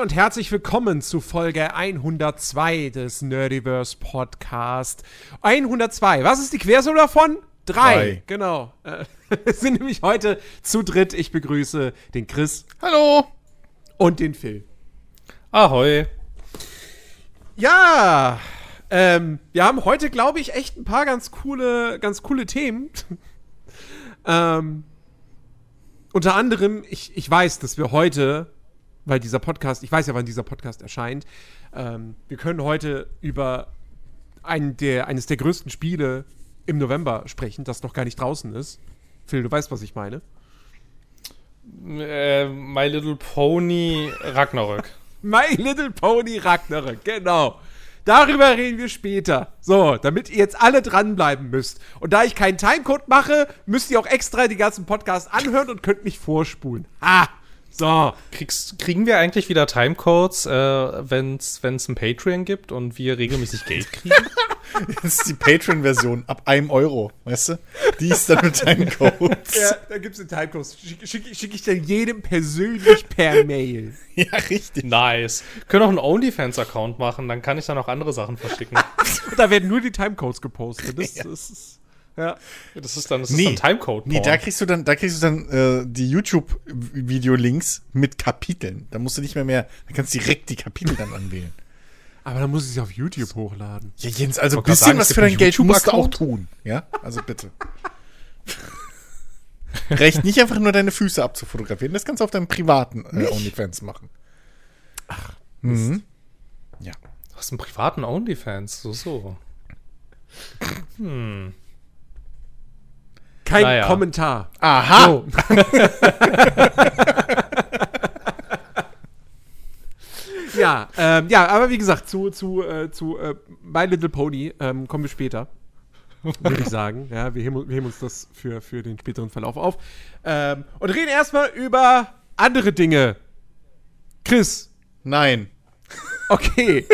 Und herzlich willkommen zu Folge 102 des Nerdiverse Podcast. 102, was ist die Quersumme davon? Drei. Drei. Genau. Äh, Wir sind nämlich heute zu dritt. Ich begrüße den Chris Hallo. und den Phil. Ahoi. Ja, ähm, wir haben heute, glaube ich, echt ein paar ganz coole, ganz coole Themen. ähm, unter anderem, ich, ich weiß, dass wir heute, weil dieser Podcast, ich weiß ja, wann dieser Podcast erscheint, ähm, wir können heute über einen der, eines der größten Spiele im November sprechen, das noch gar nicht draußen ist. Phil, du weißt, was ich meine. Äh, My Little Pony Ragnarök. My Little Pony Ragnarök, genau. Darüber reden wir später. So, damit ihr jetzt alle dranbleiben müsst. Und da ich keinen Timecode mache, müsst ihr auch extra die ganzen Podcasts anhören und könnt mich vorspulen. Ha! So. Kriegst, kriegen wir eigentlich wieder Timecodes, äh, wenn es ein Patreon gibt und wir regelmäßig Geld kriegen? Das ist die Patreon-Version ab einem Euro, weißt du? Die ist dann mit deinen Codes. Ja, da gibt's den Timecode. Schicke schick, schick ich dann jedem persönlich per Mail. Ja, richtig. nice. Können auch einen OnlyFans-Account machen, dann kann ich dann auch andere Sachen verschicken. Da werden nur die Timecodes gepostet. Das, Ja. das ist. Ja. Das ist dann, das Nee. ist dann Timecode. Nee, da kriegst du dann, da kriegst du dann äh, die YouTube-Video-Links mit Kapiteln. Da musst du nicht mehr mehr, da kannst du direkt die Kapitel dann anwählen. Aber dann muss ich sie auf YouTube hochladen. Ja, Jens, also ein bisschen sagen, was für dein Geld musst du auch tun. Ja, also bitte. Reicht nicht einfach nur deine Füße abzufotografieren. Das kannst du auf deinem privaten äh, OnlyFans machen. Ach. Mhm. Ja. Du hast einen privaten OnlyFans, so, so. Hm. Kein Naja. Kommentar. Aha! So. ja, ähm, ja, aber wie gesagt, zu, zu, äh, zu äh, My Little Pony ähm, kommen wir später. Würde ich sagen. Ja, wir heben, wir heben uns das für, für den späteren Verlauf auf. Ähm, und reden erstmal über andere Dinge. Chris, Nein. okay,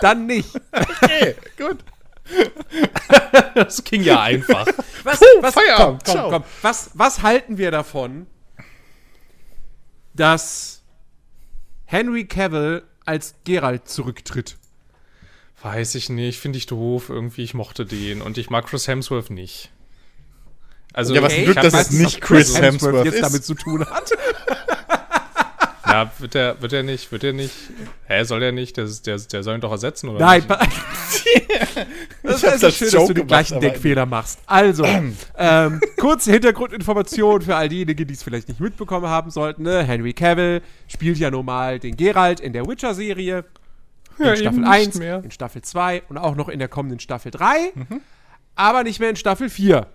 dann nicht. Okay, gut. Das ging ja einfach. Was, Puh, was, Feierabend, komm, komm, ciao. komm. Was, was halten wir davon, dass Henry Cavill als Geralt zurücktritt? Weiß ich nicht, finde ich doof irgendwie. Ich mochte den und ich mag Chris Hemsworth nicht. Also, Ja, was ein Glück, dass es nicht Chris Hemsworth jetzt ist. damit zu tun hat. Ja, wird er, wird er nicht, wird er nicht. Hä, soll er nicht? Der, der, der soll ihn doch ersetzen, oder? Nein, das ist so das schön, dass Joke du den gleichen Denkfehler machst. Also, ähm, kurze Hintergrundinformation für all diejenigen, die es vielleicht nicht mitbekommen haben sollten. Ne? Henry Cavill spielt ja normal den Geralt in der Witcher-Serie. In Ja, Staffel eben 1, nicht mehr. in Staffel 2 und auch noch in der kommenden Staffel 3. Aber nicht mehr in Staffel 4.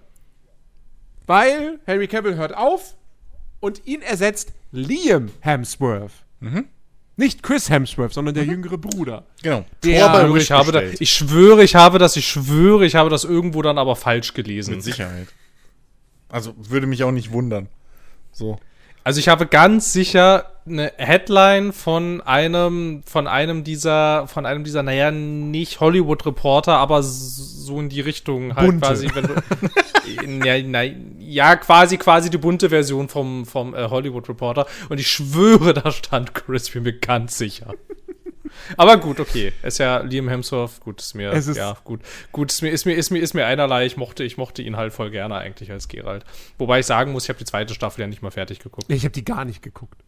Weil Henry Cavill hört auf und ihn ersetzt Liam Hemsworth. Nicht Chris Hemsworth, sondern der jüngere Bruder. Genau. Der- Tor bei Ich, habe da, ich schwöre, ich habe das, ich schwöre, ich habe das irgendwo dann aber falsch gelesen. Mit Sicherheit. Also würde mich auch nicht wundern. So. Also ich habe ganz sicher eine Headline von einem, von einem dieser, von einem dieser, naja, nicht Hollywood-Reporter, aber so in die Richtung halt Bunte. quasi, wenn du, ja, na, ja, quasi, quasi die bunte Version vom, vom äh, Hollywood-Reporter. Und ich schwöre, da stand Chris, bin mir ganz sicher. Aber gut, okay. Ist ja Liam Hemsworth, gut, ist mir, Es ist- ja, gut. Gut, ist mir, ist mir, ist mir, ist mir einerlei. Ich mochte, ich mochte ihn halt voll gerne eigentlich als Geralt. Wobei ich sagen muss, ich habe die zweite Staffel ja nicht mal fertig geguckt. Ich habe die gar nicht geguckt.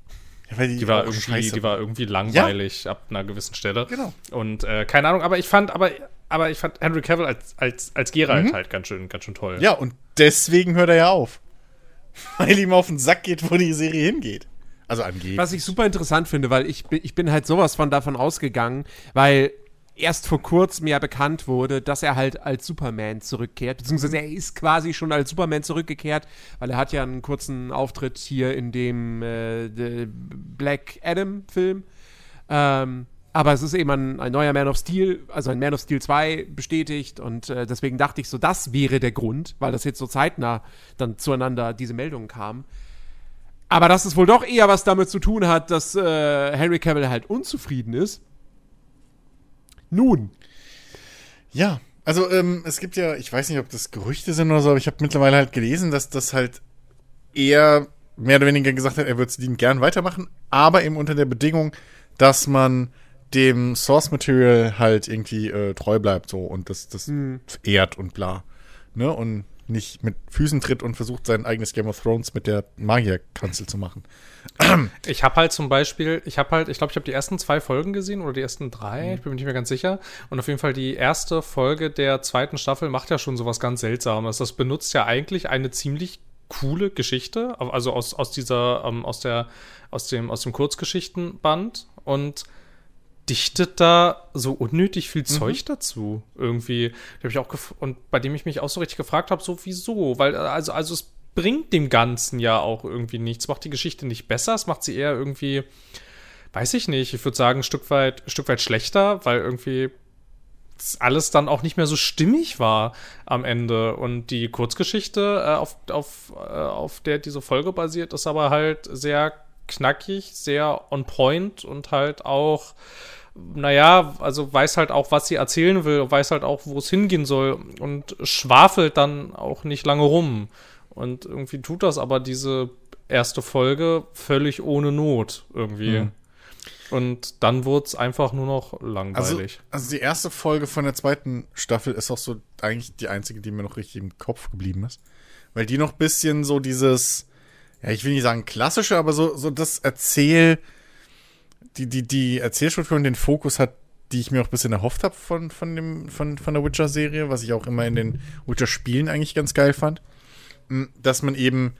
Ja, weil Die war, irgendwie, scheiße die war irgendwie langweilig ab einer gewissen Stelle. Genau. Und äh, keine Ahnung, aber ich fand, aber, aber ich fand Henry Cavill als, als, als Geralt Mhm. halt ganz schön, ganz schön toll. Ja, und deswegen hört er ja auf. Weil ihm auf den Sack geht, wo die Serie hingeht. Also angeht. Was ich super interessant finde, weil ich bin, ich bin halt sowas von davon ausgegangen, weil erst vor kurzem ja bekannt wurde, dass er halt als Superman zurückkehrt, beziehungsweise er ist quasi schon als Superman zurückgekehrt, weil er hat ja einen kurzen Auftritt hier in dem äh, Black Adam Film. Ähm, aber es ist eben ein, ein neuer Man of Steel, also ein Man of Steel 2 bestätigt und äh, deswegen dachte ich so, das wäre der Grund, weil das jetzt so zeitnah dann zueinander diese Meldungen kamen. Aber dass es wohl doch eher was damit zu tun hat, dass äh, Henry Cavill halt unzufrieden ist. Nun, Ja, also ähm, es gibt ja, ich weiß nicht, ob das Gerüchte sind oder so, aber ich habe mittlerweile halt gelesen, dass das halt eher mehr oder weniger gesagt hat, er würde es gern weitermachen, aber eben unter der Bedingung, dass man dem Source Material halt irgendwie äh, treu bleibt so und das, das ehrt und bla. Ne? Und nicht mit Füßen tritt und versucht, sein eigenes Game of Thrones mit der Magierkanzel zu machen. Ich habe halt zum Beispiel, ich habe halt, ich glaube, ich habe die ersten zwei Folgen gesehen oder die ersten drei, ich bin mir nicht mehr ganz sicher. Und auf jeden Fall die erste Folge der zweiten Staffel macht ja schon sowas ganz Seltsames. Das benutzt ja eigentlich eine ziemlich coole Geschichte, also aus, aus dieser, ähm, aus der, aus dem, aus dem Kurzgeschichtenband und dichtet da so unnötig viel Zeug dazu irgendwie. Da ich auch und bei dem ich mich auch so richtig gefragt habe, so wieso? Weil also also es bringt dem Ganzen ja auch irgendwie nichts, macht die Geschichte nicht besser, es macht sie eher irgendwie weiß ich nicht, ich würde sagen ein Stück weit ein Stück weit schlechter, weil irgendwie alles dann auch nicht mehr so stimmig war am Ende und die Kurzgeschichte äh, auf, auf, äh, auf der diese Folge basiert ist aber halt sehr knackig, sehr on point und halt auch naja, also weiß halt auch, was sie erzählen will, weiß halt auch, wo es hingehen soll und schwafelt dann auch nicht lange rum. Und irgendwie tut das aber diese erste Folge völlig ohne Not irgendwie. Mhm. Und dann wurde es einfach nur noch Also, langweilig. also die erste Folge von der zweiten Staffel ist auch so eigentlich die einzige, die mir noch richtig im Kopf geblieben ist. Weil die noch ein bisschen so dieses, ja, ich will nicht sagen klassische, aber so, so das Erzähl, die, die, die Erzählstruktur und den Fokus hat, die ich mir auch ein bisschen erhofft habe von, von, von, von der Witcher-Serie, was ich auch immer in den Witcher-Spielen eigentlich ganz geil fand. M, Dass man eben,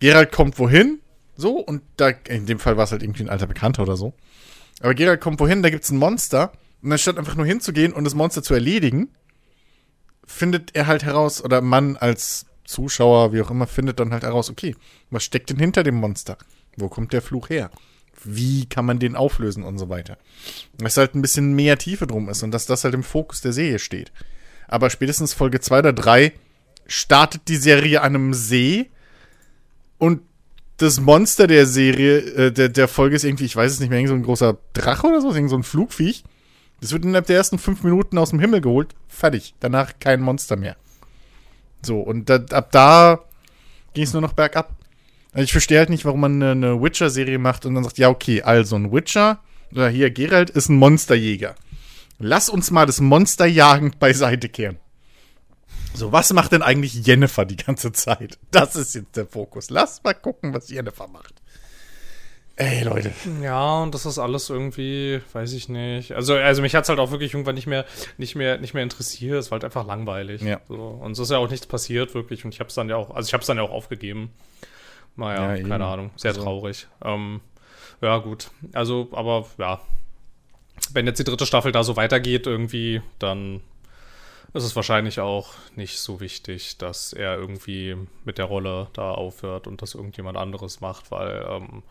Geralt kommt wohin, so, und da, in dem Fall war es halt irgendwie ein alter Bekannter oder so. Aber Geralt kommt wohin, da gibt's ein Monster. Und anstatt einfach nur hinzugehen und das Monster zu erledigen, findet er halt heraus, oder man als Zuschauer, wie auch immer, findet dann halt heraus, okay, was steckt denn hinter dem Monster? Wo kommt der Fluch her? Wie kann man den auflösen und so weiter? Dass halt ein bisschen mehr Tiefe drum ist und dass das halt im Fokus der Serie steht. Aber spätestens Folge 2 oder 3 startet die Serie an einem See und das Monster der Serie, äh, der, der Folge ist irgendwie, ich weiß es nicht mehr, irgend so ein großer Drache oder so, irgend so ein Flugviech. Das wird innerhalb der ersten fünf Minuten aus dem Himmel geholt. Fertig. Danach kein Monster mehr. So, und da, ab da ging es nur noch bergab. Also ich verstehe halt nicht, warum man eine, Witcher-Serie macht und dann sagt, ja, okay, also ein Witcher, oder hier Geralt ist ein Monsterjäger. Lass uns mal das Monsterjagen beiseite kehren. So, was macht denn eigentlich Jennifer die ganze Zeit? Das ist jetzt der Fokus. Lass mal gucken, was Jennifer macht. Ey, Leute. Ja, und das ist alles irgendwie, weiß ich nicht. Also, also mich hat's halt auch wirklich irgendwann nicht mehr, nicht mehr, nicht mehr interessiert. Es war halt einfach langweilig. Ja. So. Und es ist ja auch nichts passiert, wirklich. Und ich habe es dann ja auch, also ich habe es dann ja auch aufgegeben. Naja, Ja, keine Ahnung. Sehr Also- traurig. Ähm, ja, gut. Also, aber ja. Wenn jetzt die dritte Staffel da so weitergeht, irgendwie, dann ist es wahrscheinlich auch nicht so wichtig, dass er irgendwie mit der Rolle da aufhört und das irgendjemand anderes macht, weil ähm,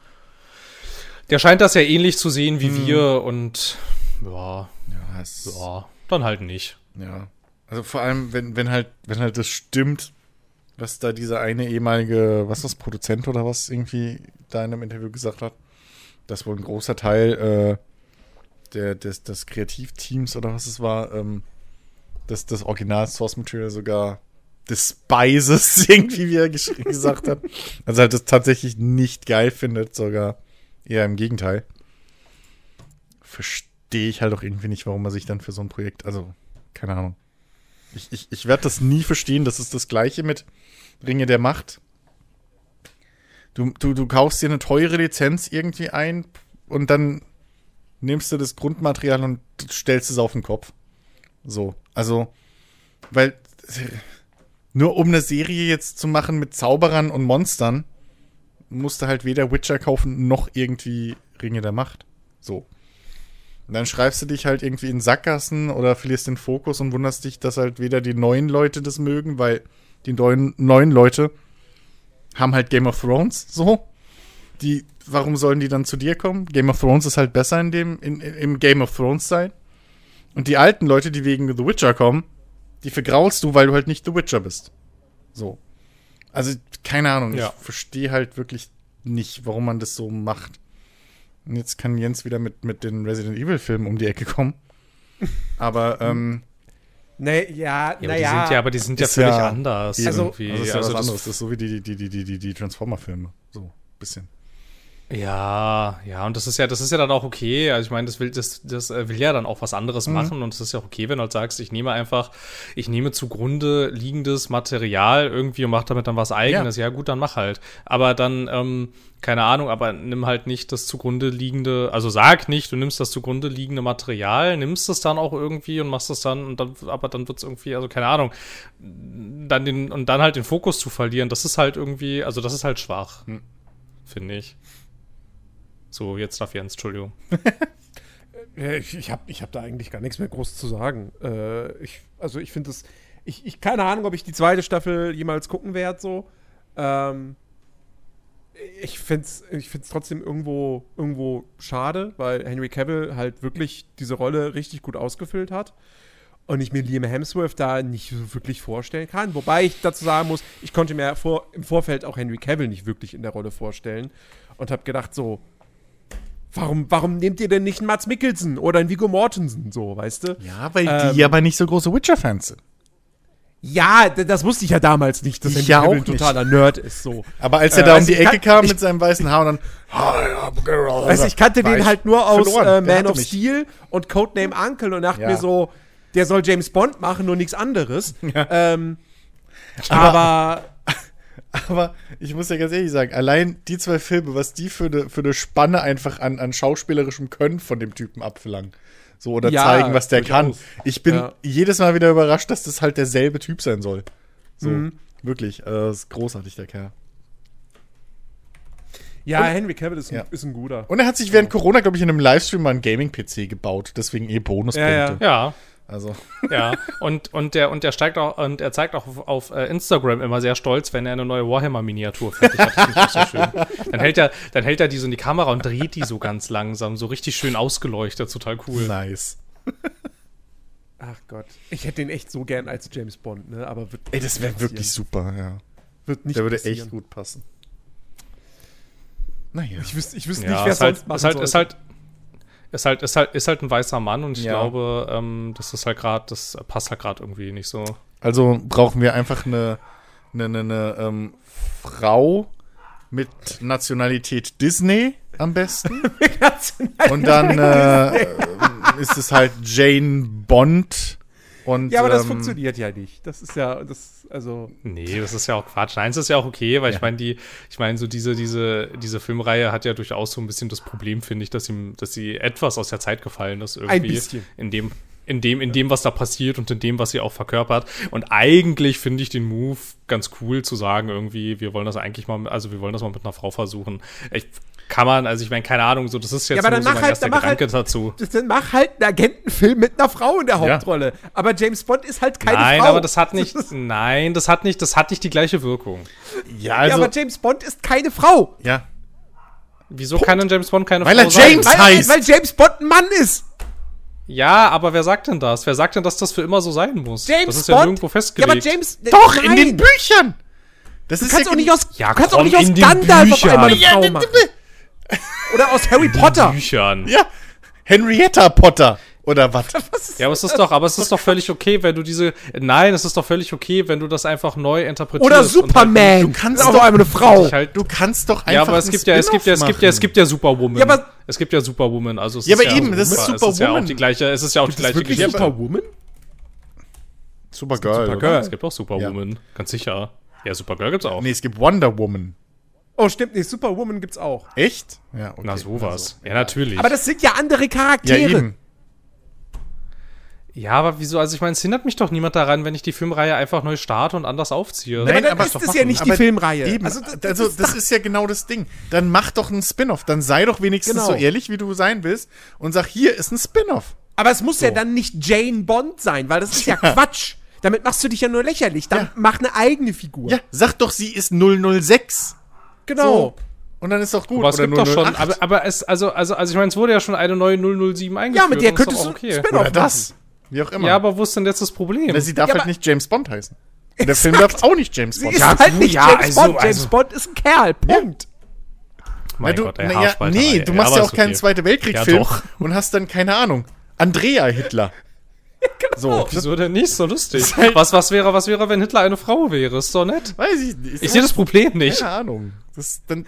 der scheint das ja ähnlich zu sehen wie wir und ja, Ja, ja, dann halt nicht. Ja. Also vor allem, wenn, wenn halt, wenn halt das stimmt, was da dieser eine ehemalige, was das, Produzent oder was irgendwie da in einem Interview gesagt hat, dass wohl ein großer Teil äh, der, des, des Kreativteams oder was es war, ähm, das, das Original Source Material sogar despises irgendwie, wie er gesagt hat. Also halt das tatsächlich nicht geil findet, sogar eher im Gegenteil. Verstehe ich halt auch irgendwie nicht, warum man sich dann für so ein Projekt, also keine Ahnung. Ich, ich, ich werde das nie verstehen. Das ist das Gleiche mit Ringe der Macht. Du, du, du kaufst dir eine teure Lizenz irgendwie ein und dann nimmst du das Grundmaterial und stellst es auf den Kopf. So. Also, weil nur um eine Serie jetzt zu machen mit Zauberern und Monstern, musst du halt weder Witcher kaufen noch irgendwie Ringe der Macht. So. Und dann schreibst du dich halt irgendwie in Sackgassen oder verlierst den Fokus und wunderst dich, dass halt weder die neuen Leute das mögen, weil die neuen, neuen Leute haben halt Game of Thrones so. Die, warum sollen die dann zu dir kommen? Game of Thrones ist halt besser in dem, in, im Game of Thrones sein. Und die alten Leute, die wegen The Witcher kommen, die vergraulst du, weil du halt nicht The Witcher bist. So. Also, keine Ahnung, Ja. ich verstehe halt wirklich nicht, warum man das so macht. Und jetzt kann Jens wieder mit, mit den Resident Evil-Filmen um die Ecke kommen. Aber, ähm, Nee, ja, Ja, aber, die naja. sind ja, aber die sind ja ist völlig ja- anders Also- irgendwie. also ist ja Also was das- anderes. Das ist so wie die, die, die, die, die, die Transformer-Filme. So, bisschen. Ja, ja, und das ist ja, das ist ja dann auch okay. Also ich meine, das will, das, das äh, will ja dann auch was anderes machen und es ist ja auch okay, wenn du halt sagst, ich nehme einfach, ich nehme zugrunde liegendes Material irgendwie und mache damit dann was eigenes. Ja. gut, dann mach halt. Aber dann, ähm, keine Ahnung, aber nimm halt nicht das zugrunde liegende, also sag nicht, du nimmst das zugrunde liegende Material, nimmst es dann auch irgendwie und machst es dann und dann, aber dann wird's irgendwie, also keine Ahnung, dann den, und dann halt den Fokus zu verlieren, das ist halt irgendwie, also das ist halt schwach, finde ich. So, jetzt darf Jens, Entschuldigung. Ich ich habe ich hab da eigentlich gar nichts mehr groß zu sagen. Äh, ich, also ich finde das, ich, ich keine Ahnung, ob ich die zweite Staffel jemals gucken werde, so. Ähm, ich finde es ich find's trotzdem irgendwo, irgendwo schade, weil Henry Cavill halt wirklich diese Rolle richtig gut ausgefüllt hat. Und ich mir Liam Hemsworth da nicht so wirklich vorstellen kann. Wobei ich dazu sagen muss, ich konnte mir vor, im Vorfeld auch Henry Cavill nicht wirklich in der Rolle vorstellen. Und habe gedacht so, warum, warum nehmt ihr denn nicht einen Mats Mikkelsen oder einen Viggo Mortensen, so, weißt du? Ja, weil Ähm, die aber nicht so große Witcher-Fans sind. Ja, das wusste ich ja damals nicht, dass Ich ja auch ein totaler Nerd ist, so. Aber als er Äh, da um also die Ecke kam mit seinem weißen Haar und dann du, ich kannte den halt nur aus äh, Man of mich. Steel und Codename Uncle und dachte Ja. mir so, der soll James Bond machen, nur nichts anderes. Ja. Ähm, aber Aber ich muss ja ganz ehrlich sagen, allein die zwei Filme, was die für eine für eine Spanne einfach an, an schauspielerischem Können von dem Typen abverlangen. So, oder Ja, zeigen, was der kann. Ich bin Ja. jedes Mal wieder überrascht, dass das halt derselbe Typ sein soll. So, Mhm. wirklich. Äh, das ist großartig, der Kerl. ja, Henry Cavill ist ein, Ja. ist ein guter. Und er hat sich während Corona, glaube ich, in einem Livestream mal einen Gaming-PC gebaut. Deswegen eh Bonuspunkte. Ja, ja. Ja, Also, ja. Und, und der, und der steigt auch, und er zeigt auch auf, auf äh, Instagram immer sehr stolz, wenn er eine neue Warhammer-Miniatur fertig hat. So schön. Dann hält er, dann hält er die so in die Kamera und dreht die so ganz langsam, so richtig schön ausgeleuchtet, total cool. nice. Ach Gott. Ich hätte den echt so gern als James Bond, ne? Aber wird Ey, das wäre wirklich super, ja. Wird nicht Der würde passieren. echt gut passen. Naja. Ich wüsste, ich wüsste Ja, nicht, wer ist halt, sonst machen ist halt, ist halt, ist halt, ist halt, ist halt ein weißer Mann und ich Ja. glaube, ähm, das ist halt gerade, das passt halt gerade irgendwie nicht so. Also brauchen wir einfach eine, eine, eine, eine ähm, Frau mit Nationalität Disney am besten. Und dann äh, ist es halt Jane Bond. Und, Ja, aber das ähm, funktioniert ja nicht. Das ist ja, das, also. Nee, das ist ja auch Quatsch. Nein, es ist ja auch okay, weil ich meine, die, ich meine, so diese, diese, diese Filmreihe hat ja durchaus so ein bisschen das Problem, finde ich, dass sie, dass sie etwas aus der Zeit gefallen ist irgendwie. Ein bisschen. In dem, in dem, in dem, was da passiert und in dem, was sie auch verkörpert. Und eigentlich finde ich den Move ganz cool zu sagen, irgendwie, wir wollen das eigentlich mal, also wir wollen das mal mit einer Frau versuchen. Ich, kann man, also ich meine, keine Ahnung, so, das ist jetzt Ja, aber nur dann so mach mein halt- erster dann mach Gedanke halt- dazu. Dann mach halt einen Agentenfilm mit einer Frau in der Ja. Hauptrolle. Aber James Bond ist halt keine Nein, Frau. aber das hat nicht, nein, das hat nicht, das hat nicht die gleiche Wirkung. Ja, ja, also. aber James Bond ist keine Frau. ja. Wieso kann denn James Bond keine Weil Frau er sein? James- Weil, heißt. weil James Bond ein Mann ist. Ja, aber wer sagt denn das? Wer sagt denn, dass das für immer so sein muss? James das ist Bond. ja nirgendwo festgelegt. Ja, aber James. Doch, nein. in den Büchern! Das Du ist kannst ja auch nicht aus, Ja, du kannst auch komm, nicht aus in den Gandalf auf einmal eine Frau machen. Oder aus Harry Potter. Büchern. Ja, Henrietta Potter. Oder was? Ja, aber es ist doch, aber es ist doch völlig okay, wenn du diese. Nein, es ist doch völlig okay, wenn du das einfach neu interpretierst. Oder und Superman. Du kannst ist auch doch- einmal eine Frau. Halt, halt, Du kannst doch einfach. ja, aber es gibt ja, es gibt ja, es gibt ja, es gibt ja Superwoman. Ja, aber- es gibt ja Superwoman. Also es Ja, ist aber eben, das ist super. Es ist ja auch Superwoman. die gleiche, es ist ja auch die Ist gleiche wirklich Geschichte. Superwoman? Supergirl. Supergirl. Es gibt auch Superwoman, ganz sicher. Ja, Supergirl gibt's auch. Nee, es gibt Wonder Woman. Oh, stimmt nicht. Superwoman gibt's auch. Echt? Ja, okay. Na sowas. Also, ja, natürlich. Aber das sind ja andere ja, Charaktere. eben. Ja, aber wieso? Also ich meine, es hindert mich doch niemand daran, wenn ich die Filmreihe einfach neu starte und anders aufziehe. Nein, dann aber ist es machen. ja nicht die Aber Filmreihe. Eben. Also, Also, das- das, das ist ist ja genau das Ding. Dann mach doch einen Spin-off. Dann sei doch wenigstens Genau. so ehrlich, wie du sein willst und sag, hier ist ein Spin-off. Aber es muss ja dann nicht Jane Bond sein, weil das ist ja, Quatsch. Damit machst du dich ja nur lächerlich. Dann Ja. mach eine eigene Figur. Ja, sag doch, sie ist 006. genau. So. Und dann ist doch gut. Aber es gibt doch schon, 008. aber, aber es, also, also, also ich meine, es wurde ja schon eine neue 007 eingeführt. Ja, mit der ist könntest du okay. Spin-off Oder das. Wie auch immer. Ja, aber wo ist denn jetzt das Problem? Na, sie darf Ja, halt nicht James Bond heißen. Und der Film darf auch nicht James Bond heißen. halt nicht ja, James also- Bond. James also- Bond ist ein Kerl. Punkt. mein Na, du, Gott, ey, na, ja, nee, du machst ja auch keinen okay. Zweite Weltkrieg-Film Ja, doch. und hast dann, keine Ahnung, Andrea Hitler. So, das Wieso denn nicht so lustig? halt- Was, was, wäre, was wäre, wenn Hitler eine Frau wäre? Ist doch nett. weiß ich nicht. Ich sehe das Problem nicht. Keine Ahnung. Das, dann,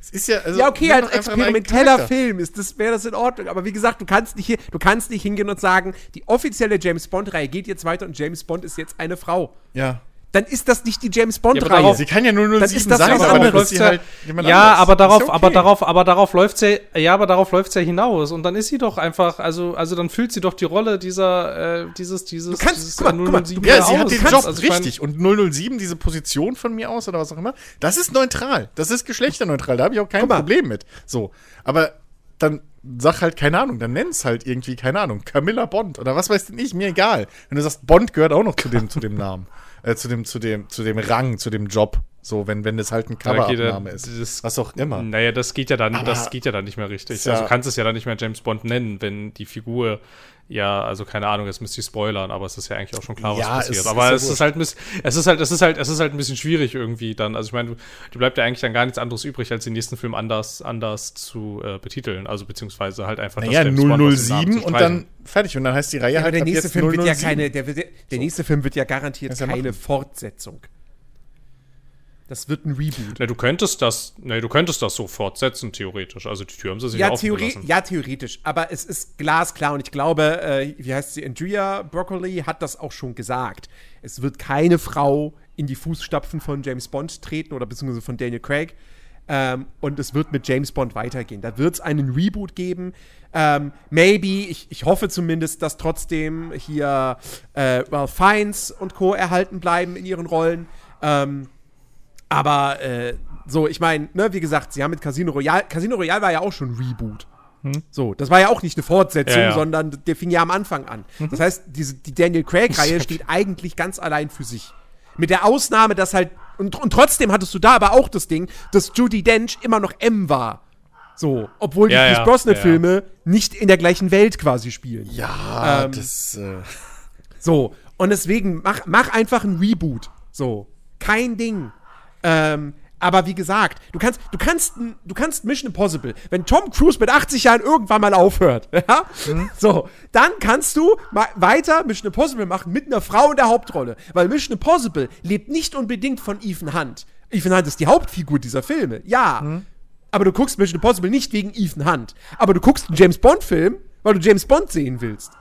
Es ist ja, also, Ja, okay, als experimenteller. Film ist das, wäre das in Ordnung. Aber wie gesagt, du kannst nicht hier, du kannst nicht hingehen und sagen, die offizielle James Bond-Reihe geht jetzt weiter und James Bond ist jetzt eine Frau. Ja. Dann ist das nicht die James Ja, aber Bond-Reihe. darauf- Sie kann ja nur Dann 07 ist das sein, was aber dann anderes. ist sie halt ja, aber darauf, ja okay. aber darauf, aber darauf läuft's ja, ja, aber darauf läuft's ja hinaus und dann ist sie doch einfach, also, also dann fühlt sie doch die Rolle dieser, äh, dieses, dieses, Du kannst- dieses guck mal, guck mal, 007 Ja, sie hat aus. den Du Job, also richtig. Und 007, diese Position von mir aus oder was auch immer, das ist neutral. Das ist geschlechterneutral. Da habe ich auch kein Guck mal. Problem mit. So. Aber dann sag halt, keine Ahnung, dann nenn's halt irgendwie, keine Ahnung, Camilla Bond oder was weiß denn ich, mir egal. Wenn du sagst, Bond gehört auch noch zu dem, zu dem Namen, äh, zu dem, zu dem, zu dem Rang, zu dem Job. So, wenn, wenn das halt ein da- ist. das- Was auch immer. Naja, das geht ja dann, Aber das geht ja dann nicht mehr richtig. ist ja- also du kannst es ja dann nicht mehr James Bond nennen, wenn die Figur ja, also keine Ahnung, jetzt müsst ihr spoilern, aber es ist ja eigentlich auch schon klar, was Ja, passiert. es aber es ist halt ein bisschen, es ist halt, es ist halt, es ist halt ein bisschen schwierig irgendwie dann. Also ich meine, du, du bleibt ja eigentlich dann gar nichts anderes übrig, als den nächsten Film anders, anders zu äh, betiteln. Also beziehungsweise halt einfach Naja, Namen 007 zu und dann fertig. Und dann heißt die Reihe Ja, halt der nächste Film wird ja 007. keine, der, wird, der nächste Film wird ja garantiert keine machen. Fortsetzung. Das wird ein Reboot. Ne, du könntest das, ne, du könntest das so fortsetzen, theoretisch. Also die Tür haben sie sich Ja, Theori ja, theoretisch. Aber es ist glasklar und ich glaube, äh, wie heißt sie, Andrea Broccoli hat das auch schon gesagt. Es wird keine Frau in die Fußstapfen von James Bond treten oder beziehungsweise von Daniel Craig. Ähm, und es wird mit James Bond weitergehen. Da wird es einen Reboot geben. Ähm, maybe, ich, ich hoffe zumindest, dass trotzdem hier äh, Ralph Fiennes und Co. erhalten bleiben in ihren Rollen. Ähm, aber äh, so, ich meine, ne, wie gesagt, sie haben mit Casino Royale, Casino Royale war ja auch schon ein Reboot. So, das war ja auch nicht eine Fortsetzung, Ja, ja. sondern der fing ja am Anfang an. Das heißt, diese, die Daniel Craig-Reihe steht eigentlich ganz allein für sich. Mit der Ausnahme, dass halt, und, und trotzdem hattest du da aber auch das Ding, dass Judy Dench immer noch M war. So, obwohl Ja, die ja, Chris Brosnan-Filme ja, nicht in der gleichen Welt quasi spielen. Ja, Ähm, das. Äh, So, und deswegen mach, mach einfach ein Reboot. So, kein Ding. Ähm, aber wie gesagt, du kannst, du kannst, du kannst Mission Impossible, wenn Tom Cruise mit 80 Jahren irgendwann mal aufhört, ja, so, dann kannst du weiter Mission Impossible machen mit einer Frau in der Hauptrolle, weil Mission Impossible lebt nicht unbedingt von Ethan Hunt. Ethan Hunt ist die Hauptfigur dieser Filme, ja, aber du guckst Mission Impossible nicht wegen Ethan Hunt, aber du guckst einen James Bond Film, weil du James Bond sehen willst.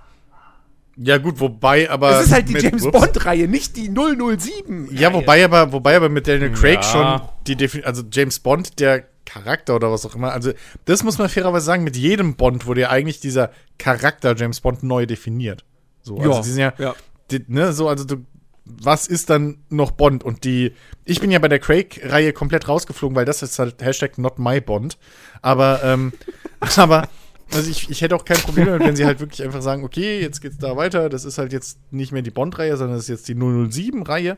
Ja, gut, wobei, aber. Es ist halt die mit- James. Bond-Reihe, nicht die 007. Ja, wobei aber, wobei aber mit Daniel Craig Ja. schon die Defin also James Bond, der Charakter oder was auch immer, also das muss man fairerweise sagen, mit jedem Bond wurde ja eigentlich dieser Charakter James Bond neu definiert. So, also Ja, die sind ja, ja. Die, ne, so, also du, was ist dann noch Bond? Und die, ich bin ja bei der Craig-Reihe komplett rausgeflogen, weil das ist halt Hashtag not my Bond. Aber, ähm, aber, also ich, ich hätte auch kein Problem damit, wenn sie halt wirklich einfach sagen, okay, jetzt geht's da weiter, das ist halt jetzt nicht mehr die Bond-Reihe, sondern das ist jetzt die 007-Reihe.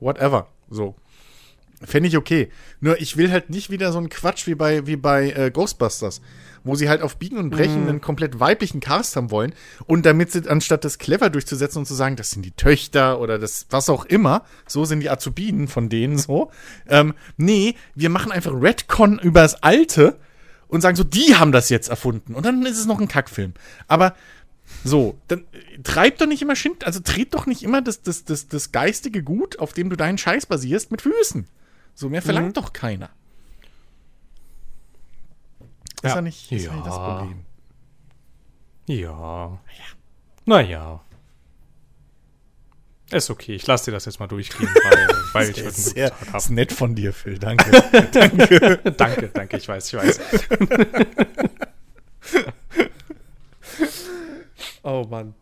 Whatever. So. Fände ich okay. Nur ich will halt nicht wieder so einen Quatsch wie bei, wie bei äh, Ghostbusters, wo sie halt auf Biegen und Brechen einen komplett weiblichen Cast haben wollen und damit sie, anstatt das clever durchzusetzen und zu sagen, das sind die Töchter oder das, was auch immer, so sind die Azubinen von denen so. Ähm, nee, wir machen einfach Redcon übers Alte und sagen so, die haben das jetzt erfunden. Und dann ist es noch ein Kackfilm. Aber so, dann äh, treib doch nicht immer Schind, also tritt doch nicht immer das, das, das, das geistige Gut, auf dem du deinen Scheiß basierst, mit Füßen. So mehr verlangt doch keiner. Ist Ja. ja nicht, ist ja. nicht das Ja. Problem. Ja. Naja. Ist okay, ich lasse dir das jetzt mal durchgehen, weil, weil ich heute einen guten Sehr, Tag ist habe. nett von dir, Phil, danke. danke, danke, ich weiß, ich weiß. Oh Mann.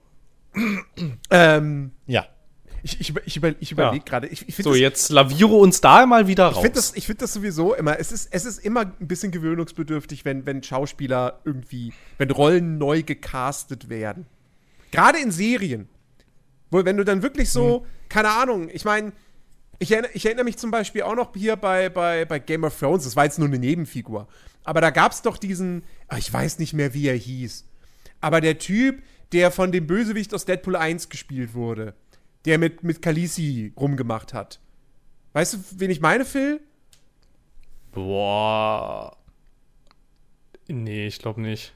ähm, ja. ich ich, ich, über, ich überlege gerade. Ich, ich finde So, das, jetzt laviere uns da mal wieder raus. ich find das, ich find das sowieso immer. Es ist, es ist immer ein bisschen gewöhnungsbedürftig, wenn, wenn Schauspieler irgendwie, wenn Rollen neu gecastet werden. Gerade in Serien. Wo, wenn du dann wirklich so, keine Ahnung, ich meine, ich erinnere, ich erinnere mich zum Beispiel auch noch hier bei, bei, bei Game of Thrones, das war jetzt nur eine Nebenfigur. Aber da gab es doch diesen, ah, ich weiß nicht mehr, wie er hieß. Aber der Typ, der von dem Bösewicht aus Deadpool 1 gespielt wurde, der mit, mit Khaleesi rumgemacht hat. Weißt du, wen ich meine, Phil? Boah. Nee, ich glaube nicht.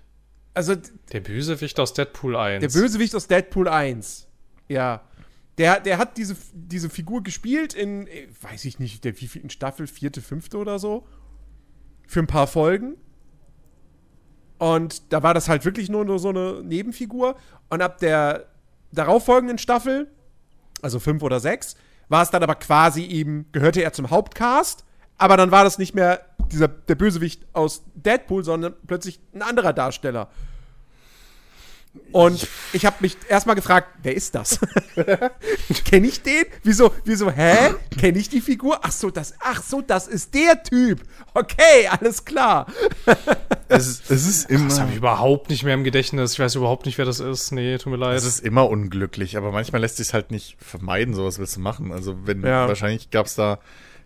Also, Der Bösewicht aus Deadpool 1. der Bösewicht aus Deadpool 1. Ja. Der, der hat diese, diese Figur gespielt in, äh, weiß ich nicht, der wievielten Staffel, vierte, fünfte oder so. für ein paar Folgen. Und da war das halt wirklich nur, nur so eine Nebenfigur. Und ab der darauffolgenden Staffel, also fünf oder sechs, war es dann aber quasi eben, gehörte er zum Hauptcast, aber dann war das nicht mehr dieser, der Bösewicht aus Deadpool, sondern plötzlich ein anderer Darsteller. Und ich habe mich erstmal gefragt, wer ist das? Kenne ich den? Wieso, wieso, hä? Kenne ich die Figur? Ach so, das, ach so, das ist der Typ. Okay, alles klar. Es, ist- es ist immer. Das habe ich überhaupt nicht mehr im Gedächtnis. Ich weiß überhaupt nicht, wer das ist. Nee, tut mir leid. Es ist immer unglücklich, aber manchmal lässt sich halt nicht vermeiden, sowas willst du machen. Also wenn Ja. wahrscheinlich gab es da,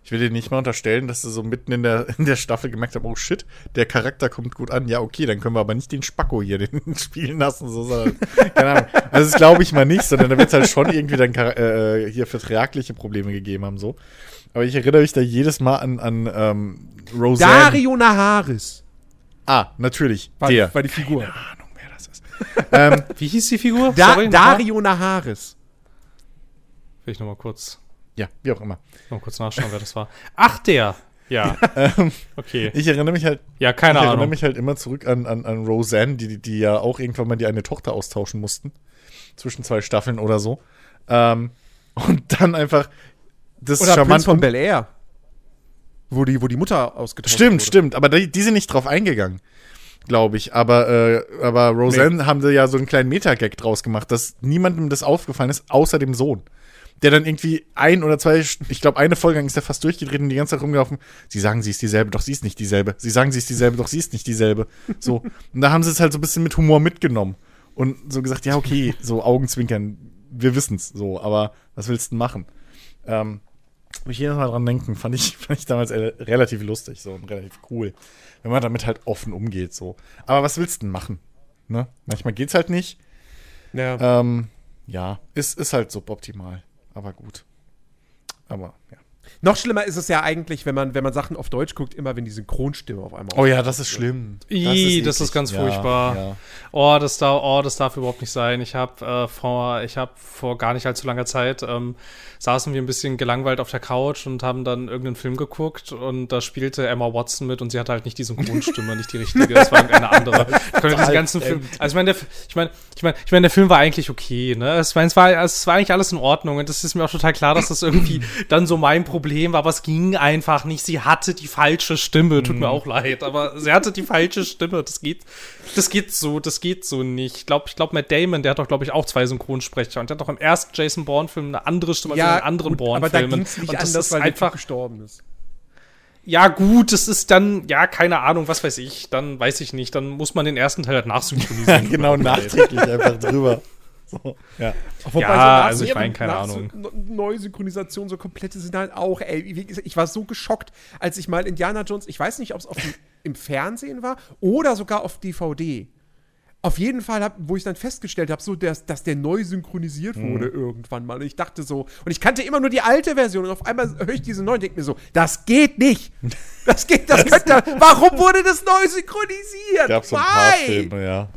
ich will dir nicht mal unterstellen, dass du so mitten in der, in der Staffel gemerkt hast, oh shit, der Charakter kommt gut an. Ja, okay, dann können wir aber nicht den Spacko hier den spielen lassen. So, sondern, keine Ahnung. Also das glaube ich mal nicht, sondern da wird es halt schon irgendwie dann Chara- äh, hier vertragliche Probleme gegeben haben. so. Aber ich erinnere mich da jedes Mal an, an ähm, Roseanne. Dario Naharis Ah, natürlich. war, der. war die Figur. Keine Ahnung, wer das ist. ähm, Wie hieß die Figur? Da, Sorry? Dario Naharis. Will ich nochmal kurz, ja, wie auch immer. noch mal kurz nachschauen, wer das war. Ach, der. Ja. Okay. Ich erinnere mich halt Ja, keine ich erinnere Ahnung. mich halt immer zurück an, an, an Roseanne, die, die ja auch irgendwann mal die eine Tochter austauschen mussten. Zwischen zwei Staffeln oder so. Ähm, und dann einfach das Oder charmant. Prinz von Bel Air. Wo die, wo die Mutter ausgetauscht stimmt, wurde. stimmt. Aber die, die sind nicht drauf eingegangen, glaube ich. Aber, äh, aber Roseanne haben sie ja so einen kleinen Meta-Gag draus gemacht, dass niemandem das aufgefallen ist, außer dem Sohn. Der dann irgendwie ein oder zwei, ich glaube, eine Folge lang ist er fast durchgedreht und die ganze Zeit rumgelaufen. Sie sagen, sie ist dieselbe, doch sie ist nicht dieselbe. Sie sagen, sie ist dieselbe, doch sie ist nicht dieselbe. So. Und da haben sie es halt so ein bisschen mit Humor mitgenommen. Und so gesagt, ja, okay, so Augenzwinkern, wir wissen's, so, aber was willst du denn machen? Ähm, muss ich jedes Mal dran denken, fand ich, fand ich damals äh, relativ lustig, so und relativ cool. Wenn man damit halt offen umgeht, so. Aber was willst du denn machen? Ne? Manchmal geht's halt nicht. Ja. Ähm, ja, ist, ist halt suboptimal. Aber gut. Aber, ja. Noch schlimmer ist es ja eigentlich, wenn man, wenn man Sachen auf Deutsch guckt, immer wenn die Synchronstimme auf einmal Oh ja, das ist schlimm. Das eklig. ist ganz Ja, furchtbar. Ja. Oh, das darf, oh, das darf überhaupt nicht sein. Ich habe äh, vor, ich habe vor gar nicht allzu langer Zeit ähm, saßen wir ein bisschen gelangweilt auf der Couch und haben dann irgendeinen Film geguckt und da spielte Emma Watson mit und sie hatte halt nicht die Synchronstimme, nicht die richtige. Das war irgendeine andere. Ich konnte diesen ganzen Film. Also ich meine, der, ich meine, ich meine, ich meine, der Film war eigentlich okay. Ne, es war, es war, es war eigentlich alles in Ordnung und es ist mir auch total klar, dass das irgendwie dann so mein Problem war, aber es ging einfach nicht. Sie hatte die falsche Stimme. Tut mir auch leid, aber sie hatte die falsche Stimme. Das geht, das geht so, das geht so nicht. Ich glaube, ich glaube, Matt Damon, der hat doch, glaube ich, auch zwei Synchronsprecher und der hat doch im ersten Jason Bourne-Film eine andere Stimme als in den anderen aber da Bourne-Filmen. es nicht Und das anders, ist weil einfach gestorben ist. ja, gut, das ist dann, ja, keine Ahnung, was weiß ich, dann weiß ich nicht, dann muss man den ersten Teil halt nachsynchronisieren. genau, nachträglich einfach drüber. So, ja. Wobei Ja, nach- also ich meine, keine Ahnung. So, neue Synchronisation, so komplette sind halt auch, ey, ich war so geschockt, als ich mal Indiana Jones, ich weiß nicht, ob es im Fernsehen war oder sogar auf DVD. Auf jeden Fall, hab, wo ich dann festgestellt habe, so, dass, dass der neu synchronisiert Mhm. wurde irgendwann mal. Und ich dachte so, und ich kannte immer nur die alte Version und auf einmal höre ich diese neue und denke mir so, das geht nicht. Das geht, das könnte, warum wurde das neu synchronisiert? Gab so ein paar? Filme, ja.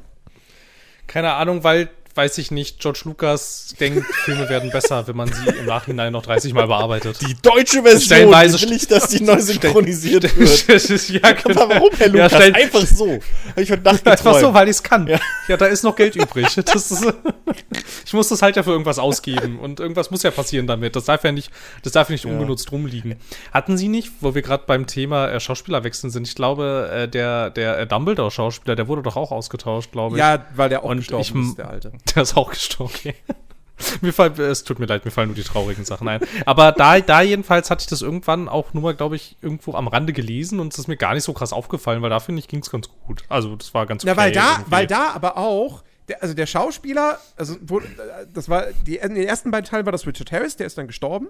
Keine Ahnung, weil, weiß ich nicht, George Lucas denkt, Filme werden besser, wenn man sie im Nachhinein noch 30 Mal bearbeitet. Die deutsche Version, Stellenweise will ich, dass die neu synchronisiert wird. ja, genau. Aber warum, Herr Ja, Lukas? stell- Einfach so. Ich heute Nacht Einfach so, weil ich es kann. Ja. da ist noch Geld übrig. Das ist, ich muss das halt ja für irgendwas ausgeben und irgendwas muss ja passieren damit. Das darf ja nicht, das darf ja nicht ungenutzt rumliegen. Hatten Sie nicht, wo wir gerade beim Thema äh, Schauspielerwechseln sind, ich glaube, äh, der, der äh, Dumbledore-Schauspieler, der wurde doch auch ausgetauscht, glaube ich. Ja, weil der auch Und gestorben ich ist, der Alte. Der ist auch gestorben. Okay. mir fallen, es tut mir leid, mir fallen nur die traurigen Sachen ein. Aber da, da jedenfalls hatte ich das irgendwann auch nur mal, glaube ich, irgendwo am Rande gelesen und es ist mir gar nicht so krass aufgefallen, weil da finde ich, ging es ganz gut. Also das war ganz Na, weil da, irgendwie. weil da aber auch, der, also der Schauspieler, also wo, das war, die, in den ersten beiden Teilen war das Richard Harris, der ist dann gestorben.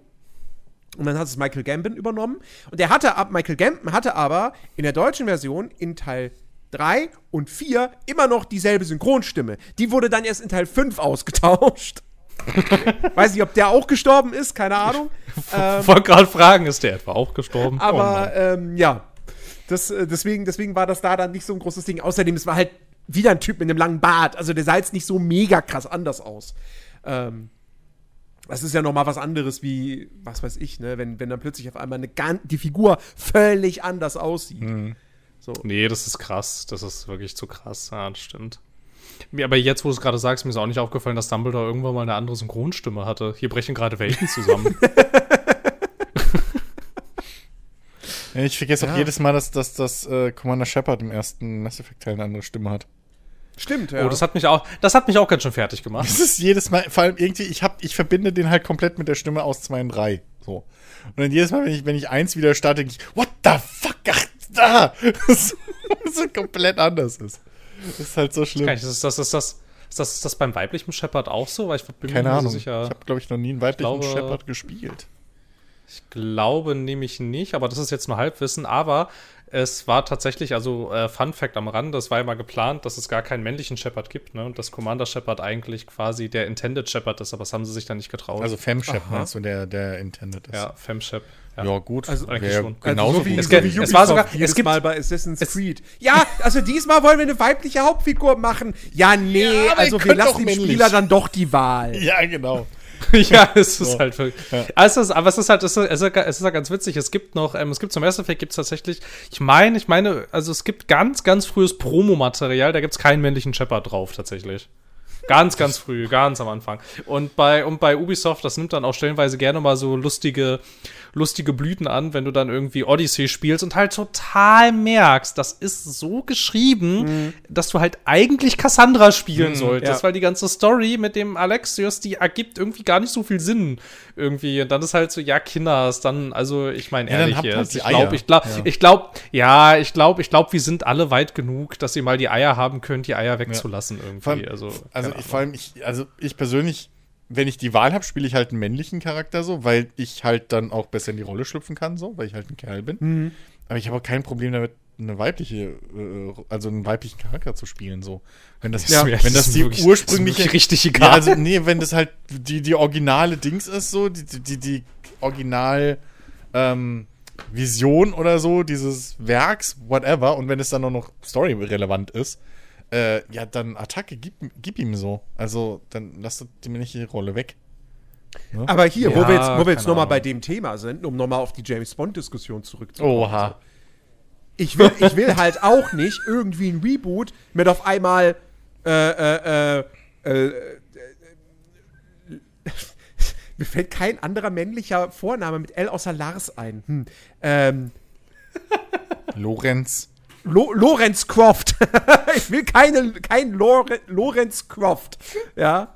Und dann hat es Michael Gambon übernommen. Und der hatte ab, Michael Gambon hatte aber in der deutschen Version in Teil 3 und 4 immer noch dieselbe Synchronstimme. Die wurde dann erst in Teil 5 ausgetauscht. Weiß nicht, ob der auch gestorben ist, keine Ahnung. Ich wollte gerade fragen, ist der etwa auch gestorben? Oh Aber Mann. ähm, ja, das, äh, deswegen, deswegen war das da dann nicht so ein großes Ding. Außerdem, es war halt wieder ein Typ mit einem langen Bart. Also der sah jetzt nicht so mega krass anders aus. Ähm, das ist ja noch mal was anderes wie, was weiß ich, ne, wenn, wenn dann plötzlich auf einmal eine gan die Figur völlig anders aussieht. So. Nee, das ist krass. Das ist wirklich zu krass. Ja, das stimmt. Aber jetzt, wo du es gerade sagst, mir ist auch nicht aufgefallen, dass Dumbledore irgendwann mal eine andere Synchronstimme hatte. Hier brechen gerade Welten zusammen. Ich vergesse auch Ja. jedes Mal, dass, dass, dass äh, Commander Shepard im ersten Mass Effect Teil eine andere Stimme hat. Stimmt, ja. Oh, das hat mich auch, das hat mich auch ganz schön fertig gemacht. Das ist jedes Mal, vor allem irgendwie, ich hab, ich verbinde den halt komplett mit der Stimme aus 2 und 3. So. Und dann jedes Mal, wenn ich, wenn ich eins wieder starte, denke ich, what the fuck, ach, da! Das so komplett anders ist. Das ist halt so schlimm. Ich, ist, das, ist, das, ist, das, ist das beim weiblichen Shepard auch so? Weil ich bin Keine mir Ahnung. so sicher. Ich habe, glaube ich, noch nie einen weiblichen glaube- Shepard gespielt. Ich glaube nämlich nicht, aber das ist jetzt nur Halbwissen. Aber es war tatsächlich, also äh, Fun Fact am Rand, das war ja mal geplant, dass es gar keinen männlichen Shepard gibt, ne? Und dass Commander Shepard eigentlich quasi der Intended Shepard ist, aber das haben sie sich dann nicht getraut. Also Fem Shepard Aha. meinst du, der, der intended ist. ja, Femshep. Ja, gut. Also eigentlich schon. Genauso so wie, gut. Es so gibt- wie es war sogar- es gibt- Mal bei Assassin's Creed. Ja, also diesmal wollen wir eine weibliche Hauptfigur machen. Ja, nee, Ja, aber also wir lassen dem männlich. Spieler dann doch die Wahl. Ja, genau. ja, es ist So. halt wirklich. Ja. Also aber es ist halt, es ist, es ist, ja ganz witzig. Es gibt noch, ähm, es gibt zum Mass Effect gibt es tatsächlich, ich meine, ich meine, also es gibt ganz, ganz frühes Promomaterial, da gibt es keinen männlichen Shepard drauf tatsächlich. Ganz, ganz früh, ganz am Anfang. Und bei, und bei Ubisoft, das nimmt dann auch stellenweise gerne mal so lustige, lustige Blüten an, wenn du dann irgendwie Odyssey spielst und halt total merkst, das ist so geschrieben, dass du halt eigentlich Cassandra spielen solltest, ja. weil die ganze Story mit dem Alexios, die ergibt irgendwie gar nicht so viel Sinn irgendwie. Und dann ist halt so, ja, Kinders, dann, also ich meine Ja, ehrlich halt jetzt, die ich glaube, ich glaube, Ja. ich glaube, ja, ich glaube, ich glaube, wir sind alle weit genug, dass ihr mal die Eier haben könnt, die Eier wegzulassen irgendwie. Allem, also, also ich, vor allem ich, also ich persönlich, wenn ich die Wahl habe, spiele ich halt einen männlichen Charakter so, weil ich halt dann auch besser in die Rolle schlüpfen kann, so, weil ich halt ein Kerl bin. Mhm. Aber ich habe auch kein Problem damit, eine weibliche, äh, also einen weiblichen Charakter zu spielen, so. Wenn das, Ja, wenn das ist die wirklich- ursprüngliche, wirklich richtig ja, egal. also nee, wenn das halt die, die originale Dings ist, so, die, die, die original ähm, Vision oder so dieses Werks, whatever, und wenn es dann auch noch storyrelevant ist, äh, ja, dann Attacke, gib, gib ihm so. Also, dann lass die männliche Rolle weg. Aber hier, wo Ja, wir jetzt, wo wir jetzt keine nochmal bei dem Thema sind, um nochmal auf die James Bond-Diskussion zurückzukommen. Oha. Ich will, ich will halt auch nicht irgendwie ein Reboot mit auf einmal äh, äh, äh, äh, äh, mir fällt kein anderer männlicher Vorname mit L außer Lars ein. Hm. Ähm, Lorenz. Lo Lorenz Croft. ich will keine, kein Lore Lorenz Croft. Ja.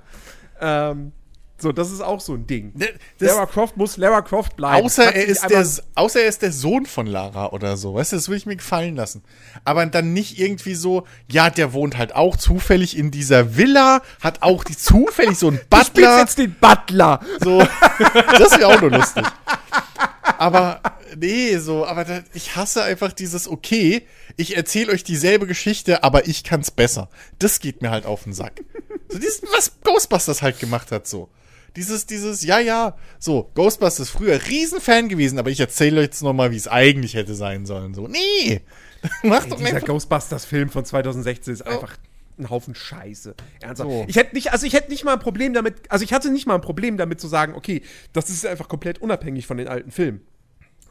Ähm, so, das ist auch so ein Ding. Ne, das- Lara Croft muss Lara Croft bleiben. Außer er, ist der, außer er ist der Sohn von Lara oder so. Weißt du, das würde ich mir gefallen lassen. Aber dann nicht irgendwie so, ja, der wohnt halt auch zufällig in dieser Villa, hat auch die zufällig so einen Du Butler. jetzt den Butler. So, das wäre auch nur lustig. Aber nee, so, aber da, ich hasse einfach dieses, okay, ich erzähle euch dieselbe Geschichte, aber ich kann's besser. Das geht mir halt auf den Sack. So dieses, was Ghostbusters halt gemacht hat, so. Dieses, dieses, ja, ja, so, Ghostbusters früher Riesenfan gewesen, aber ich erzähle euch jetzt nochmal, wie es eigentlich hätte sein sollen. So, nee, mach doch Dieser. Ghostbusters-Film von 2016 ist einfach ein Haufen Scheiße. Ernsthaft. So. Ich hätte nicht, also ich hätte nicht mal ein Problem damit, also ich hatte nicht mal ein Problem damit zu sagen, okay, das ist einfach komplett unabhängig von den alten Filmen.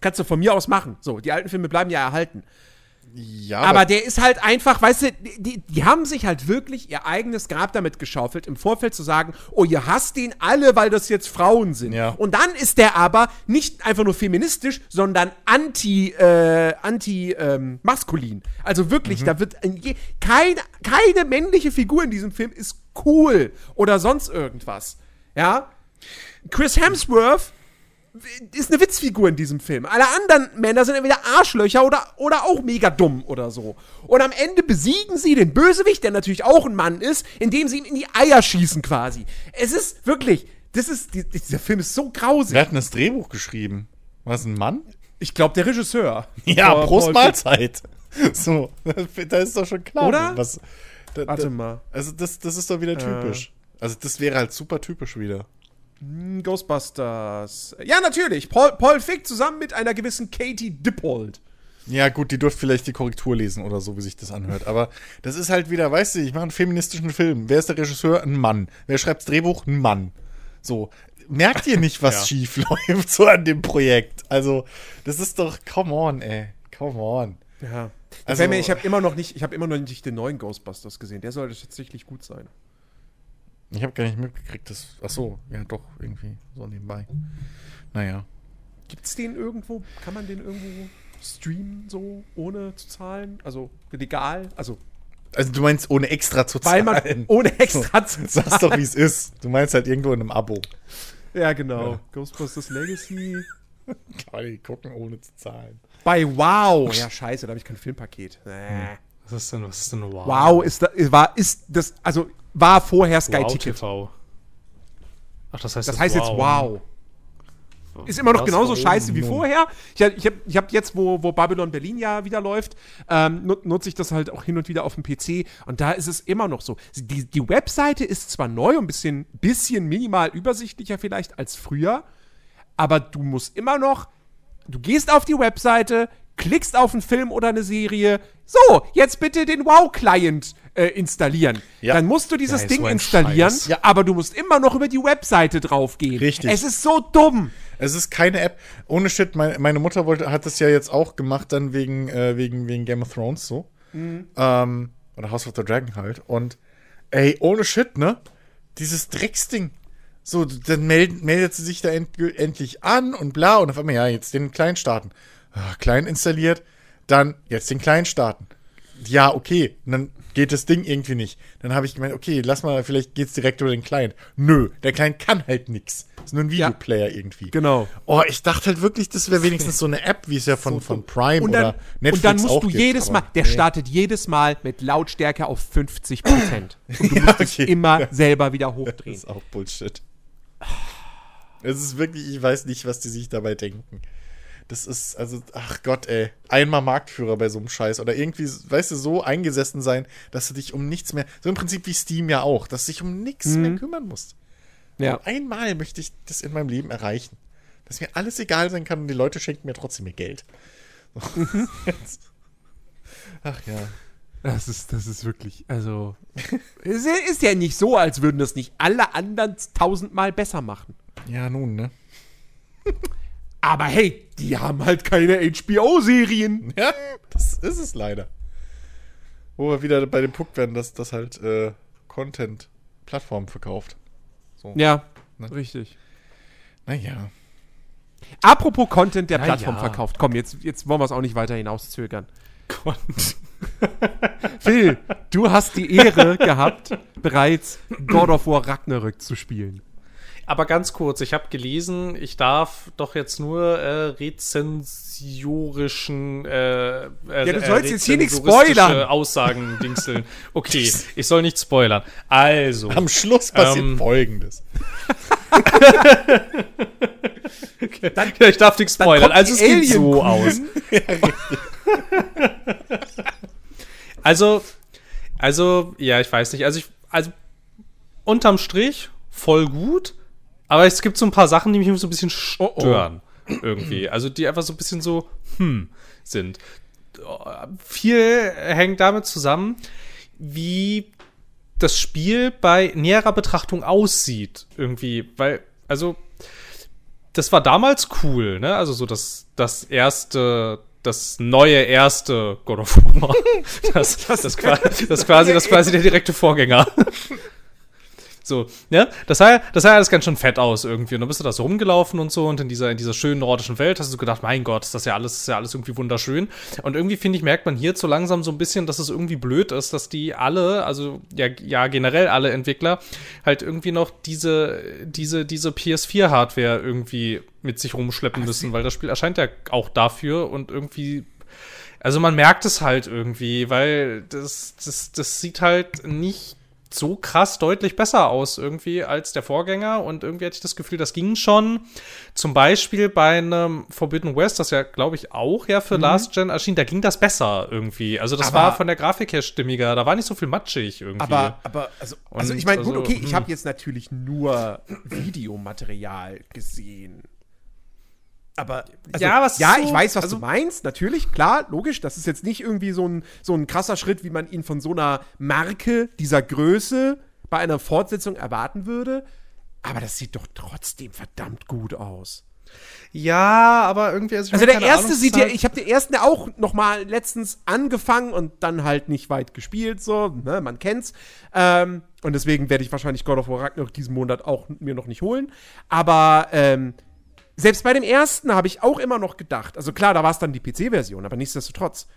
Kannst du von mir aus machen. So, die alten Filme bleiben ja erhalten. Ja, Aber der ist halt einfach, weißt du, die, die haben sich halt wirklich ihr eigenes Grab damit geschaufelt, im Vorfeld zu sagen, oh, ihr hasst den alle, weil das jetzt Frauen sind. Ja. Und dann ist der aber nicht einfach nur feministisch, sondern anti, äh, anti, ähm, maskulin. Also wirklich, Mhm. da wird je, keine, keine männliche Figur in diesem Film ist cool oder sonst irgendwas. Ja? Chris Hemsworth ist eine Witzfigur in diesem Film. Alle anderen Männer sind entweder Arschlöcher oder, oder auch mega dumm oder so. Und am Ende besiegen sie den Bösewicht, der natürlich auch ein Mann ist, indem sie ihm in die Eier schießen quasi. Es ist wirklich, das ist, die, dieser Film ist so grausig. wer hat denn das Drehbuch geschrieben? War es ein Mann? Ich glaube, der Regisseur. Ja, Paul- Prost Mahlzeit. So, da ist doch schon klar. Oder? Was, da, Warte mal. Also das, das ist doch wieder typisch. Also das wäre halt super typisch wieder. Hm, Ghostbusters. Ja, natürlich. Paul, Paul Fick zusammen mit einer gewissen Katie Dippold. Ja gut, die dürft vielleicht die Korrektur lesen oder so, wie sich das anhört. Aber das ist halt wieder, weißt du, ich mache einen feministischen Film. Wer ist der Regisseur? Ein Mann. Wer schreibt das Drehbuch? Ein Mann. So. Merkt ihr nicht, was Ja. schief läuft so an dem Projekt? Also, das ist doch, come on, ey. Come on. Ja. Also, Also, ich habe immer noch nicht, ich habe immer noch nicht den neuen Ghostbusters gesehen. Der sollte tatsächlich gut sein. Ich habe gar nicht mitgekriegt, dass. Ach so, ja, doch, irgendwie so nebenbei. Naja. Gibt's den irgendwo? Kann man den irgendwo streamen, so ohne zu zahlen? Also legal? Also, Also, du meinst, ohne extra zu weil zahlen. man ohne extra zu zahlen. Sag's doch, wie es ist. Du meinst halt irgendwo in einem Abo. Ja, genau. Ja. Ghostbusters Legacy. Kann ich gucken, ohne zu zahlen. Bei Wow. Ja, scheiße, da habe ich kein Filmpaket. Äh. Was ist denn, was ist denn wow? Wow ist da, war, ist das, also war vorher Sky Wow Ticket. TV. Ach, das heißt Das heißt jetzt Wow. Ist immer noch Was? genauso Warum? scheiße wie vorher. Ich, hab- ich habe ich hab jetzt, wo, wo Babylon Berlin ja wieder läuft, ähm, nut- nutze ich das halt auch hin und wieder auf dem PC. Und da ist es immer noch so. Die, die Webseite ist zwar neu und ein bisschen, bisschen minimal übersichtlicher vielleicht als früher, aber du musst immer noch, du gehst auf die Webseite, klickst auf einen Film oder eine Serie, so, jetzt bitte den Wow-Client äh, installieren. Ja. Dann musst du dieses Ja, Ding so installieren. Ja. aber du musst immer noch über die Webseite draufgehen. Richtig. Es ist so dumm. Es ist keine App. Ohne Shit, meine, meine Mutter wollte, hat das ja jetzt auch gemacht, dann wegen, äh, wegen, wegen Game of Thrones so. Ähm, oder House of the Dragon halt. Und ey, ohne Shit, ne? Dieses Drecksding. So, dann meldet, meldet sie sich da end, endlich an und bla. Und auf einmal, ja, jetzt den kleinen starten. Ah, klein installiert, dann jetzt den kleinen starten. Ja, okay. Und dann geht das Ding irgendwie nicht. Dann habe ich gemeint, okay, lass mal, vielleicht geht's direkt über den Client. Nö, der Client kann halt nix. Ist nur ein Videoplayer irgendwie. Genau. Oh, ich dachte halt wirklich, das wäre wenigstens so eine App, wie es ja von, von Prime dann, oder Netflix und dann musst du gibt, jedes Mal, der nee. startet jedes Mal mit Lautstärke auf 50 Prozent. Und du musst es okay. immer selber wieder Das hochdrehen. ist auch Bullshit. Es ist wirklich, ich weiß nicht, was die sich dabei denken. Das ist, also, ach Gott, ey. Einmal Marktführer bei so einem Scheiß. Oder irgendwie, weißt du, so eingesessen sein, dass du dich um nichts mehr, so im Prinzip wie Steam ja auch, dass du dich um nichts Mhm. mehr kümmern musst. Ja. Und einmal möchte ich das in meinem Leben erreichen. Dass mir alles egal sein kann und die Leute schenken mir trotzdem ihr Geld. Mhm. ach ja. Das ist, das ist wirklich, also. es ist ja nicht so, als würden das nicht alle anderen tausendmal besser machen. Ja, nun, ne? Aber hey, die haben halt keine HBO-Serien. Ja, das ist es leider. Wo wir wieder bei dem Punkt werden, dass das halt äh, Content Plattformen verkauft. So. Ja, Ne? richtig. Naja. Apropos Content, der Na Plattform ja. verkauft. Komm, jetzt, jetzt wollen wir es auch nicht weiter hinauszögern. Gott. Phil, du hast die Ehre gehabt, bereits God of War Ragnarök zu spielen. Aber ganz kurz, ich habe gelesen, ich darf doch jetzt nur äh, rezensiorischen äh, äh, Ja, du sollst jetzt hier nicht spoilern. Aussagen dingseln. Okay, ich soll nicht spoilern. Also, Am Schluss passiert Ähm. folgendes. ja, ich darf nichts spoilern. Also es geht so aus. Also, also, ja, ich weiß nicht. Also, ich, also, unterm Strich voll gut, aber es gibt so ein paar Sachen, die mich so ein bisschen Oh, oh. stören. Irgendwie. Also, die einfach so ein bisschen so, hm, sind. Viel hängt damit zusammen, wie das Spiel bei näherer Betrachtung aussieht. Irgendwie, weil, also, das war damals cool, ne? Also so das, das erste, das neue erste God of War. Das, das, das quasi, das quasi der direkte Vorgänger. So, ne? Das sah, das sah alles ganz schön fett aus irgendwie. Und dann bist du da so rumgelaufen und so und in dieser, in dieser schönen nordischen Welt hast du gedacht, mein Gott, ist das ja alles, ist ja alles irgendwie wunderschön. Und irgendwie, finde ich, merkt man hier so langsam so ein bisschen, dass es irgendwie blöd ist, dass die alle, also ja, ja generell alle Entwickler, halt irgendwie noch diese, diese, diese PS4-Hardware irgendwie mit sich rumschleppen müssen, weil das Spiel erscheint ja auch dafür und irgendwie also man merkt es halt irgendwie, weil das, das, das sieht halt nicht so krass deutlich besser aus irgendwie als der Vorgänger und irgendwie hatte ich das Gefühl, das ging schon. Zum Beispiel bei einem Forbidden West, das ja, glaube ich, auch ja für Last Gen erschien, da ging das besser irgendwie. Also das Aber- war von der Grafik her stimmiger, da war nicht so viel matschig irgendwie. Aber, aber, also, also Und ich meine, gut, also, okay, ich hm. habe jetzt natürlich nur Videomaterial gesehen. Aber, also, Ja, was ja, so- ich weiß, was also- du meinst, natürlich, klar, logisch. Das ist jetzt nicht irgendwie so ein, so ein krasser Schritt, wie man ihn von so einer Marke dieser Größe bei einer Fortsetzung erwarten würde. Aber das sieht doch trotzdem verdammt gut aus. Ja, aber irgendwie. Also, also der erste Ahnung, sieht ja, ich habe den ersten ja auch noch mal letztens angefangen und dann halt nicht weit gespielt, so, ne, man kennt's. Ähm, und deswegen werde ich wahrscheinlich God of War Ragnarok diesen Monat auch mir noch nicht holen. Aber ähm, selbst bei dem ersten habe ich auch immer noch gedacht, also klar, da war es dann die PC-Version, aber nichtsdestotrotz,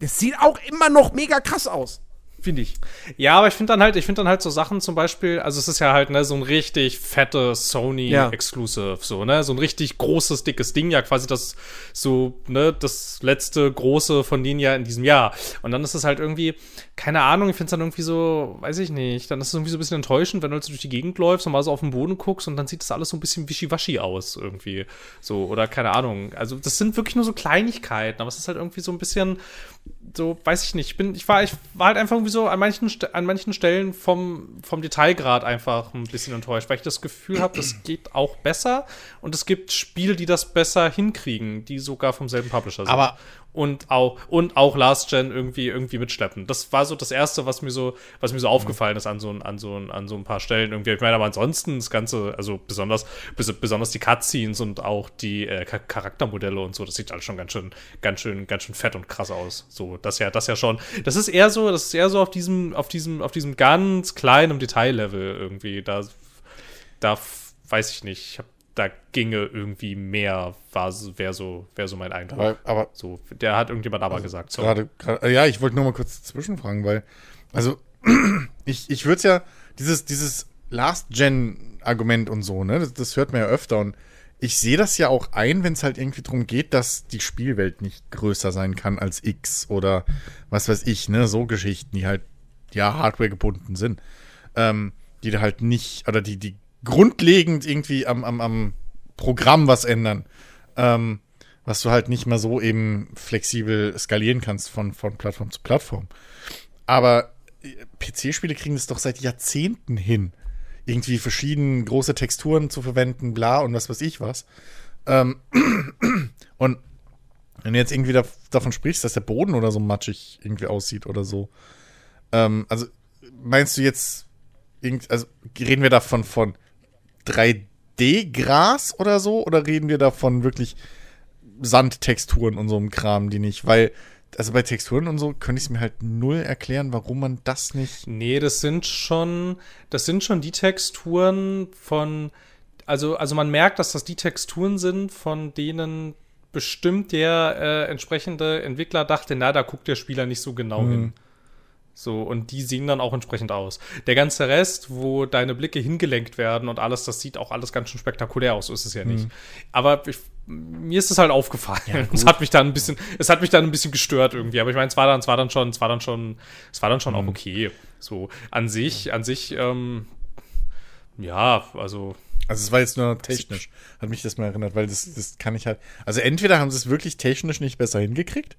das sieht auch immer noch mega krass aus finde ich. Ja, aber ich finde dann halt, ich finde dann halt so Sachen zum Beispiel, also es ist ja halt ne, so ein richtig fettes Sony ja. Exclusive, so ne, so ein richtig großes dickes Ding, ja quasi das so ne das letzte große von denen ja in diesem Jahr. Und dann ist es halt irgendwie, keine Ahnung, ich finde es dann irgendwie so, weiß ich nicht, dann ist es irgendwie so ein bisschen enttäuschend, wenn du jetzt durch die Gegend läufst und mal so auf den Boden guckst und dann sieht das alles so ein bisschen wischiwaschi aus irgendwie, so oder keine Ahnung. Also das sind wirklich nur so Kleinigkeiten, aber es ist halt irgendwie so ein bisschen so, weiß ich nicht, ich bin, ich war, ich war halt einfach irgendwie so an manchen, an manchen Stellen vom, vom Detailgrad einfach ein bisschen enttäuscht, weil ich das Gefühl habe, das geht auch besser und es gibt Spiele, die das besser hinkriegen, die sogar vom selben Publisher sind. Aber und auch und auch Last Gen irgendwie irgendwie mitschleppen. Das war so das erste, was mir so was mir so aufgefallen ist an so an so an so ein paar Stellen irgendwie. Ich meine, aber ansonsten das ganze, also besonders besonders die Cutscenes und auch die äh, Charaktermodelle und so, das sieht alles schon ganz schön ganz schön ganz schön fett und krass aus. So, das ja das ja schon. Das ist eher so, das ist eher so auf diesem auf diesem auf diesem ganz kleinen Detaillevel irgendwie. Da da weiß ich nicht. Ich habe da ginge irgendwie mehr, wäre so, wär so mein Eindruck. Aber, aber so, der hat irgendjemand aber also gesagt. So. Gerade, ja, ich wollte nur mal kurz zwischenfragen, weil, also, ich, ich würde es ja, dieses, dieses Last-Gen-Argument und so, ne, das, das, hört man ja öfter und ich sehe das ja auch ein, wenn es halt irgendwie darum geht, dass die Spielwelt nicht größer sein kann als X oder was weiß ich, ne, so Geschichten, die halt, ja, Hardware gebunden sind. Ähm, die da halt nicht, oder die, die grundlegend irgendwie am, am, am Programm was ändern. Ähm, was du halt nicht mehr so eben flexibel skalieren kannst von, von Plattform zu Plattform. Aber äh, PC-Spiele kriegen das doch seit Jahrzehnten hin, irgendwie verschiedene große Texturen zu verwenden, bla und was weiß ich was. Ähm, und wenn du jetzt irgendwie da, davon sprichst, dass der Boden oder so matschig irgendwie aussieht oder so. Ähm, also meinst du jetzt, also reden wir davon von 3D-Gras oder so? Oder reden wir davon wirklich Sandtexturen und so einem Kram, die nicht? Weil, also bei Texturen und so könnte ich es mir halt null erklären, warum man das nicht. Nee, das sind schon, das sind schon die Texturen von, also, also man merkt, dass das die Texturen sind, von denen bestimmt der äh, entsprechende Entwickler dachte, na, da guckt der Spieler nicht so genau mhm. hin. So, und die sehen dann auch entsprechend aus. Der ganze Rest, wo deine Blicke hingelenkt werden und alles, das sieht auch alles ganz schön spektakulär aus, so ist es ja nicht. Mhm. Aber ich, mir ist es halt aufgefallen. Ja, es hat mich dann ein bisschen, es hat mich dann ein bisschen gestört irgendwie. Aber ich meine, es war dann, es war dann schon, es war dann schon, es war dann schon mhm. auch okay. So, an sich, an sich, ähm, ja, also. Also es war jetzt nur technisch, hat mich das mal erinnert, weil das, das kann ich halt. Also entweder haben sie es wirklich technisch nicht besser hingekriegt,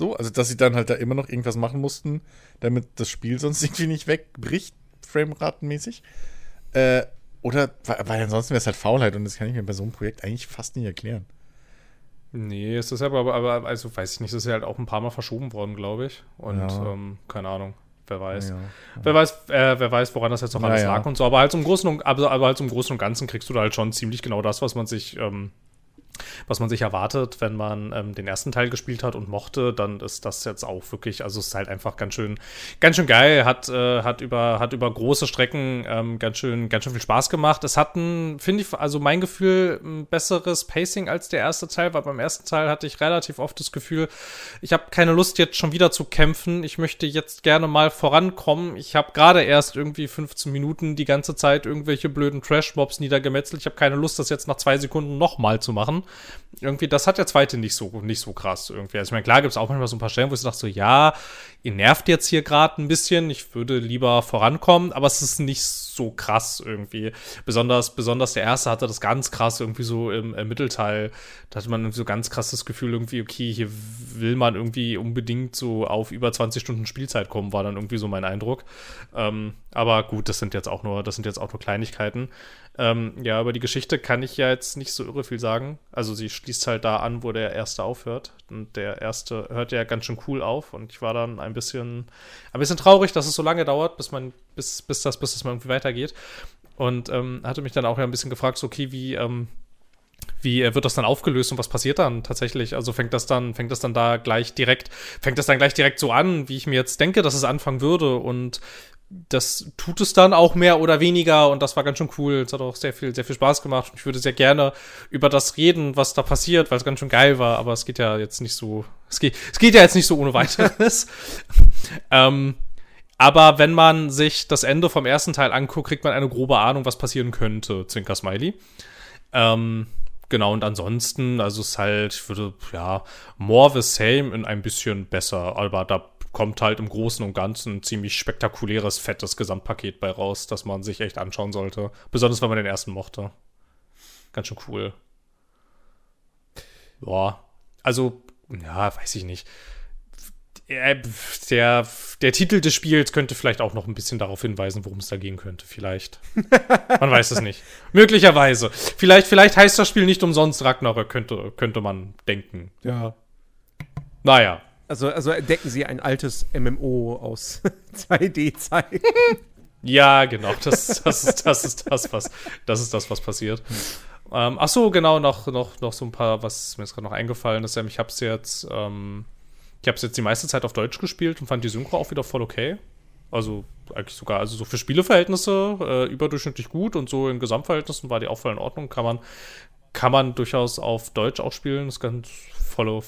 so, also dass sie dann halt da immer noch irgendwas machen mussten, damit das Spiel sonst irgendwie nicht wegbricht, frameratenmäßig. Äh, oder, weil ansonsten wäre es halt Faulheit und das kann ich mir bei so einem Projekt eigentlich fast nicht erklären. Nee, es ist aber, aber, also weiß ich nicht, es ist ja halt auch ein paar Mal verschoben worden, glaube ich. Und ja. ähm, keine Ahnung, wer weiß. Ja, ja. Wer weiß, äh, wer weiß, woran das jetzt noch alles lag und so. Aber halt zum Großen und, aber, aber halt zum Großen und Ganzen kriegst du da halt schon ziemlich genau das, was man sich ähm, was man sich erwartet, wenn man ähm, den ersten Teil gespielt hat und mochte, dann ist das jetzt auch wirklich, also es ist halt einfach ganz schön, ganz schön geil, hat, äh, hat über, hat über große Strecken ähm, ganz schön, ganz schön viel Spaß gemacht. Es hat ein, finde ich, also mein Gefühl, ein besseres Pacing als der erste Teil, weil beim ersten Teil hatte ich relativ oft das Gefühl, ich habe keine Lust jetzt schon wieder zu kämpfen, ich möchte jetzt gerne mal vorankommen. Ich habe gerade erst irgendwie 15 Minuten die ganze Zeit irgendwelche blöden Trash-Mobs niedergemetzelt. Ich habe keine Lust, das jetzt nach zwei Sekunden nochmal zu machen irgendwie, das hat der zweite nicht so, nicht so krass irgendwie. Also ich meine, klar gibt es auch manchmal so ein paar Stellen, wo ich sage so, ja, ihr nervt jetzt hier gerade ein bisschen, ich würde lieber vorankommen, aber es ist nicht so krass irgendwie. Besonders, besonders der erste hatte das ganz krass irgendwie so im, im Mittelteil. Da hatte man so ganz krasses Gefühl irgendwie, okay, hier will man irgendwie unbedingt so auf über 20 Stunden Spielzeit kommen, war dann irgendwie so mein Eindruck. Ähm, aber gut, das sind jetzt auch nur, das sind jetzt auch nur Kleinigkeiten. Ähm, ja, über die Geschichte kann ich ja jetzt nicht so irre viel sagen. Also sie schließt halt da an, wo der erste aufhört. Und der erste hört ja ganz schön cool auf. Und ich war dann ein bisschen, ein bisschen traurig, dass es so lange dauert, bis man, bis, bis das, bis das mal irgendwie weitergeht. Und ähm, hatte mich dann auch ja ein bisschen gefragt, so, okay, wie, ähm, wie äh, wird das dann aufgelöst und was passiert dann tatsächlich? Also fängt das dann, fängt das dann da gleich direkt, fängt das dann gleich direkt so an, wie ich mir jetzt denke, dass es anfangen würde und das tut es dann auch mehr oder weniger und das war ganz schön cool. Es hat auch sehr viel, sehr viel Spaß gemacht. Ich würde sehr gerne über das reden, was da passiert, weil es ganz schön geil war, aber es geht ja jetzt nicht so, es geht, es geht ja jetzt nicht so ohne weiteres. ähm, aber wenn man sich das Ende vom ersten Teil anguckt, kriegt man eine grobe Ahnung, was passieren könnte, Zwinker Smiley. Ähm, genau, und ansonsten, also es ist halt, ich würde, ja, more the same in ein bisschen besser, aber da kommt halt im Großen und Ganzen ein ziemlich spektakuläres, fettes Gesamtpaket bei raus, das man sich echt anschauen sollte. Besonders, wenn man den ersten mochte. Ganz schön cool. Ja, also, ja, weiß ich nicht. Der, der Titel des Spiels könnte vielleicht auch noch ein bisschen darauf hinweisen, worum es da gehen könnte. Vielleicht. Man weiß es nicht. Möglicherweise. Vielleicht, vielleicht heißt das Spiel nicht umsonst Ragnarök, könnte, könnte man denken. Ja. Naja. Also, also entdecken Sie ein altes MMO aus 2D-Zeiten. Ja, genau. Das, das, ist, das ist das, was, das ist das, was passiert. Ähm, ach so, genau, noch, noch, noch so ein paar, was mir jetzt gerade noch eingefallen ist. Ich habe es jetzt, ähm, jetzt die meiste Zeit auf Deutsch gespielt und fand die Synchro auch wieder voll okay. Also eigentlich sogar, also so für Spieleverhältnisse äh, überdurchschnittlich gut und so in Gesamtverhältnissen war die auch voll in Ordnung. Kann man, kann man durchaus auf Deutsch auch spielen. Das ist ganz voll,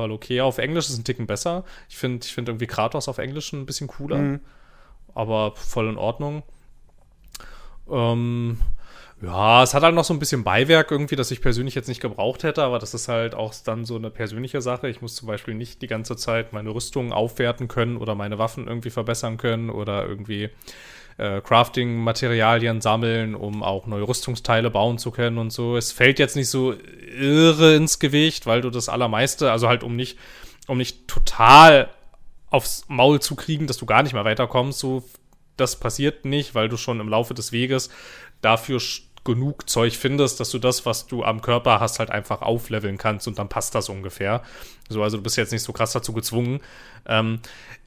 voll okay. Auf Englisch ist es ein Ticken besser. Ich finde ich find irgendwie Kratos auf Englisch ein bisschen cooler. Mhm. Aber voll in Ordnung. Ähm, ja, es hat halt noch so ein bisschen Beiwerk irgendwie, das ich persönlich jetzt nicht gebraucht hätte, aber das ist halt auch dann so eine persönliche Sache. Ich muss zum Beispiel nicht die ganze Zeit meine Rüstung aufwerten können oder meine Waffen irgendwie verbessern können oder irgendwie äh, Crafting-Materialien sammeln, um auch neue Rüstungsteile bauen zu können und so. Es fällt jetzt nicht so irre ins Gewicht, weil du das allermeiste, also halt um nicht, um nicht total aufs Maul zu kriegen, dass du gar nicht mehr weiterkommst, so das passiert nicht, weil du schon im Laufe des Weges dafür genug Zeug findest, dass du das, was du am Körper hast, halt einfach aufleveln kannst und dann passt das ungefähr. So, also du bist jetzt nicht so krass dazu gezwungen. Ähm,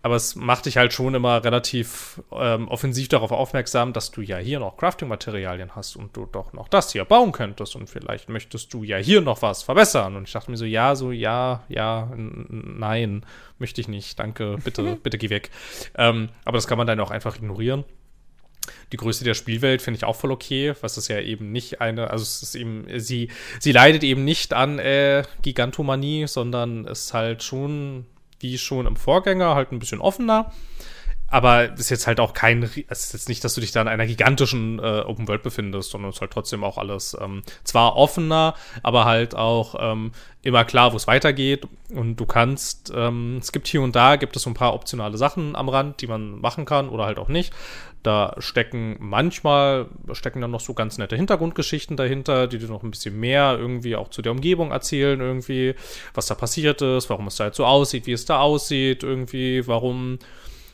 aber es macht dich halt schon immer relativ ähm, offensiv darauf aufmerksam, dass du ja hier noch Crafting-Materialien hast und du doch noch das hier bauen könntest und vielleicht möchtest du ja hier noch was verbessern. Und ich dachte mir so, ja, so, ja, ja, nein, möchte ich nicht, danke, bitte, bitte geh weg. Ähm, aber das kann man dann auch einfach ignorieren. Die Größe der Spielwelt finde ich auch voll okay, was ist ja eben nicht eine, also es ist eben, sie, sie leidet eben nicht an äh, Gigantomanie, sondern ist halt schon, wie schon im Vorgänger, halt ein bisschen offener. Aber ist jetzt halt auch kein, es ist jetzt nicht, dass du dich da in einer gigantischen äh, Open World befindest, sondern es ist halt trotzdem auch alles ähm, zwar offener, aber halt auch ähm, immer klar, wo es weitergeht. Und du kannst, ähm, es gibt hier und da, gibt es so ein paar optionale Sachen am Rand, die man machen kann oder halt auch nicht. Da stecken manchmal, stecken dann noch so ganz nette Hintergrundgeschichten dahinter, die dir noch ein bisschen mehr irgendwie auch zu der Umgebung erzählen, irgendwie, was da passiert ist, warum es da jetzt so aussieht, wie es da aussieht, irgendwie, warum,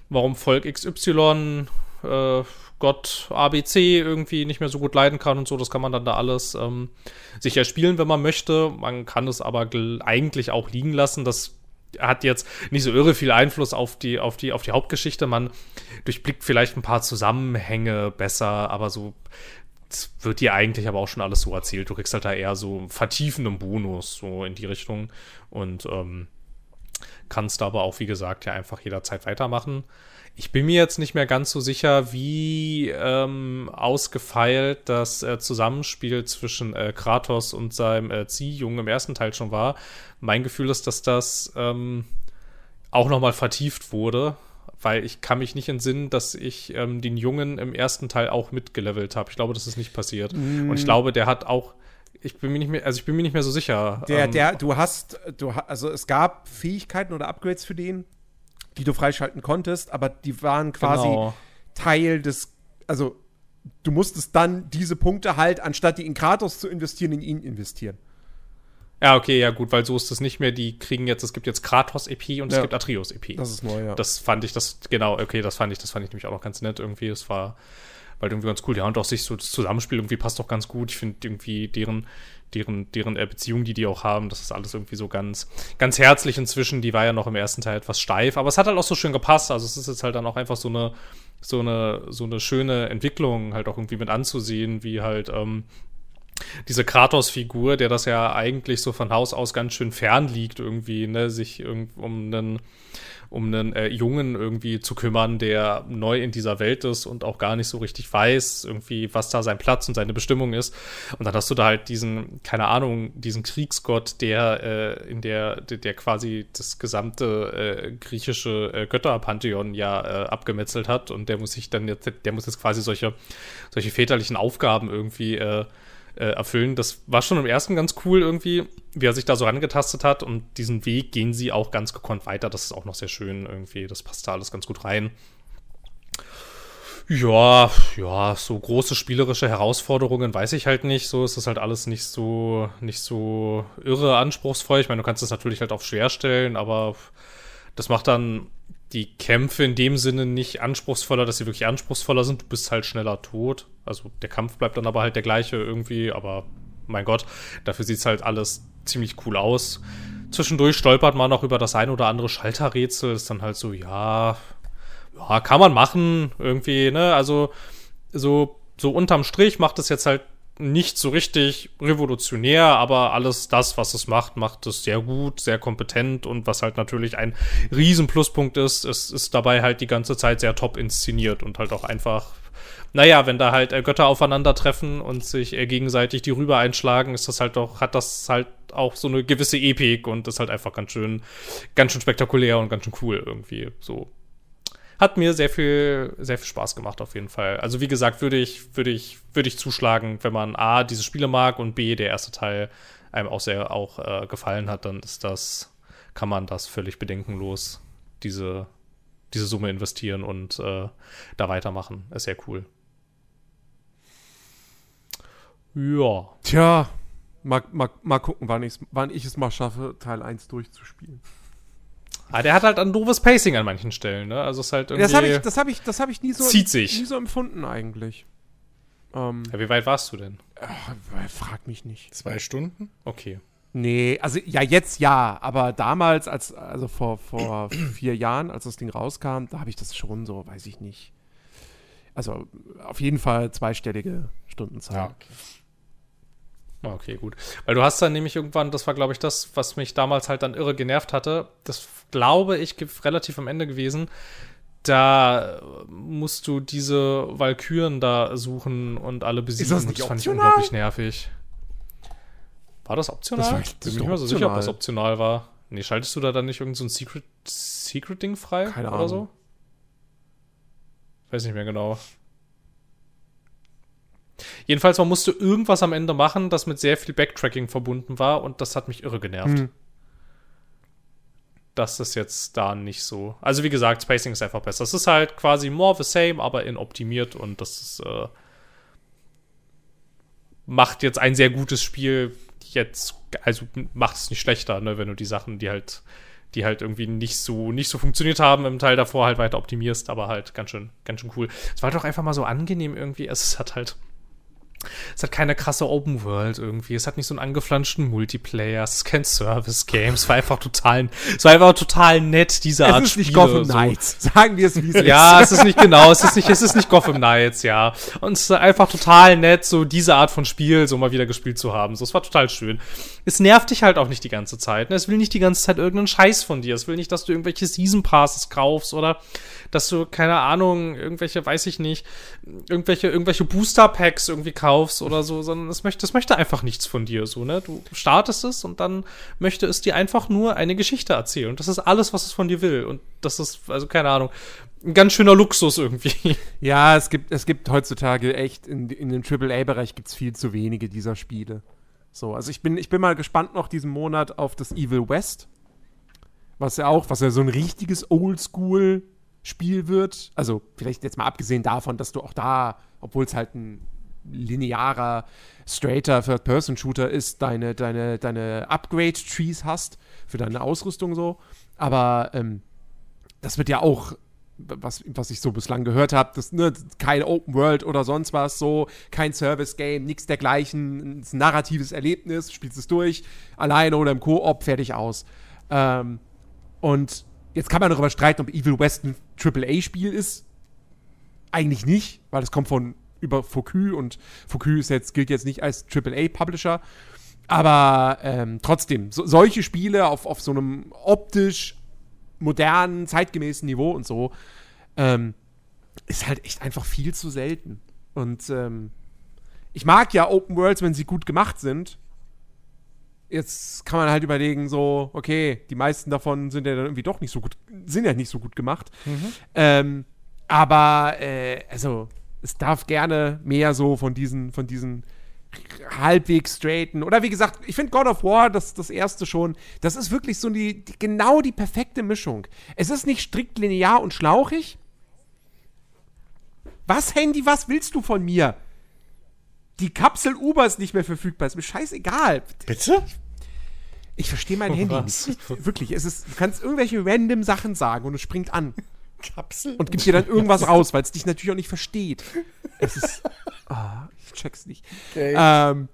warum Volk XY, äh, Gott ABC irgendwie nicht mehr so gut leiden kann und so. Das kann man dann da alles ähm, sich erspielen, wenn man möchte. Man kann es aber eigentlich auch liegen lassen. Das hat jetzt nicht so irre viel Einfluss auf die, auf die, auf die Hauptgeschichte. Man durchblickt vielleicht ein paar Zusammenhänge besser, aber so wird dir eigentlich aber auch schon alles so erzählt. Du kriegst halt da eher so vertiefenden Bonus, so in die Richtung. Und ähm, kannst aber auch, wie gesagt, ja einfach jederzeit weitermachen. Ich bin mir jetzt nicht mehr ganz so sicher, wie ähm, ausgefeilt das äh, Zusammenspiel zwischen äh, Kratos und seinem äh, Ziehjungen im ersten Teil schon war. Mein Gefühl ist, dass das ähm, auch nochmal vertieft wurde, weil ich kann mich nicht entsinnen, dass ich ähm, den Jungen im ersten Teil auch mitgelevelt habe. Ich glaube, das ist nicht passiert. Mm. Und ich glaube, der hat auch ich bin mir nicht mehr, also ich bin mir nicht mehr so sicher. Der, ähm, der, du hast, du, also es gab Fähigkeiten oder Upgrades für den, die du freischalten konntest, aber die waren quasi genau. Teil des, also du musstest dann diese Punkte halt, anstatt die in Kratos zu investieren, in ihn investieren. Ja, okay, ja gut, weil so ist es nicht mehr. Die kriegen jetzt, es gibt jetzt Kratos-EP und ja. es gibt Atreus-EP. Das ist neu, ja. Das fand ich, das, genau, okay, das fand ich, das fand ich nämlich auch noch ganz nett irgendwie. Es war weil irgendwie ganz cool. Ja, und auch sich so das Zusammenspiel irgendwie passt doch ganz gut. Ich finde irgendwie deren, deren, deren Beziehung, die die auch haben, das ist alles irgendwie so ganz, ganz herzlich inzwischen. Die war ja noch im ersten Teil etwas steif, aber es hat halt auch so schön gepasst. Also es ist jetzt halt dann auch einfach so eine, so eine, so eine schöne Entwicklung halt auch irgendwie mit anzusehen, wie halt, ähm, diese Kratos-Figur, der das ja eigentlich so von Haus aus ganz schön fern liegt, irgendwie, ne, sich um einen um einen äh, Jungen irgendwie zu kümmern, der neu in dieser Welt ist und auch gar nicht so richtig weiß, irgendwie, was da sein Platz und seine Bestimmung ist. Und dann hast du da halt diesen, keine Ahnung, diesen Kriegsgott, der äh, in der, der, quasi das gesamte äh, griechische äh, Götterpantheon ja äh, abgemetzelt hat und der muss sich dann jetzt, der muss jetzt quasi solche, solche väterlichen Aufgaben irgendwie äh, erfüllen. Das war schon im ersten ganz cool irgendwie, wie er sich da so rangetastet hat und diesen Weg gehen sie auch ganz gekonnt weiter. Das ist auch noch sehr schön irgendwie. Das passt da alles ganz gut rein. Ja, ja, so große spielerische Herausforderungen weiß ich halt nicht. So ist das halt alles nicht so, nicht so irre anspruchsvoll. Ich meine, du kannst es natürlich halt auf schwer stellen, aber das macht dann die Kämpfe in dem Sinne nicht anspruchsvoller, dass sie wirklich anspruchsvoller sind. Du bist halt schneller tot. Also der Kampf bleibt dann aber halt der gleiche irgendwie, aber mein Gott, dafür sieht es halt alles ziemlich cool aus. Zwischendurch stolpert man auch über das ein oder andere Schalterrätsel, ist dann halt so, ja, ja, kann man machen, irgendwie, ne? Also, so, so unterm Strich macht es jetzt halt nicht so richtig revolutionär, aber alles das, was es macht, macht es sehr gut, sehr kompetent und was halt natürlich ein riesen Pluspunkt ist, es ist dabei halt die ganze Zeit sehr top inszeniert und halt auch einfach naja, wenn da halt äh, Götter aufeinandertreffen und sich äh, gegenseitig die Rüber einschlagen, ist das halt doch, hat das halt auch so eine gewisse Epik und ist halt einfach ganz schön, ganz schön spektakulär und ganz schön cool irgendwie. So hat mir sehr viel, sehr viel Spaß gemacht auf jeden Fall. Also wie gesagt, würde ich, würde ich, würde ich zuschlagen, wenn man A, diese Spiele mag und B, der erste Teil einem auch sehr auch äh, gefallen hat, dann ist das, kann man das völlig bedenkenlos, diese, diese Summe investieren und äh, da weitermachen. Ist sehr cool. Ja. Tja, mal, mal, mal gucken, wann, wann ich es mal schaffe, Teil 1 durchzuspielen. Ah, der hat halt ein doofes Pacing an manchen Stellen, ne? Also ist halt irgendwie. Das habe ich, das hab ich, das hab ich nie so, zieht sich. nie so empfunden eigentlich. Ähm, ja, wie weit warst du denn? Ach, frag mich nicht. Zwei Stunden? Okay. Nee, also ja, jetzt ja, aber damals, als, also vor, vor vier Jahren, als das Ding rauskam, da habe ich das schon so, weiß ich nicht. Also auf jeden Fall zweistellige Stundenzahl. Ja, okay. Ah, okay, gut. Weil du hast dann nämlich irgendwann, das war glaube ich das, was mich damals halt dann irre genervt hatte, das glaube ich relativ am Ende gewesen. Da musst du diese Walküren da suchen und alle besiegen. Ist das, nicht das fand optional? ich unglaublich nervig. War das optional? Das war, das ich bin mir nicht mehr so sicher, ob das optional war. Nee, schaltest du da dann nicht irgendein so Secret, Secret-Ding frei? Keine oder Ahnung. so? Weiß nicht mehr genau. Jedenfalls, man musste irgendwas am Ende machen, das mit sehr viel Backtracking verbunden war und das hat mich irre genervt. Hm. Das ist jetzt da nicht so. Also, wie gesagt, Spacing ist einfach besser. Es ist halt quasi more the same, aber in optimiert und das ist, äh, macht jetzt ein sehr gutes Spiel jetzt, also macht es nicht schlechter, ne, wenn du die Sachen, die halt, die halt irgendwie nicht so, nicht so funktioniert haben, im Teil davor halt weiter optimierst, aber halt ganz schön, ganz schön cool. Es war doch einfach mal so angenehm irgendwie. Es hat halt, es hat keine krasse Open World irgendwie. Es hat nicht so einen angeflanschten Multiplayer. Es ist kein Service-Game. Es war einfach total, es war einfach total nett, diese es Art ist nicht Gotham so. Knights. Sagen wir es wie es ist. Ja, es ist nicht genau. Es ist nicht, es ist nicht Gotham Knights, ja. Und es ist einfach total nett, so diese Art von Spiel so mal wieder gespielt zu haben. So, es war total schön. Es nervt dich halt auch nicht die ganze Zeit. Ne? Es will nicht die ganze Zeit irgendeinen Scheiß von dir. Es will nicht, dass du irgendwelche Season Passes kaufst oder dass du, keine Ahnung, irgendwelche, weiß ich nicht, irgendwelche, irgendwelche Booster Packs irgendwie kaufst kaufst oder so, sondern es möchte, das möchte einfach nichts von dir, so, ne? Du startest es und dann möchte es dir einfach nur eine Geschichte erzählen. Und das ist alles, was es von dir will. Und das ist, also keine Ahnung, ein ganz schöner Luxus irgendwie. Ja, es gibt, es gibt heutzutage echt, in, in dem AAA-Bereich gibt es viel zu wenige dieser Spiele. So, also ich bin, ich bin mal gespannt noch diesen Monat auf das Evil West. Was ja auch, was ja so ein richtiges Oldschool-Spiel wird. Also, vielleicht jetzt mal abgesehen davon, dass du auch da, obwohl es halt ein linearer, straighter Third-Person-Shooter ist, deine, deine, deine Upgrade-Trees hast für deine Ausrüstung so. Aber ähm, das wird ja auch, was, was ich so bislang gehört habe, das ne, kein Open World oder sonst was, so, kein Service-Game, nichts dergleichen, ein narratives Erlebnis, spielst es durch, alleine oder im Koop, fertig aus. Ähm, und jetzt kann man darüber streiten, ob Evil West ein AAA-Spiel ist. Eigentlich nicht, weil es kommt von über Focus und Focus ist jetzt, gilt jetzt nicht als AAA-Publisher. Aber ähm, trotzdem, so, solche Spiele auf, auf so einem optisch modernen, zeitgemäßen Niveau und so, ähm, ist halt echt einfach viel zu selten. Und ähm, ich mag ja Open Worlds, wenn sie gut gemacht sind. Jetzt kann man halt überlegen, so, okay, die meisten davon sind ja dann irgendwie doch nicht so gut, sind ja nicht so gut gemacht. Ähm, aber, äh, also, es darf gerne mehr so von diesen, von diesen halbwegs straighten. Oder wie gesagt, ich finde God of War, das, das erste schon, das ist wirklich so die, die, genau die perfekte Mischung. Es ist nicht strikt linear und schlauchig. Was, Handy, was willst du von mir? Die Kapsel Uber ist nicht mehr verfügbar. Ist mir scheißegal. Bitte? Ich verstehe mein Handy Was? nicht. Wirklich, es ist, du kannst irgendwelche random Sachen sagen und es springt an Kapsel? und gibt dir dann irgendwas raus, weil es dich natürlich auch nicht versteht. Es ist. Ah, ich check's nicht. Okay. Ähm,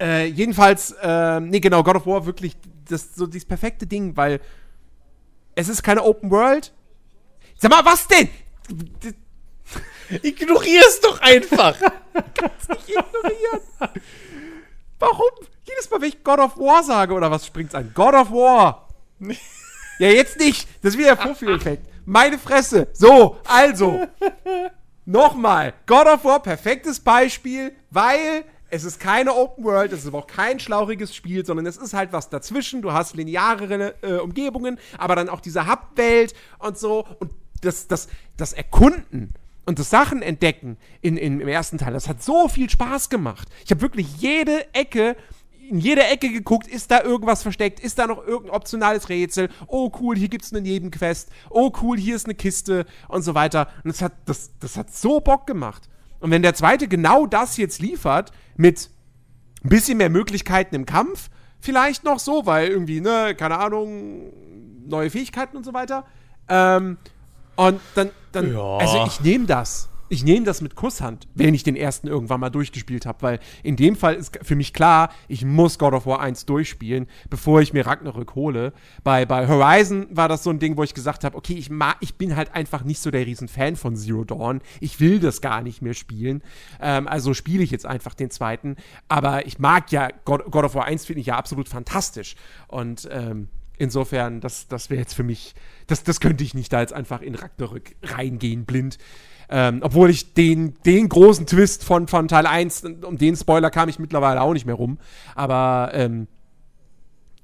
äh, jedenfalls, ähm, nee, genau, God of War wirklich das so dieses perfekte Ding, weil es ist keine Open World. Sag mal, was denn? Ignorier es doch einfach. Nicht ignorieren. Warum? Jedes Mal, wenn ich God of War sage oder was springt's an? God of War. Ja, jetzt nicht. Das ist wieder der Vorführeffekt. Meine Fresse. So, also. Nochmal. God of War, perfektes Beispiel, weil es ist keine Open World, es ist aber auch kein schlauchiges Spiel, sondern es ist halt was dazwischen. Du hast linearere äh, Umgebungen, aber dann auch diese Hub-Welt und so. Und das, das, das Erkunden und das Sachen entdecken in, in, im ersten Teil, das hat so viel Spaß gemacht. Ich habe wirklich jede Ecke in jede Ecke geguckt, ist da irgendwas versteckt, ist da noch irgendein optionales Rätsel, oh cool, hier gibt's eine Nebenquest, oh cool, hier ist eine Kiste und so weiter. Und das hat, das, das hat so Bock gemacht. Und wenn der zweite genau das jetzt liefert, mit ein bisschen mehr Möglichkeiten im Kampf, vielleicht noch so, weil irgendwie, ne, keine Ahnung, neue Fähigkeiten und so weiter. Ähm, und dann, dann Ja. also ich nehme das. Ich nehme das mit Kusshand, wenn ich den ersten irgendwann mal durchgespielt habe, weil in dem Fall ist für mich klar, ich muss God of War 1 durchspielen, bevor ich mir Ragnarök hole. Bei, bei Horizon war das so ein Ding, wo ich gesagt habe, okay, ich, mag, ich bin halt einfach nicht so der Riesenfan von Zero Dawn. Ich will das gar nicht mehr spielen. Ähm, also spiele ich jetzt einfach den zweiten. Aber ich mag ja, God, God of War 1 finde ich ja absolut fantastisch. Und ähm, insofern, das, das wäre jetzt für mich, das, das könnte ich nicht da jetzt einfach in Ragnarök reingehen, blind. Ähm, obwohl ich den, den großen Twist von, von Teil 1, um den Spoiler kam ich mittlerweile auch nicht mehr rum. Aber ähm,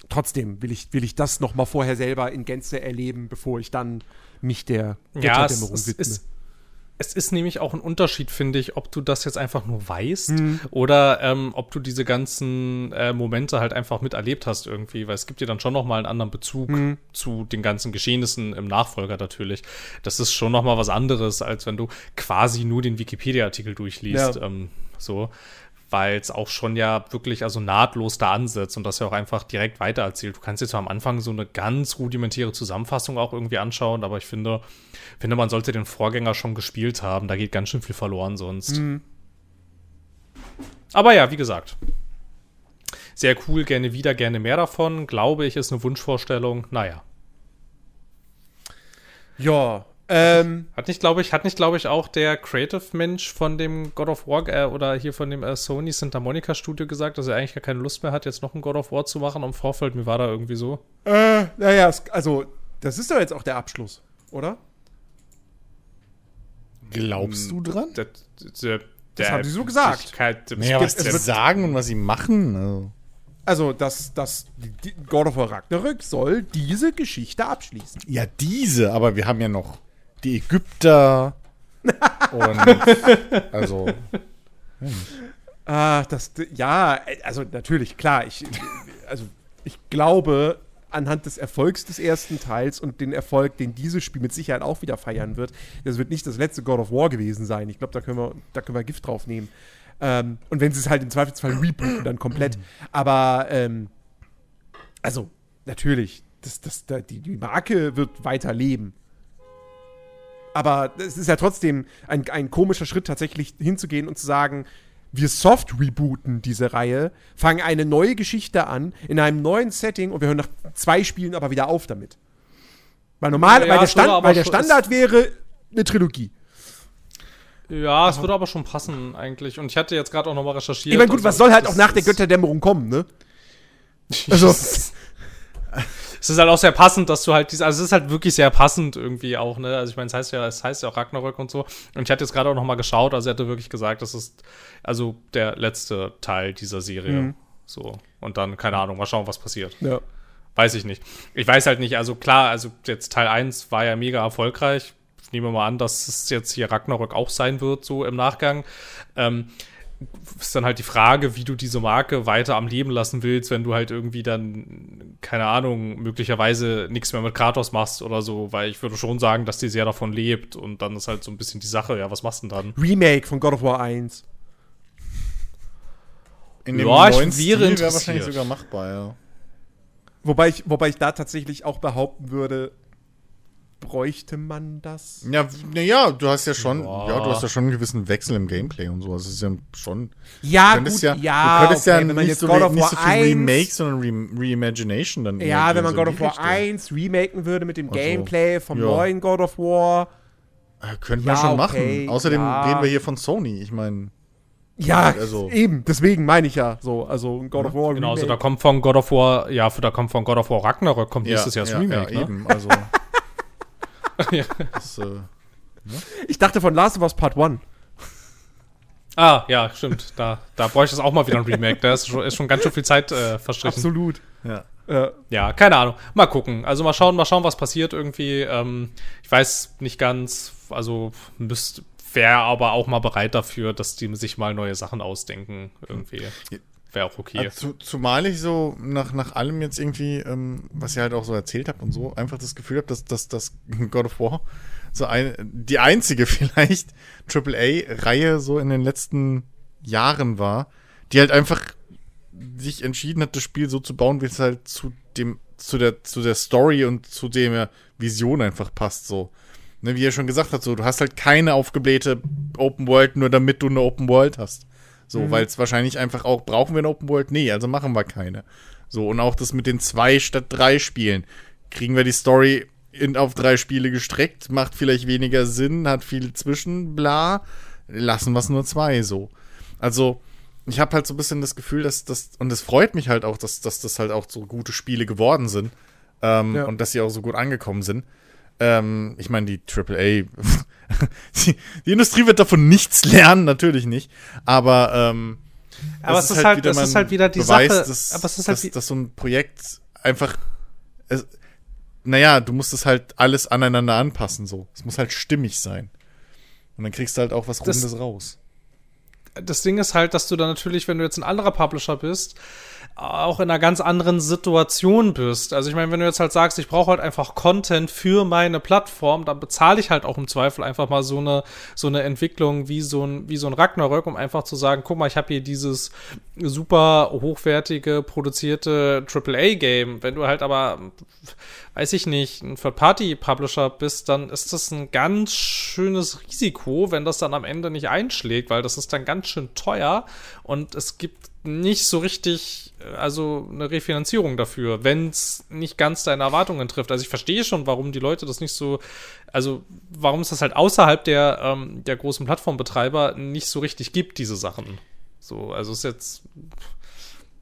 trotzdem will ich, will ich das noch mal vorher selber in Gänze erleben, bevor ich dann mich der Ja, es, es, ist, es ist nämlich auch ein Unterschied, finde ich, ob du das jetzt einfach nur weißt Mhm. oder ähm, ob du diese ganzen äh, Momente halt einfach miterlebt hast irgendwie, weil es gibt dir dann schon noch mal einen anderen Bezug Mhm. zu den ganzen Geschehnissen im Nachfolger natürlich. Das ist schon noch mal was anderes, als wenn du quasi nur den Wikipedia-Artikel durchliest. Ja. Ähm, so weil es auch schon ja wirklich also nahtlos da ansetzt und das ja auch einfach direkt weitererzählt. Du kannst jetzt zwar am Anfang so eine ganz rudimentäre Zusammenfassung auch irgendwie anschauen, aber ich finde, finde, man sollte den Vorgänger schon gespielt haben. Da geht ganz schön viel verloren sonst. Aber ja, wie gesagt. Sehr cool, gerne wieder, gerne mehr davon. Glaube ich, ist eine Wunschvorstellung. Naja. ja, ähm, Hat nicht, glaube ich, hat nicht, glaube ich, auch der Creative-Mensch von dem God of War äh, oder hier von dem äh, Sony Santa Monica Studio gesagt, dass er eigentlich gar keine Lust mehr hat, jetzt noch ein God of War zu machen im Vorfeld. Mir war da irgendwie so. äh, naja, also, das ist doch jetzt auch der Abschluss, oder? Glaubst du dran? Der, der, Das haben sie so gesagt. Naja, was wird- sagen und was sie machen. Also. Also, dass das die- God of War Ragnarök soll diese Geschichte abschließen. Ja, diese, aber wir haben ja noch die Ägypter und also Ah, das, ja, also natürlich, klar, ich, also ich glaube, anhand des Erfolgs des ersten Teils und den Erfolg, den dieses Spiel mit Sicherheit auch wieder feiern wird, das wird nicht das letzte God of War gewesen sein. Ich glaube, da können wir, da können wir Gift drauf nehmen. Ähm, und wenn sie es halt im Zweifelsfall rebooten, dann komplett. Aber, ähm, also, natürlich, das, das, da, die, die Marke wird weiter leben. Aber es ist ja trotzdem ein, ein komischer Schritt, tatsächlich hinzugehen und zu sagen, wir soft rebooten diese Reihe, fangen eine neue Geschichte an, in einem neuen Setting und wir hören nach zwei Spielen aber wieder auf damit. Weil normal, Ja, weil, der Stand, weil der Standard wäre eine Trilogie. Ja, es würde aber schon passen eigentlich. Und ich hatte jetzt gerade auch nochmal recherchiert. Ich meine, gut, was also, soll halt auch nach der Götterdämmerung kommen, ne? Also, Es ist halt auch sehr passend, dass du halt diese, also es ist halt wirklich sehr passend irgendwie auch, ne? Also ich meine, es heißt ja, es heißt ja auch Ragnarök und so. Und ich hatte jetzt gerade auch noch mal geschaut, also er hatte wirklich gesagt, das ist also der letzte Teil dieser Serie. So. Und dann, keine Ahnung, mal schauen, was passiert. ja. Weiß ich nicht. Ich weiß halt nicht, also klar, also jetzt Teil 1 war ja mega erfolgreich. Ich nehme mal an, dass es jetzt hier Ragnarök auch sein wird, so im Nachgang. Ähm, ist dann halt die Frage, wie du diese Marke weiter am Leben lassen willst, wenn du halt irgendwie dann, keine Ahnung, möglicherweise nichts mehr mit Kratos machst oder so, weil ich würde schon sagen, dass die sehr davon lebt und dann ist halt so ein bisschen die Sache, ja, was machst du denn dann? Remake von God of War 1. In Ja, ich neuen wäre Stil wäre wahrscheinlich sogar machbar, ja. Wobei ich, wobei ich da tatsächlich auch behaupten würde, bräuchte man das? Ja, naja, du hast ja schon, Boah. ja, du hast ja schon einen gewissen Wechsel im Gameplay und so. Also es ist ja schon. Ja, Du könntest gut, ja, ja, du könntest okay, ja wenn man nicht, jetzt so, God re- of nicht War so viel 1 Remake, sondern Re Reimagination dann. Ja, wenn man so God of War Richtung. 1 remaken würde mit dem Ach so. Gameplay vom Ja. neuen God of War. Äh, Könnte Ja, man schon okay, machen. Außerdem ja. reden wir hier von Sony. Ich meine, Ja, Also- eben, deswegen meine ich ja so. Also ein God of War Genau, also da kommt von God of War, ja, da kommt von God of War Ragnarök, kommt nächstes Jahr das ja, Remake, ja, ne? eben. Also, Ja. das, äh, Ich dachte von Last of Us Part 1. Ah, ja, stimmt. Da, da bräuchte es auch mal wieder ein Remake. Da ist schon, ist schon ganz schön viel Zeit äh, verstrichen. Absolut. ja. Äh, Ja, keine Ahnung. Mal gucken. Also mal schauen, mal schauen, was passiert irgendwie. Ähm, ich weiß nicht ganz, also müsst, wäre aber auch mal bereit dafür, dass die sich mal neue Sachen ausdenken. Irgendwie. Wäre auch okay. Also, zu, zumal ich so nach, nach allem jetzt irgendwie, ähm, was ihr halt auch so erzählt habt und so, einfach das Gefühl habe, dass, dass, dass God of War so ein, die einzige vielleicht AAA-Reihe so in den letzten Jahren war, die halt einfach sich entschieden hat, das Spiel so zu bauen, wie es halt zu dem, zu der, zu der Story und zu der Vision einfach passt, so. Ne, wie er schon gesagt hat, so, du hast halt keine aufgeblähte Open World, nur damit du eine Open World hast. So, weil es wahrscheinlich einfach auch, brauchen wir eine Open World? Nee, also machen wir keine. So, und auch das mit den zwei statt drei Spielen. Kriegen wir die Story in, auf drei Spiele gestreckt, macht vielleicht weniger Sinn, hat viel zwischen, bla. Lassen wir es nur zwei, so. Also, ich habe halt so ein bisschen das Gefühl, dass das, und es freut mich halt auch, dass, dass das halt auch so gute Spiele geworden sind. Ähm, Ja. Und dass sie auch so gut angekommen sind. Ähm, ich meine, die AAA, die, die Industrie wird davon nichts lernen, natürlich nicht. Aber, ähm, Aber das es ist halt- wieder es ist halt halt wieder die Beweis, Sache- Dass, aber es ist halt dass, dass so ein Projekt einfach, es, naja, du musst es halt alles aneinander anpassen, so. Es muss halt stimmig sein. Und dann kriegst du halt auch was Das- Rundes raus. das Ding ist halt, dass du dann natürlich, wenn du jetzt ein anderer Publisher bist, auch in einer ganz anderen Situation bist. Also ich meine, wenn du jetzt halt sagst, ich brauche halt einfach Content für meine Plattform, dann bezahle ich halt auch im Zweifel einfach mal so eine so eine Entwicklung wie so ein wie so ein Ragnarök, um einfach zu sagen, guck mal, ich habe hier dieses super hochwertige produzierte AAA Game. Wenn du halt aber weiß ich nicht, ein Third-Party-Publisher bist, dann ist das ein ganz schönes Risiko, wenn das dann am Ende nicht einschlägt, weil das ist dann ganz schön teuer und es gibt nicht so richtig, äh, also eine Refinanzierung dafür, wenn es nicht ganz deine Erwartungen trifft. Also ich verstehe schon, warum die Leute das nicht so, also warum es das halt außerhalb der, ähm, der großen Plattformbetreiber nicht so richtig gibt, diese Sachen. So, also ist jetzt,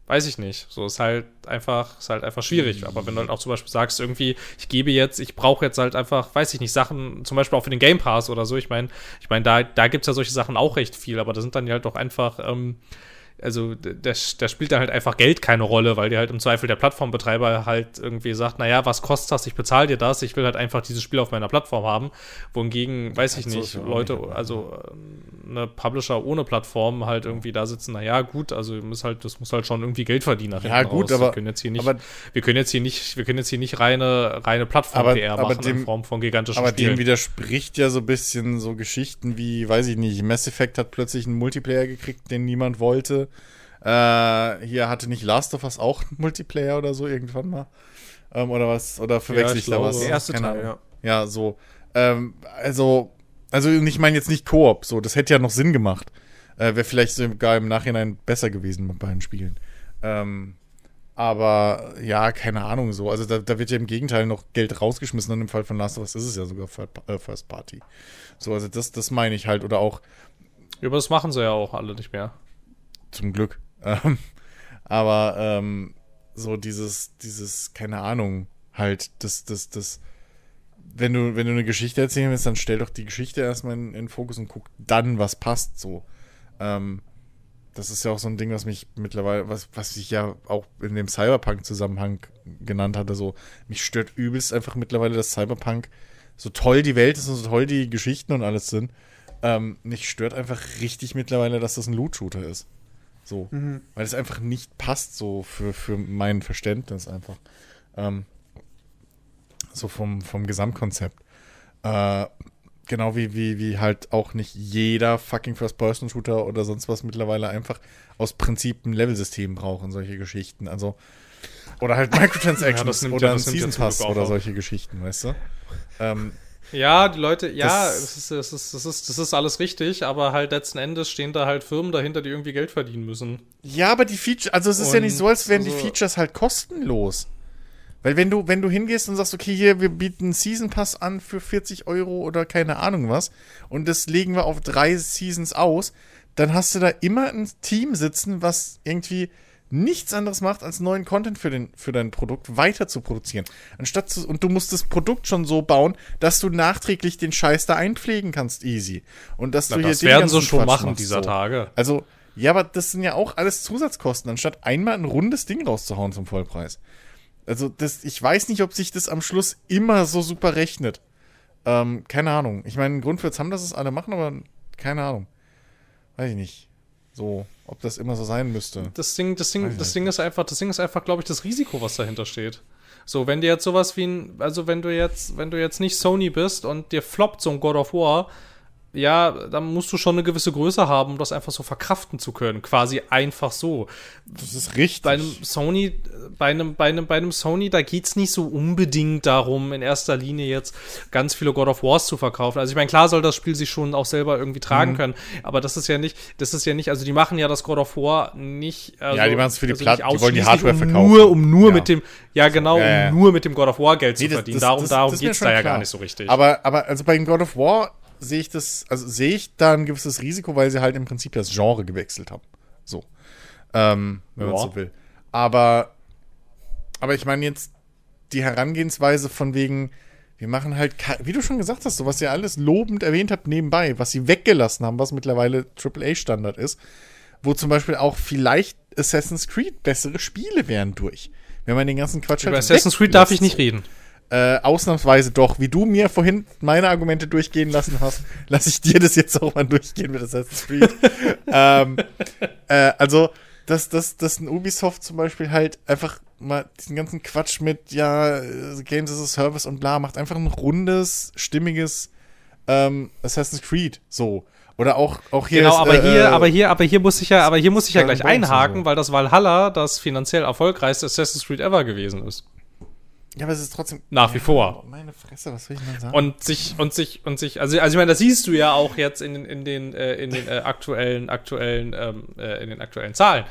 weiß ich nicht. So ist halt einfach, ist halt einfach schwierig. Aber wenn du halt auch zum Beispiel sagst, irgendwie, ich gebe jetzt, ich brauche jetzt halt einfach, weiß ich nicht, Sachen, zum Beispiel auch für den Game Pass oder so. Ich meine, ich meine, da, da gibt's ja solche Sachen auch recht viel, aber da sind dann ja halt doch einfach, ähm, also da, da spielt dann halt einfach Geld keine Rolle, weil dir halt im Zweifel der Plattformbetreiber halt irgendwie sagt, naja, was kostet das? Ich bezahle dir das, ich will halt einfach dieses Spiel auf meiner Plattform haben. Wohingegen, weiß ich nicht, Leute, also eine Publisher ohne Plattform halt irgendwie da sitzen, naja, gut, also muss halt, das muss halt schon irgendwie Geld verdienen Ja, gut, raus. aber- wir können jetzt hier nicht, aber- wir können jetzt hier nicht, wir können jetzt hier nicht reine, reine Aber- Plattform-PR aber machen dem- in Form von gigantischen Aber dem Spielen. widerspricht ja so ein bisschen so Geschichten wie, weiß ich nicht, Mass Effect hat plötzlich einen Multiplayer gekriegt, den niemand wollte. Äh, hier hatte nicht Last of Us auch einen Multiplayer oder so irgendwann mal. Ähm, oder was? Oder verwechsel ich ich da was? Der erste Keine Teil, Ahnung. Ja, so. Ähm, also, also ich meine jetzt nicht Koop, so, das hätte ja noch Sinn gemacht. Äh, Wäre vielleicht sogar im Nachhinein besser gewesen mit beiden Spielen. Ähm, Aber ja, keine Ahnung so. Also da, da wird ja im Gegenteil noch Geld rausgeschmissen und im Fall von Last of Us ist es ja sogar äh, First Party. So, also das, das meine ich halt. Oder auch. Über das machen sie ja auch alle nicht mehr. Zum Glück. Ähm, aber ähm, so dieses, dieses, keine Ahnung, halt, das, das, das, wenn du, wenn du eine Geschichte erzählen willst, dann stell doch die Geschichte erstmal in, in den Fokus und guck dann, was passt so. Ähm, das ist ja auch so ein Ding, was mich mittlerweile, was, was ich ja auch in dem Cyberpunk-Zusammenhang genannt hatte, so, mich stört übelst einfach mittlerweile, dass Cyberpunk so toll die Welt ist und so toll die Geschichten und alles sind. Ähm, mich stört einfach richtig mittlerweile, dass das ein Loot-Shooter ist. So. Mhm. Weil es einfach nicht passt, so für, für mein Verständnis einfach. Ähm, so vom, vom Gesamtkonzept. Äh, genau wie, wie, wie halt auch nicht jeder fucking First-Person-Shooter oder sonst was mittlerweile einfach aus Prinzip ein Level-System braucht und solche Geschichten. Also, oder halt Microtransactions ja, oder ja, ein Season Pass oder solche Geschichten, weißt du? Ähm, ja, die Leute, ja, das, ist, das, ist, das, ist, das ist alles richtig, aber halt letzten Endes stehen da halt Firmen dahinter, die irgendwie Geld verdienen müssen. Ja, aber die Features, also es ist und ja nicht so, als wären also, die Features halt kostenlos. Weil wenn du, wenn du hingehst und sagst, okay, hier, wir bieten Season Pass an für 40 Euro oder keine Ahnung was, und das legen wir auf drei Seasons aus, dann hast du da immer ein Team sitzen, was irgendwie nichts anderes macht, als neuen Content für, den, für dein Produkt weiter zu produzieren. Anstatt zu, und du musst das Produkt schon so bauen, dass du nachträglich den Scheiß da einpflegen kannst, easy. Und dass Na, du das hier werden sie schon Quatsch machen machst, dieser so. Tage. Also, ja, aber das sind ja auch alles Zusatzkosten, anstatt einmal ein rundes Ding rauszuhauen zum Vollpreis. Also, das, ich weiß nicht, ob sich das am Schluss immer so super rechnet. Ähm, keine Ahnung. Ich meine, ein Grund für haben, dass es alle machen, aber keine Ahnung. Weiß ich nicht. So, ob das immer so sein müsste. Das Ding, das Ding, das Ding ist einfach, das Ding ist einfach, glaube ich, das Risiko, was dahinter steht. So, wenn dir jetzt sowas wie ein, also wenn du jetzt, wenn du jetzt nicht Sony bist und dir floppt so ein God of War, ja, dann musst du schon eine gewisse Größe haben, um das einfach so verkraften zu können. Quasi einfach so. Das ist richtig. Bei einem Sony, bei einem, bei einem, bei einem Sony, da geht's nicht so unbedingt darum, in erster Linie jetzt ganz viele God of Wars zu verkaufen. Also ich meine, klar soll das Spiel sich schon auch selber irgendwie tragen mhm. können, aber das ist ja nicht, das ist ja nicht, also die machen ja das God of War nicht. Also, ja, die machen es für die also Platten, die wollen die Hardware um verkaufen. Nur, um nur ja. mit dem, ja genau, ja, ja. um nur mit dem God of War Geld nee, zu verdienen. Das, darum, das, darum das geht's da ja gar nicht so richtig. Aber, aber also bei dem God of War sehe ich das, also sehe ich da ein gewisses Risiko, weil sie halt im Prinzip das Genre gewechselt haben. So. Ähm, wenn man so will. Aber, aber ich meine jetzt die Herangehensweise von wegen, wir machen halt, wie du schon gesagt hast, so was ihr alles lobend erwähnt habt nebenbei, was sie weggelassen haben, was mittlerweile AAA-Standard ist, wo zum Beispiel auch vielleicht Assassin's Creed bessere Spiele wären durch. Wenn man den ganzen Quatsch Über halt Assassin's Creed darf ich nicht reden. Äh, ausnahmsweise doch, wie du mir vorhin meine Argumente durchgehen lassen hast, lasse ich dir das jetzt auch mal durchgehen mit Assassin's Creed. ähm, äh, also, dass, dass, dass ein Ubisoft zum Beispiel halt einfach mal diesen ganzen Quatsch mit, ja, Games as a Service und bla, macht einfach ein rundes, stimmiges ähm, Assassin's Creed so. Oder auch, auch hier. Genau, ist, aber äh, hier, aber hier, aber hier muss ich ja, aber hier muss ich ja gleich einhaken, so. weil das Valhalla das finanziell erfolgreichste Assassin's Creed ever gewesen ist. Ja, aber es ist trotzdem. Nach wie vor. Meine Fresse, was will ich denn sagen? Und sich, und sich, und sich, also, also ich meine, das siehst du ja auch jetzt in, in den, äh, in den äh, aktuellen, aktuellen, ähm, äh, in den aktuellen Zahlen.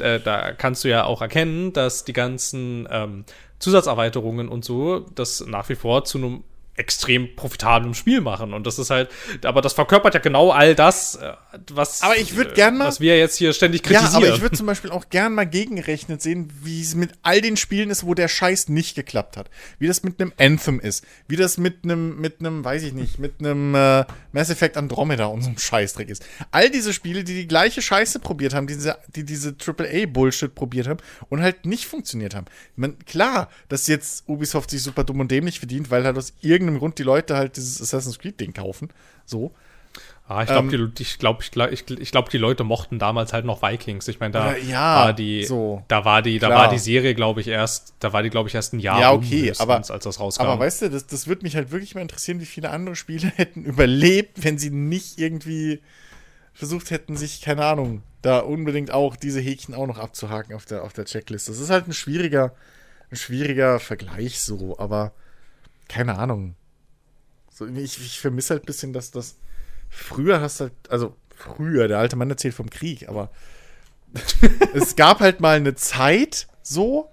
Äh, da kannst du ja auch erkennen, dass die ganzen ähm, Zusatzerweiterungen und so das nach wie vor zu einem extrem profitablem Spiel machen. Und das ist halt, aber das verkörpert ja genau all das, äh, was, aber ich würd gern mal, was wir jetzt hier ständig kritisieren. Ja, aber ich würde zum Beispiel auch gern mal gegengerechnet sehen, wie es mit all den Spielen ist, wo der Scheiß nicht geklappt hat. Wie das mit einem Anthem ist. Wie das mit einem, mit einem, weiß ich nicht, mit einem äh, Mass Effect Andromeda und so einem Scheißdreck ist. All diese Spiele, die die gleiche Scheiße probiert haben, diese, die diese AAA-Bullshit probiert haben und halt nicht funktioniert haben. Man, klar, dass jetzt Ubisoft sich super dumm und dämlich verdient, weil halt aus irgendeinem irgendeinem Grund die Leute halt dieses Assassin's Creed-Ding kaufen. So. Ah, ich glaube, ähm, ich glaube, ich glaube, ich, glaub, die Leute mochten damals halt noch Vikings. Ich meine, da ja, war die, so, da war die, da war die Serie, glaube ich, erst, da war die, glaube ich, erst ein Jahr ja, okay, aber, als das rauskam. Aber weißt du, das, das würde mich halt wirklich mal interessieren, wie viele andere Spiele hätten überlebt, wenn sie nicht irgendwie versucht hätten, sich, keine Ahnung, da unbedingt auch diese Häkchen auch noch abzuhaken auf der, auf der Checkliste. Das ist halt ein schwieriger, ein schwieriger Vergleich so, aber keine Ahnung. So, ich, ich vermisse halt ein bisschen, dass das. Früher hast halt, also früher, der alte Mann erzählt vom Krieg, aber es gab halt mal eine Zeit, so,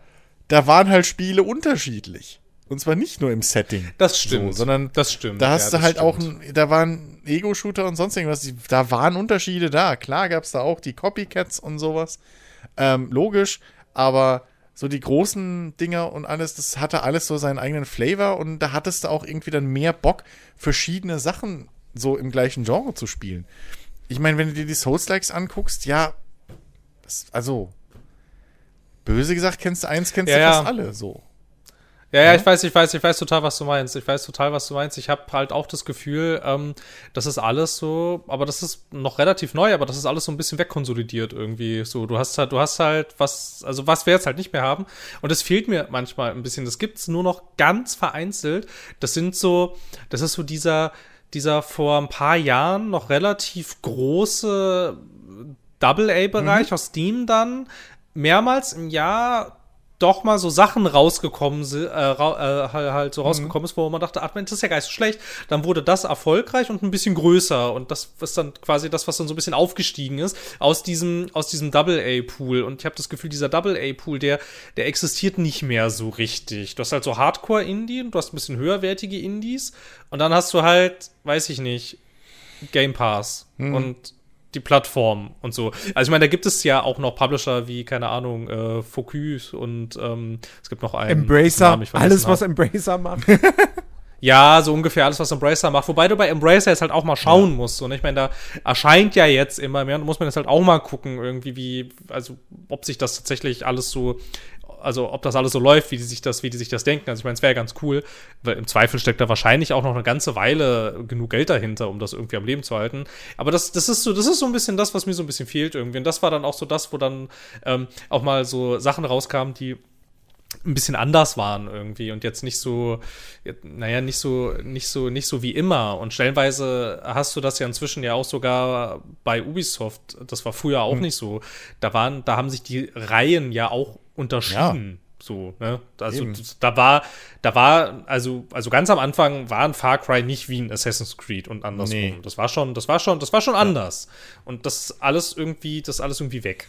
da waren halt Spiele unterschiedlich. Und zwar nicht nur im Setting. Das stimmt. So, sondern das stimmt. da hast Ja, du halt auch, stimmt. ein, da waren Ego-Shooter und sonst irgendwas. Die- Da waren Unterschiede da. Klar gab es da auch die Copycats und sowas. Ähm, logisch, aber so die großen Dinger und alles, das hatte alles so seinen eigenen Flavor und da hattest du auch irgendwie dann mehr Bock, verschiedene Sachen so im gleichen Genre zu spielen. Ich meine, wenn du dir die Souls-Likes anguckst, ja, das, also, böse gesagt, kennst du eins, kennst Ja, du ja. fast alle so. Ja, ja, ich weiß, ich weiß, ich weiß total, was du meinst. Ich weiß total, was du meinst. Ich habe halt auch das Gefühl, ähm, das ist alles so, aber das ist noch relativ neu, aber das ist alles so ein bisschen wegkonsolidiert irgendwie. So, du hast halt, du hast halt was, also was wir jetzt halt nicht mehr haben. Und es fehlt mir manchmal ein bisschen. Das gibt's nur noch ganz vereinzelt. Das sind so, das ist so dieser, dieser vor ein paar Jahren noch relativ große Double-A-Bereich aus Steam dann mehrmals im Jahr doch mal so Sachen rausgekommen sind, äh, ra äh, halt so rausgekommen ist, wo man dachte, ach Mensch, das ist ja gar nicht so schlecht. Dann wurde das erfolgreich und ein bisschen größer. Und das ist dann quasi das, was dann so ein bisschen aufgestiegen ist aus diesem aus diesem Double A Pool. Und ich habe das Gefühl, dieser Double A Pool, der der existiert nicht mehr so richtig. Du hast halt so Hardcore Indie und du hast ein bisschen höherwertige Indies. Und dann hast du halt, weiß ich nicht, Game Pass. Und die Plattform und so. Also ich meine, da gibt es ja auch noch Publisher wie, keine Ahnung, äh, Focus und ähm, es gibt noch einen. Embracer, Namen, alles, was. Embracer macht. Ja, so ungefähr alles, was Embracer macht. Wobei du bei Embracer jetzt halt auch mal schauen musst. Und ich meine, da erscheint ja jetzt immer mehr und muss man jetzt halt auch mal gucken, irgendwie, wie, also ob sich das tatsächlich alles so, also ob das alles so läuft, wie die sich das, wie die sich das denken. Also ich meine, es wäre ganz cool, weil im Zweifel steckt da wahrscheinlich auch noch eine ganze Weile genug Geld dahinter, um das irgendwie am Leben zu halten. Aber das, das ist so, das ist so ein bisschen das, was mir so ein bisschen fehlt irgendwie. Und das war dann auch so das, wo dann ähm, auch mal so Sachen rauskamen, die ein bisschen anders waren irgendwie und jetzt nicht so, naja, nicht so, nicht so, nicht so wie immer. Und stellenweise hast du das ja inzwischen ja auch sogar bei Ubisoft. Das war früher auch nicht so. Da waren, da haben sich die Reihen ja auch unterschieden. So, ne? Also Eben. da war, da war, also, also ganz am Anfang war ein Far Cry nicht wie ein Assassin's Creed und andersrum. Nee. Das war schon, das war schon, das war schon anders. Und das alles irgendwie, das alles irgendwie weg.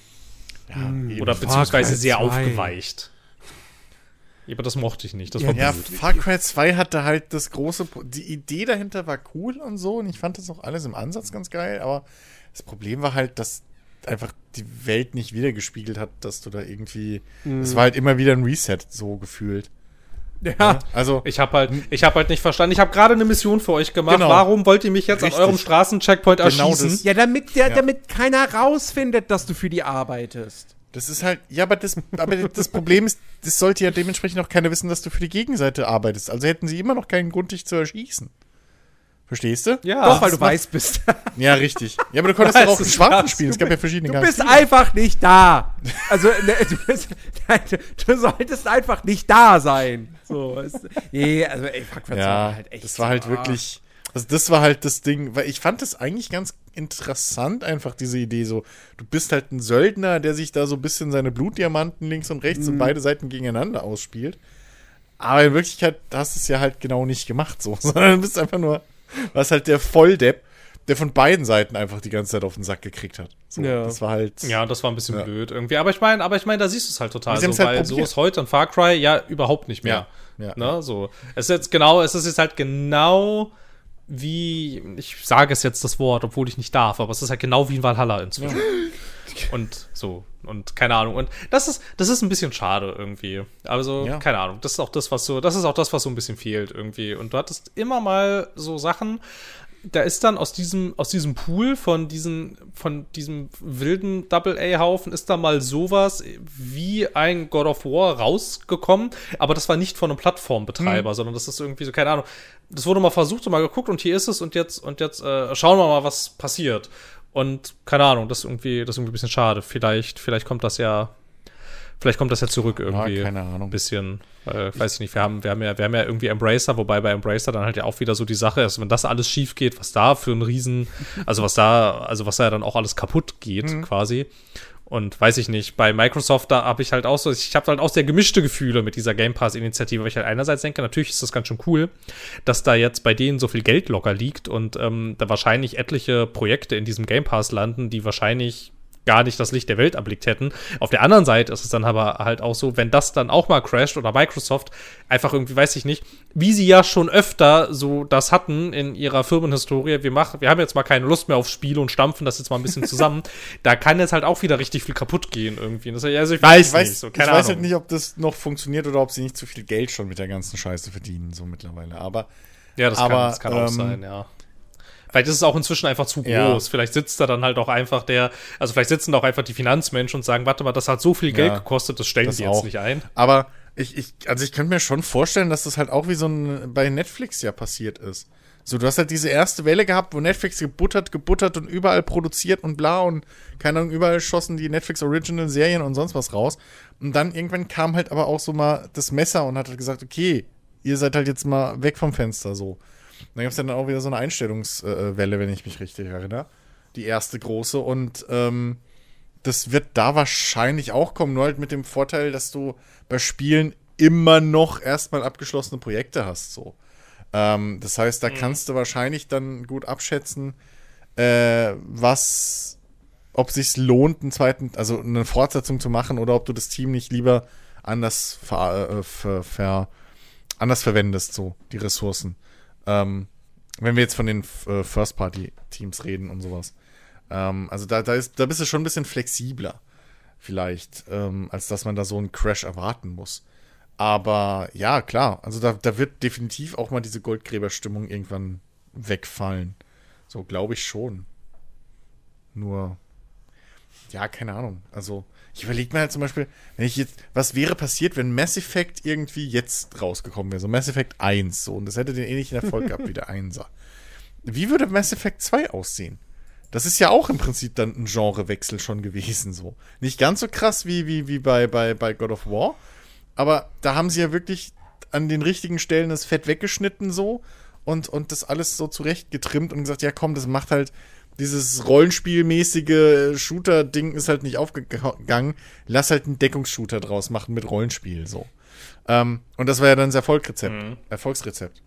Ja. Oder beziehungsweise sehr 2. aufgeweicht. Ja, aber das mochte ich nicht. Das Ja, war Ja. Far Cry 2 hatte halt das große. Die Idee dahinter war cool und so und ich fand das auch alles im Ansatz ganz geil, aber das Problem war halt, dass einfach die Welt nicht wiedergespiegelt hat, dass du da irgendwie. Es war halt immer wieder ein Reset, so gefühlt. ja. Also, Ich habe halt, ich habe halt nicht verstanden. Ich habe gerade eine Mission für euch gemacht. Genau. Warum wollt ihr mich jetzt Richtig. an eurem Straßencheckpoint Genau erschießen? das. Ja, damit, der, Ja. damit keiner rausfindet, dass du für die arbeitest. Das ist halt. Ja, aber das, aber das Problem ist, das sollte ja dementsprechend auch keiner wissen, dass du für die Gegenseite arbeitest. Also hätten sie immer noch keinen Grund, dich zu erschießen. Verstehst du? Ja, Doch, weil du weiß bist. Ja, richtig. Ja, aber du konntest doch auch einen Schwarzen krass. spielen. Es gab ja verschiedene Du bist einfach nicht da. Also, ne, du, bist, nein, du solltest einfach nicht da sein. So, ist, nee, also, ey, fuck, was Ja, war halt echt das war halt so, wirklich. Also das war halt das Ding, weil ich fand das eigentlich ganz interessant, einfach diese Idee so. Du bist halt ein Söldner, der sich da so ein bisschen seine Blutdiamanten links und rechts Mhm. und beide Seiten gegeneinander ausspielt. Aber in Wirklichkeit hast du es ja halt genau nicht gemacht so, sondern du bist einfach nur, was halt der Volldepp, der von beiden Seiten einfach die ganze Zeit auf den Sack gekriegt hat. So, Ja. Das war halt. Ja, das war ein bisschen Ja. blöd irgendwie. Aber ich meine, aber ich meine, da siehst du es halt total so, halt weil so probiert. ist heute ein Far Cry ja überhaupt nicht mehr. Ja, ja. Ne, so. Es ist jetzt genau, es ist jetzt halt genau wie, ich sage es jetzt das Wort, obwohl ich nicht darf, aber es ist halt genau wie in Valhalla inzwischen. Und so. Und keine Ahnung. Und das ist, das ist ein bisschen schade irgendwie. Also, Ja. keine Ahnung. Das ist auch das, was so, das ist auch das, was so ein bisschen fehlt irgendwie. Und du hattest immer mal so Sachen, da ist dann aus diesem, aus diesem Pool von diesen, von diesem wilden Double-A-Haufen ist da mal sowas wie ein God of War rausgekommen, aber das war nicht von einem Plattformbetreiber, sondern das ist irgendwie so, keine Ahnung. Das wurde mal versucht und mal geguckt und hier ist es und jetzt, und jetzt äh, schauen wir mal, was passiert. Und keine Ahnung, das ist irgendwie, das ist irgendwie ein bisschen schade. Vielleicht, vielleicht kommt das ja, vielleicht kommt das ja zurück irgendwie. keine Ahnung. Ein bisschen, äh, weiß ich nicht, wir haben, wir haben ja, wir haben ja irgendwie Embracer, wobei bei Embracer dann halt ja auch wieder so die Sache ist, wenn das alles schief geht, was da für ein Riesen, also was da, also was da dann auch alles kaputt geht, Mhm. quasi. Und weiß ich nicht, bei Microsoft, da habe ich halt auch so, ich habe halt auch sehr gemischte Gefühle mit dieser Game Pass-Initiative, weil ich halt einerseits denke, natürlich ist das ganz schön cool, dass da jetzt bei denen so viel Geld locker liegt und ähm, da wahrscheinlich etliche Projekte in diesem Game Pass landen, die wahrscheinlich gar nicht das Licht der Welt erblickt hätten. Auf der anderen Seite ist es dann aber halt auch so, wenn das dann auch mal crasht oder Microsoft einfach irgendwie, weiß ich nicht, wie sie ja schon öfter so das hatten in ihrer Firmenhistorie, wir machen, wir haben jetzt mal keine Lust mehr auf Spiele und stampfen das jetzt mal ein bisschen zusammen, da kann jetzt halt auch wieder richtig viel kaputt gehen irgendwie. Das, also ich weiß, ich weiß, nicht, so, ich weiß halt nicht, ob das noch funktioniert oder ob sie nicht zu viel Geld schon mit der ganzen Scheiße verdienen, so mittlerweile. Aber ja, das aber, kann, das kann auch ähm, sein, ja. Vielleicht ist es auch inzwischen einfach zu Ja. groß. Vielleicht sitzt da dann halt auch einfach der, also vielleicht sitzen da auch einfach die Finanzmenschen und sagen, warte mal, das hat so viel Geld Ja, gekostet, das stellen das sie jetzt auch. nicht ein. Aber ich, ich, also ich könnte mir schon vorstellen, dass das halt auch wie so ein bei Netflix ja passiert ist. So, du hast halt diese erste Welle gehabt, wo Netflix gebuttert, gebuttert und überall produziert und bla und keine Ahnung, überall schossen die Netflix Original Serien und sonst was raus. Und dann irgendwann kam halt aber auch so mal das Messer und hat halt gesagt, okay, ihr seid halt jetzt mal weg vom Fenster so. Dann gab es dann auch wieder so eine Einstellungswelle, wenn ich mich richtig erinnere. Die erste große und ähm, das wird da wahrscheinlich auch kommen, nur halt mit dem Vorteil, dass du bei Spielen immer noch erstmal abgeschlossene Projekte hast. So. Ähm, das heißt, da kannst du wahrscheinlich dann gut abschätzen, äh, was, ob sich lohnt, einen zweiten, also eine Fortsetzung zu machen oder ob du das Team nicht lieber anders ver, äh, ver, ver, anders verwendest, so die Ressourcen. Ähm, wenn wir jetzt von den äh, First-Party-Teams reden und sowas. Ähm, also da, da, ist, da bist du schon ein bisschen flexibler, vielleicht, ähm, als dass man da so einen Crash erwarten muss. Aber ja, klar, also da, da wird definitiv auch mal diese Goldgräberstimmung irgendwann wegfallen. So glaube ich schon. Nur, ja, keine Ahnung. Also, ich überlege mir halt zum Beispiel, wenn ich jetzt, was wäre passiert, wenn Mass Effect irgendwie jetzt rausgekommen wäre? So Mass Effect 1, so, und das hätte den ähnlichen Erfolg gehabt wie der 1er. Wie würde Mass Effect 2 aussehen? Das ist ja auch im Prinzip dann ein Genrewechsel schon gewesen, so. Nicht ganz so krass wie, wie, wie bei, bei, bei God of War, aber da haben sie ja wirklich an den richtigen Stellen das Fett weggeschnitten, so, und, und das alles so zurecht getrimmt und gesagt, ja komm, das macht halt dieses Rollenspielmäßige Shooter-Ding ist halt nicht aufgegangen. Lass halt einen Deckungsshooter draus machen mit Rollenspiel, so. Ähm, und das war ja dann das Erfolgsrezept, Mhm. Erfolgsrezept.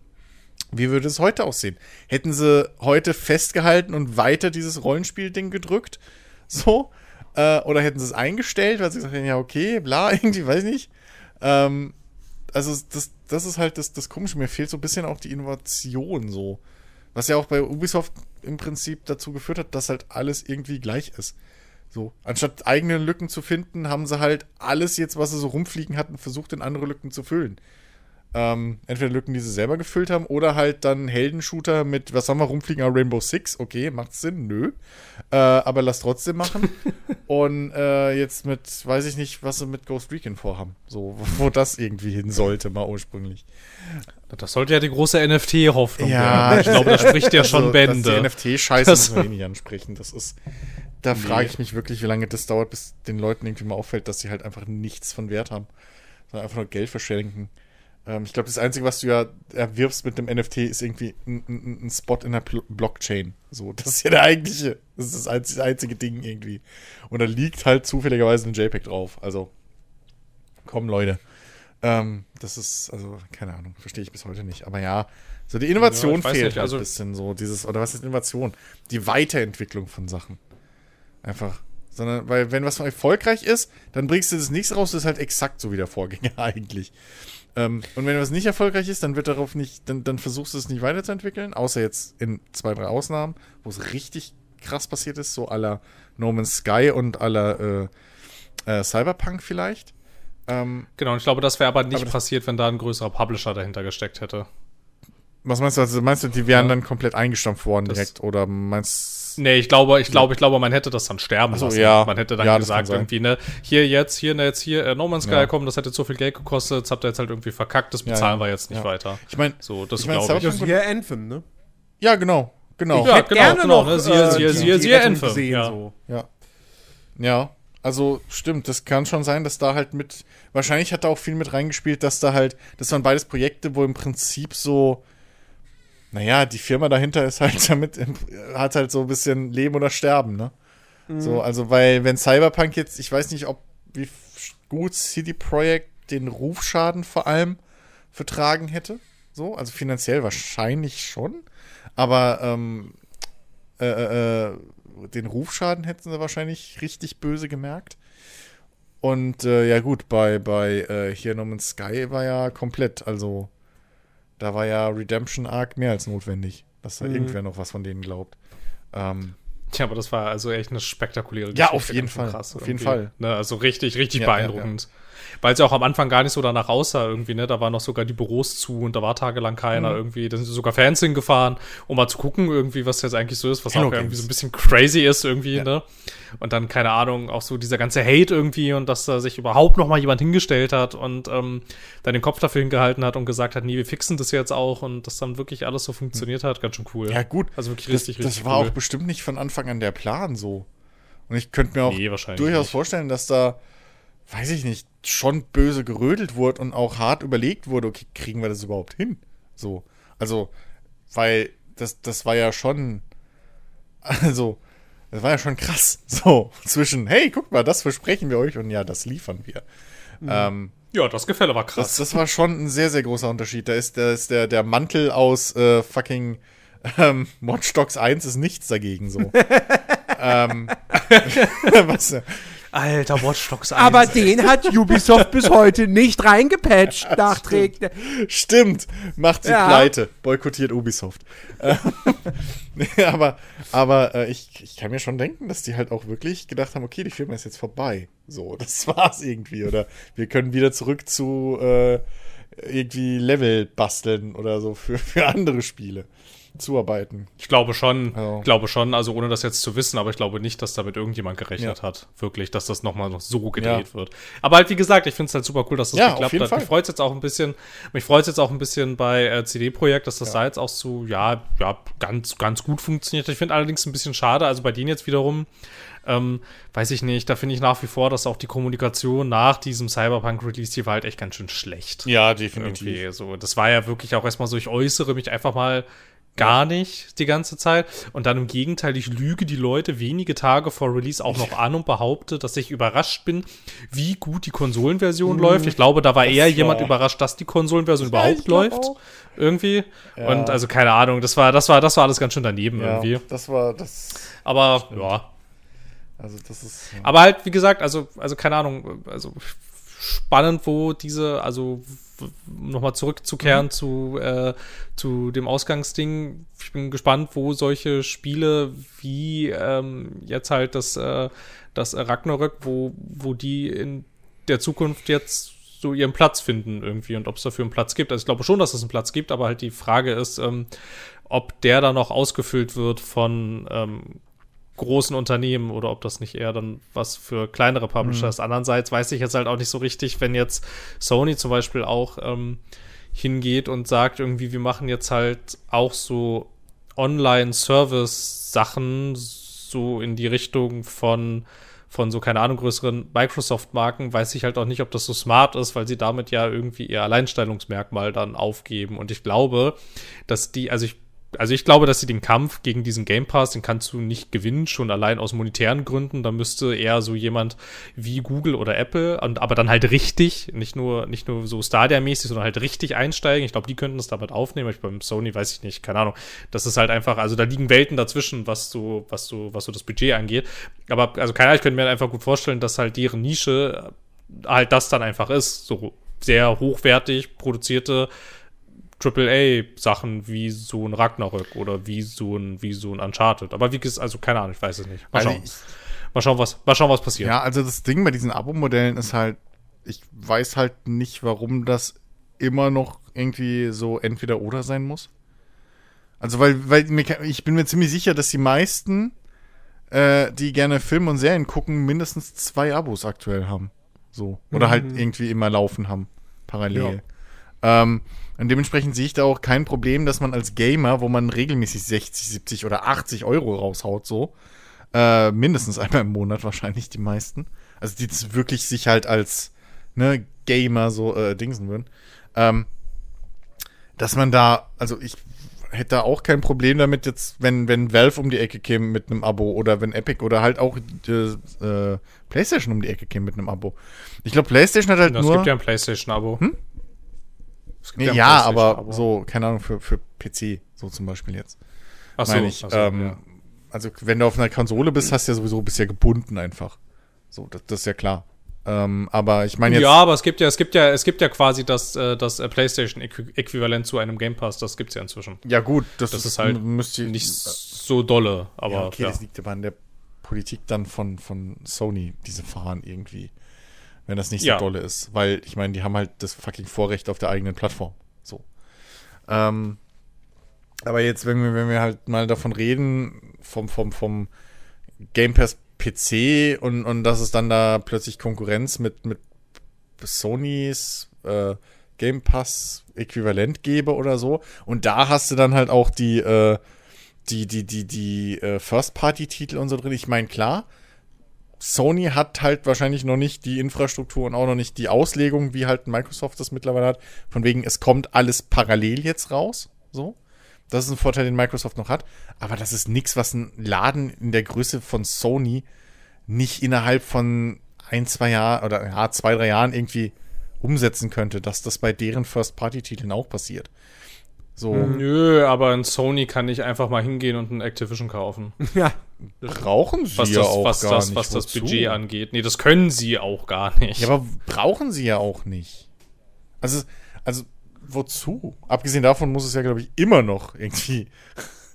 Wie würde es heute aussehen? Hätten sie heute festgehalten und weiter dieses Rollenspiel-Ding gedrückt? So? Äh, oder hätten sie es eingestellt, weil sie gesagt hätten, ja, okay, bla, irgendwie, weiß ich nicht. Ähm, also, das, das ist halt das, das Komische. Mir fehlt so ein bisschen auch die Innovation, so. Was ja auch bei Ubisoft im Prinzip dazu geführt hat, dass halt alles irgendwie gleich ist. So, anstatt eigene Lücken zu finden, haben sie halt alles jetzt, was sie so rumfliegen hatten, versucht, in andere Lücken zu füllen. Ähm, entweder Lücken, die sie selber gefüllt haben, oder halt dann Heldenshooter mit, was haben wir rumfliegen, ah, Rainbow Six, okay, macht Sinn, nö. Äh, aber lass trotzdem machen. Und äh, jetzt mit, weiß ich nicht, was sie mit Ghost Recon vorhaben. So, wo das irgendwie hin sollte, mal ursprünglich. Das sollte ja die große NFT-Hoffnung Ja, werden. Ich glaube, das spricht ja schon Also, Bände. dass Die NFT-Scheiße Das- müssen wir eh nicht ansprechen. Das ist, da frage ich mich wirklich, wie lange das dauert, bis den Leuten irgendwie mal auffällt, dass sie halt einfach nichts von Wert haben. Sondern einfach nur Geld verschenken. Ähm, ich glaube, das Einzige, was du ja erwirbst mit dem NFT, ist irgendwie ein, ein, ein Spot in der Blockchain. So, das ist ja der eigentliche, das ist das einzige, einzige Ding irgendwie. Und da liegt halt zufälligerweise ein JPEG drauf. Also, komm, Leute. Ähm, das ist, also, keine Ahnung, verstehe ich bis heute nicht. Aber ja, so die Innovation Ja, fehlt nicht, halt also- ein bisschen so, dieses, oder was ist Innovation? Die Weiterentwicklung von Sachen. Einfach. Sondern, weil, wenn was erfolgreich ist, dann bringst du das nächste raus, das ist halt exakt so wie der Vorgänger eigentlich. Ähm, und wenn was nicht erfolgreich ist, dann wird darauf nicht, dann, dann versuchst du es nicht weiterzuentwickeln, außer jetzt in zwei, drei Ausnahmen, wo es richtig krass passiert ist, so aller No Man's Sky und aller äh, äh, Cyberpunk vielleicht. Ähm, Genau, und ich glaube, das wäre aber nicht Aber passiert, wenn da ein größerer Publisher dahinter gesteckt hätte. was meinst du? Also meinst du, die wären Ja. dann komplett eingestampft worden Das- direkt? Oder meinst Nee, ich glaube, ich glaube, ich glaube, man hätte das dann sterben so, lassen. ja. Man hätte dann Ja, das gesagt, irgendwie, ne, hier jetzt, hier, ne, jetzt hier, äh, No Man's Sky, Ja. komm, das hätte so viel Geld gekostet, jetzt habt ihr jetzt halt irgendwie verkackt, das bezahlen ja. wir jetzt nicht Ja. weiter. Ich meine, So, das Ich mein, glaube ich. Ja, siehe Anthem, ne? ja, genau, genau. Ja, hätte genau, gerne genau, noch, ne? Siehe, äh, siehe, die- siehe, die siehe Enfe. gesehen, Ja. so. Ja. Ja, also stimmt, das kann schon sein, dass da halt mit, wahrscheinlich hat da auch viel mit reingespielt, dass da halt, das waren beides Projekte, wo im Prinzip so, naja, die Firma dahinter ist halt damit, hat halt so ein bisschen Leben oder Sterben, ne? So, also, weil, wenn Cyberpunk jetzt, ich weiß nicht, ob, wie gut CD Projekt den Rufschaden vor allem vertragen hätte, so, also finanziell wahrscheinlich schon, aber, ähm, äh, äh, den Rufschaden hätten sie wahrscheinlich richtig böse gemerkt. Und äh, ja gut, bei, bei äh, hier No Man's Sky war ja komplett, also da war ja Redemption Arc mehr als notwendig, dass da Mhm. irgendwer noch was von denen glaubt. Ähm, Tja, aber das war also echt eine spektakuläre Ja, auf jeden Fall, auf jeden irgendwie. Fall. Ne, also richtig, richtig Ja, beeindruckend. Weil es ja auch am Anfang gar nicht so danach aussah irgendwie, ne? Da waren noch sogar die Büros zu und da war tagelang Mhm. keiner irgendwie. Da sind sogar Fans hingefahren, um mal zu gucken irgendwie, was jetzt eigentlich so ist, was Hello auch irgendwie Games. so ein bisschen crazy ist irgendwie, Ja. ne? Und dann, keine Ahnung, auch so dieser ganze Hate irgendwie und dass da sich überhaupt noch mal jemand hingestellt hat und ähm, dann den Kopf dafür hingehalten hat und gesagt hat, nee, wir fixen das jetzt auch und das dann wirklich alles so funktioniert hat, ganz schön cool. ja gut, Also wirklich das, richtig, richtig das war cool. auch bestimmt nicht von Anfang an der Plan so. Und ich könnte mir auch Nee, durchaus nicht. vorstellen, dass da, weiß ich nicht, schon böse gerödelt wurde und auch hart überlegt wurde, okay, kriegen wir das überhaupt hin? So. Also, weil das, das war ja schon, also, das war ja schon krass. So, zwischen, hey, guck mal, das versprechen wir euch und ja, das liefern wir. Ähm, Ja, das Gefälle war krass. das, das war schon ein sehr, sehr großer Unterschied. Da ist, da ist der, der Mantel aus äh, fucking ähm, Watch Dogs 1 ist nichts dagegen so. ähm, was, Alter, Watch Dogs 1. Aber den hat Ubisoft bis heute nicht reingepatcht, nachträglich. stimmt, macht sie Ja. pleite, boykottiert Ubisoft. Nee, aber aber äh, ich, ich kann mir schon denken, dass die halt auch wirklich gedacht haben, okay, die Firma ist jetzt vorbei. So, das war's irgendwie. Oder wir können wieder zurück zu äh, irgendwie Level basteln oder so für, für andere Spiele zuarbeiten. Ich glaube schon, Ja. glaube schon, also ohne das jetzt zu wissen, aber ich glaube nicht, dass damit irgendjemand gerechnet Ja. hat. Wirklich, dass das nochmal noch so gedreht wird. Aber halt, wie gesagt, ich finde es halt super cool, dass das Ja, geklappt hat. Fall. Mich freut jetzt auch ein bisschen, mich freut jetzt auch ein bisschen bei äh, CD-Projekt, dass das da jetzt auch so, ja, ja, ganz, ganz gut funktioniert. Ich finde allerdings ein bisschen schade, also bei denen jetzt wiederum, ähm, weiß ich nicht, da finde ich nach wie vor, dass auch die Kommunikation nach diesem Cyberpunk-Release, die war halt echt ganz schön schlecht Ja, irgendwie so. Das war ja wirklich auch erstmal so, ich äußere mich einfach mal gar nicht die ganze Zeit. Und dann im Gegenteil, ich lüge die Leute wenige Tage vor Release auch noch an und behaupte, dass ich überrascht bin, wie gut die Konsolenversion läuft. Ich glaube, da war eher war- jemand überrascht, dass die Konsolenversion überhaupt läuft. auch. Irgendwie. Ja. Und also keine Ahnung, das war, das war, das war alles ganz schön daneben Ja, irgendwie. das war das. Aber ja. Also das ist. Ja. Aber halt, wie gesagt, also, also keine Ahnung, also spannend, wo diese, also nochmal zurückzukehren Mhm. zu, äh, zu dem Ausgangsding. Ich bin gespannt, wo solche Spiele wie ähm, jetzt halt das, äh, das Ragnarök, wo, wo die in der Zukunft jetzt so ihren Platz finden irgendwie und ob es dafür einen Platz gibt. Also ich glaube schon, dass es einen Platz gibt, aber halt die Frage ist, ähm, ob der dann noch ausgefüllt wird von ähm, großen Unternehmen oder ob das nicht eher dann was für kleinere Publisher ist. Andererseits weiß ich jetzt halt auch nicht so richtig, wenn jetzt Sony zum Beispiel auch ähm, hingeht und sagt irgendwie, wir machen jetzt halt auch so Online-Service-Sachen so in die Richtung von von so, keine Ahnung, größeren Microsoft-Marken, weiß ich halt auch nicht, ob das so smart ist, weil sie damit ja irgendwie ihr Alleinstellungsmerkmal dann aufgeben. Und ich glaube, dass die, also ich also ich glaube, dass sie den Kampf gegen diesen Game Pass, den kannst du nicht gewinnen, schon allein aus monetären Gründen. Da müsste eher so jemand wie Google oder Apple, und, aber dann halt richtig, nicht nur, nicht nur so Stadia-mäßig, sondern halt richtig einsteigen. Ich glaube, die könnten das damit aufnehmen. Ich beim Sony weiß ich nicht, keine Ahnung. Das ist halt einfach, also da liegen Welten dazwischen, was so, was so, was so das Budget angeht. Aber, also keine Ahnung, ich könnte mir einfach gut vorstellen, dass halt deren Nische halt das dann einfach ist. So sehr hochwertig produzierte AAA-Sachen wie so ein Ragnarök oder wie so ein, wie so ein Uncharted. Aber wie gesagt, also keine Ahnung, ich weiß es nicht. Mal Also schauen. mal schauen, was, mal schauen, was passiert. Ja, also das Ding bei diesen Abo-Modellen ist halt, ich weiß halt nicht, warum das immer noch irgendwie so entweder oder sein muss. Also weil, weil mir, ich bin mir ziemlich sicher, dass die meisten, äh, die gerne Filme und Serien gucken, mindestens zwei Abos aktuell haben. So. Oder halt irgendwie immer laufen haben. Parallel. Ähm, und dementsprechend sehe ich da auch kein Problem, dass man als Gamer, wo man regelmäßig 60, 70 oder 80 Euro raushaut, so, äh, mindestens einmal im Monat wahrscheinlich die meisten. Also die das wirklich sich halt als ne, Gamer so äh, dingsen würden. Ähm, dass man da, also ich hätte da auch kein Problem damit jetzt, wenn, wenn Valve um die Ecke käme mit einem Abo oder wenn Epic oder halt auch äh, äh, PlayStation um die Ecke käme mit einem Abo. Ich glaube, PlayStation hat halt es nur. gibt ja ein PlayStation-Abo. Es gibt nee, ein ja, aber PlayStation-Abo. so, keine Ahnung, für, für PC, so zum Beispiel jetzt. Ach so, ich. ach so, ähm, ja. also wenn du auf einer Konsole bist, hast du ja sowieso bisher gebunden einfach. So, das, das ist ja klar. Ähm, aber ich meine jetzt. Ja, aber es gibt ja, es gibt ja, es gibt ja quasi das, äh, das äh, PlayStation-Äquivalent zu einem Game Pass, das gibt's ja inzwischen. Ja, gut, das, Das ist halt müsste Nicht so dolle, aber ja, okay, ja. das liegt aber an der Politik dann von, von Sony, diese fahren irgendwie. Wenn das nicht so Ja. dolle ist. Weil, ich meine, die haben halt das fucking Vorrecht auf der eigenen Plattform. So. Ähm, aber jetzt, wenn wir, wenn wir halt mal davon reden, vom, vom, vom Game Pass PC und, und dass es dann da plötzlich Konkurrenz mit, mit Sonys äh, Game Pass Äquivalent gäbe oder so. Und da hast du dann halt auch die, äh, die, die, die, die äh, First-Party-Titel und so drin. Ich meine, klar, Sony hat halt wahrscheinlich noch nicht die Infrastruktur und auch noch nicht die Auslegung, wie halt Microsoft das mittlerweile hat. Von wegen, es kommt alles parallel jetzt raus. So. Das ist ein Vorteil, den Microsoft noch hat. Aber das ist nichts, was ein Laden in der Größe von Sony nicht innerhalb von ein, zwei Jahren oder ja, zwei, drei Jahren irgendwie umsetzen könnte, dass das bei deren First-Party-Titeln auch passiert. So, Nö, aber in Sony kann ich einfach mal hingehen und ein Activision kaufen. Ja. brauchen sie Was ja das, auch was gar das, nicht. was das Wozu? Budget angeht. Nee, das können sie auch gar nicht. Ja, aber brauchen sie ja auch nicht. Also, also, wozu? Abgesehen davon muss es ja, glaube ich, immer noch irgendwie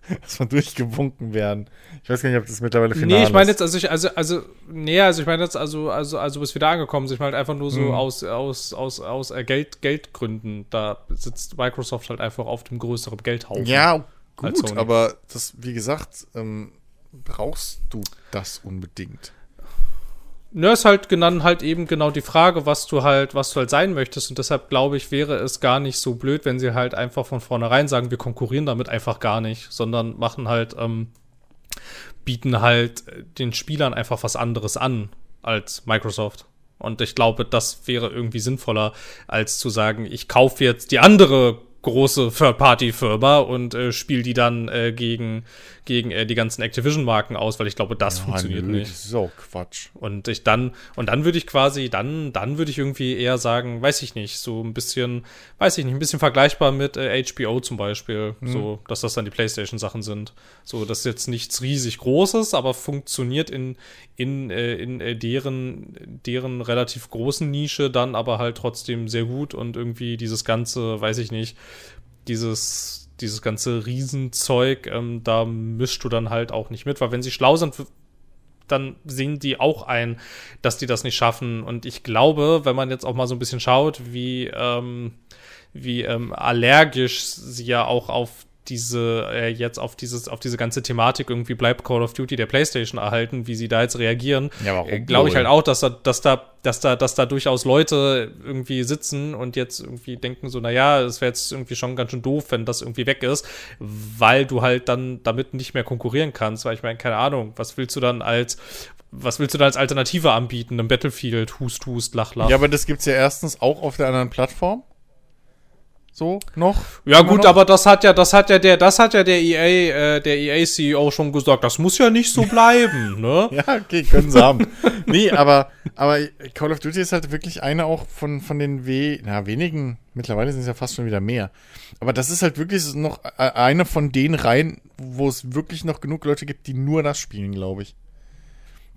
erstmal durchgewunken werden. Ich weiß gar nicht, ob das mittlerweile final Nee, ich meine ist. jetzt, also ich, also, also, nee, also ich meine jetzt, also, also, also bist wieder angekommen, ich meine halt einfach nur so Hm. aus, aus, aus, aus äh, Geld, Geldgründen. Da sitzt Microsoft halt einfach auf dem größeren Geldhaufen. Ja, gut, aber das, wie gesagt, ähm, brauchst du das unbedingt? Ne, ist halt genannt halt eben genau die Frage, was du halt, was du halt sein möchtest. Und deshalb glaube ich, wäre es gar nicht so blöd, wenn sie halt einfach von vornherein sagen, wir konkurrieren damit einfach gar nicht, sondern machen halt, ähm, bieten halt äh, den Spielern einfach was anderes an als Microsoft. Und ich glaube, das wäre irgendwie sinnvoller, als zu sagen, ich kaufe jetzt die andere große Third-Party-Firma und äh, spiele die dann äh, gegen, gegen äh, die ganzen Activision-Marken aus, weil ich glaube, das funktioniert nö, nicht. Auch Quatsch. Und ich dann, und dann würde ich quasi, dann, dann würde ich irgendwie eher sagen, weiß ich nicht, so ein bisschen, weiß ich nicht, ein bisschen vergleichbar mit äh, HBO zum Beispiel, so, dass das dann die PlayStation-Sachen sind. So, das ist jetzt nichts riesig Großes, aber funktioniert in, in, äh, in äh, deren, deren relativ großen Nische dann aber halt trotzdem sehr gut und irgendwie dieses ganze, weiß ich nicht, dieses, dieses ganze Riesenzeug, ähm, da mischst du dann halt auch nicht mit, weil wenn sie schlau sind, dann sehen die auch ein, dass die das nicht schaffen. Und ich glaube, wenn man jetzt auch mal so ein bisschen schaut, wie, ähm, wie ähm, allergisch sie ja auch auf diese, äh, jetzt auf dieses, auf diese ganze Thematik irgendwie bleibt Call of Duty der Playstation erhalten, wie sie da jetzt reagieren, Ja, äh, glaube ich halt auch, dass da, dass da, dass da, dass da durchaus Leute irgendwie sitzen und jetzt irgendwie denken so, naja, es wäre jetzt irgendwie schon ganz schön doof, wenn das irgendwie weg ist, weil du halt dann damit nicht mehr konkurrieren kannst, weil ich meine, keine Ahnung, was willst du dann als, was willst du da als Alternative anbieten? Im Battlefield, Hust, Hust, Lach, Lach. Ja, aber das gibt's ja erstens auch auf der anderen Plattform. So, noch. Ja gut, noch. aber das hat ja, das hat ja der, das hat ja der EA, äh, der EA CEO schon gesagt. Das muss ja nicht so bleiben, ne? Ja, okay, können sie haben. nee, aber, aber Call of Duty ist halt wirklich eine auch von, von den we na, wenigen, mittlerweile sind es ja fast schon wieder mehr. Aber das ist halt wirklich noch äh, eine von den Reihen, wo es wirklich noch genug Leute gibt, die nur das spielen, glaube ich.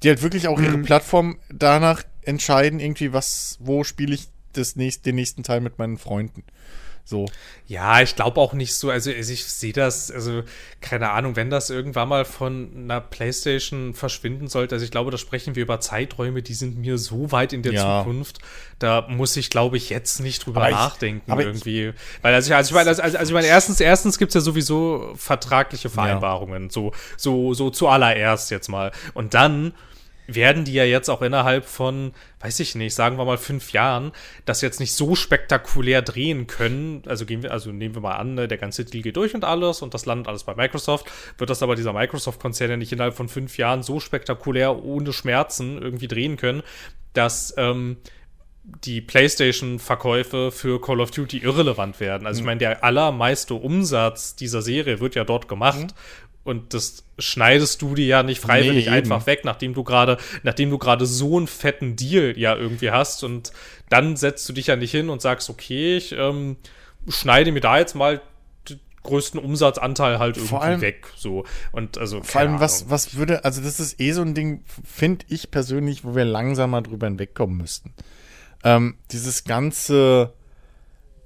Die halt wirklich auch ihre Plattform danach entscheiden, irgendwie, was, wo spiele ich das nächst, den nächsten Teil mit meinen Freunden. So. Ja, ich glaube auch nicht so. Also, ich sehe das, also keine Ahnung, wenn das irgendwann mal von einer PlayStation verschwinden sollte. Also ich glaube, da sprechen wir über Zeiträume, die sind mir so weit in der Ja. Zukunft. Da muss ich, glaube ich, jetzt nicht drüber Aber ich- nachdenken ich- irgendwie. Weil also ich, also ich meine, also, also ich meine, erstens, erstens gibt's ja sowieso vertragliche Vereinbarungen, so so so zuallererst jetzt mal. Und dann werden die ja jetzt auch innerhalb von, weiß ich nicht, sagen wir mal fünf Jahren, das jetzt nicht so spektakulär drehen können. Also gehen wir, also nehmen wir mal an, ne, der ganze Deal geht durch und alles und das landet alles bei Microsoft. Wird das aber dieser Microsoft-Konzern ja nicht innerhalb von fünf Jahren so spektakulär ohne Schmerzen irgendwie drehen können, dass ähm, die PlayStation-Verkäufe für Call of Duty irrelevant werden. Also ich meine, der allermeiste Umsatz dieser Serie wird ja dort gemacht. Und das schneidest du dir ja nicht freiwillig Nee, einfach weg, nachdem du gerade, nachdem du gerade so einen fetten Deal ja irgendwie hast. Und dann setzt du dich ja nicht hin und sagst, okay, ich ähm, schneide mir da jetzt mal d- größten Umsatzanteil halt irgendwie allem- weg. So. Und also, Vor allem, was, was würde, also das ist eh so ein Ding, finde ich persönlich, wo wir langsamer drüber hinwegkommen müssten. Ähm, dieses ganze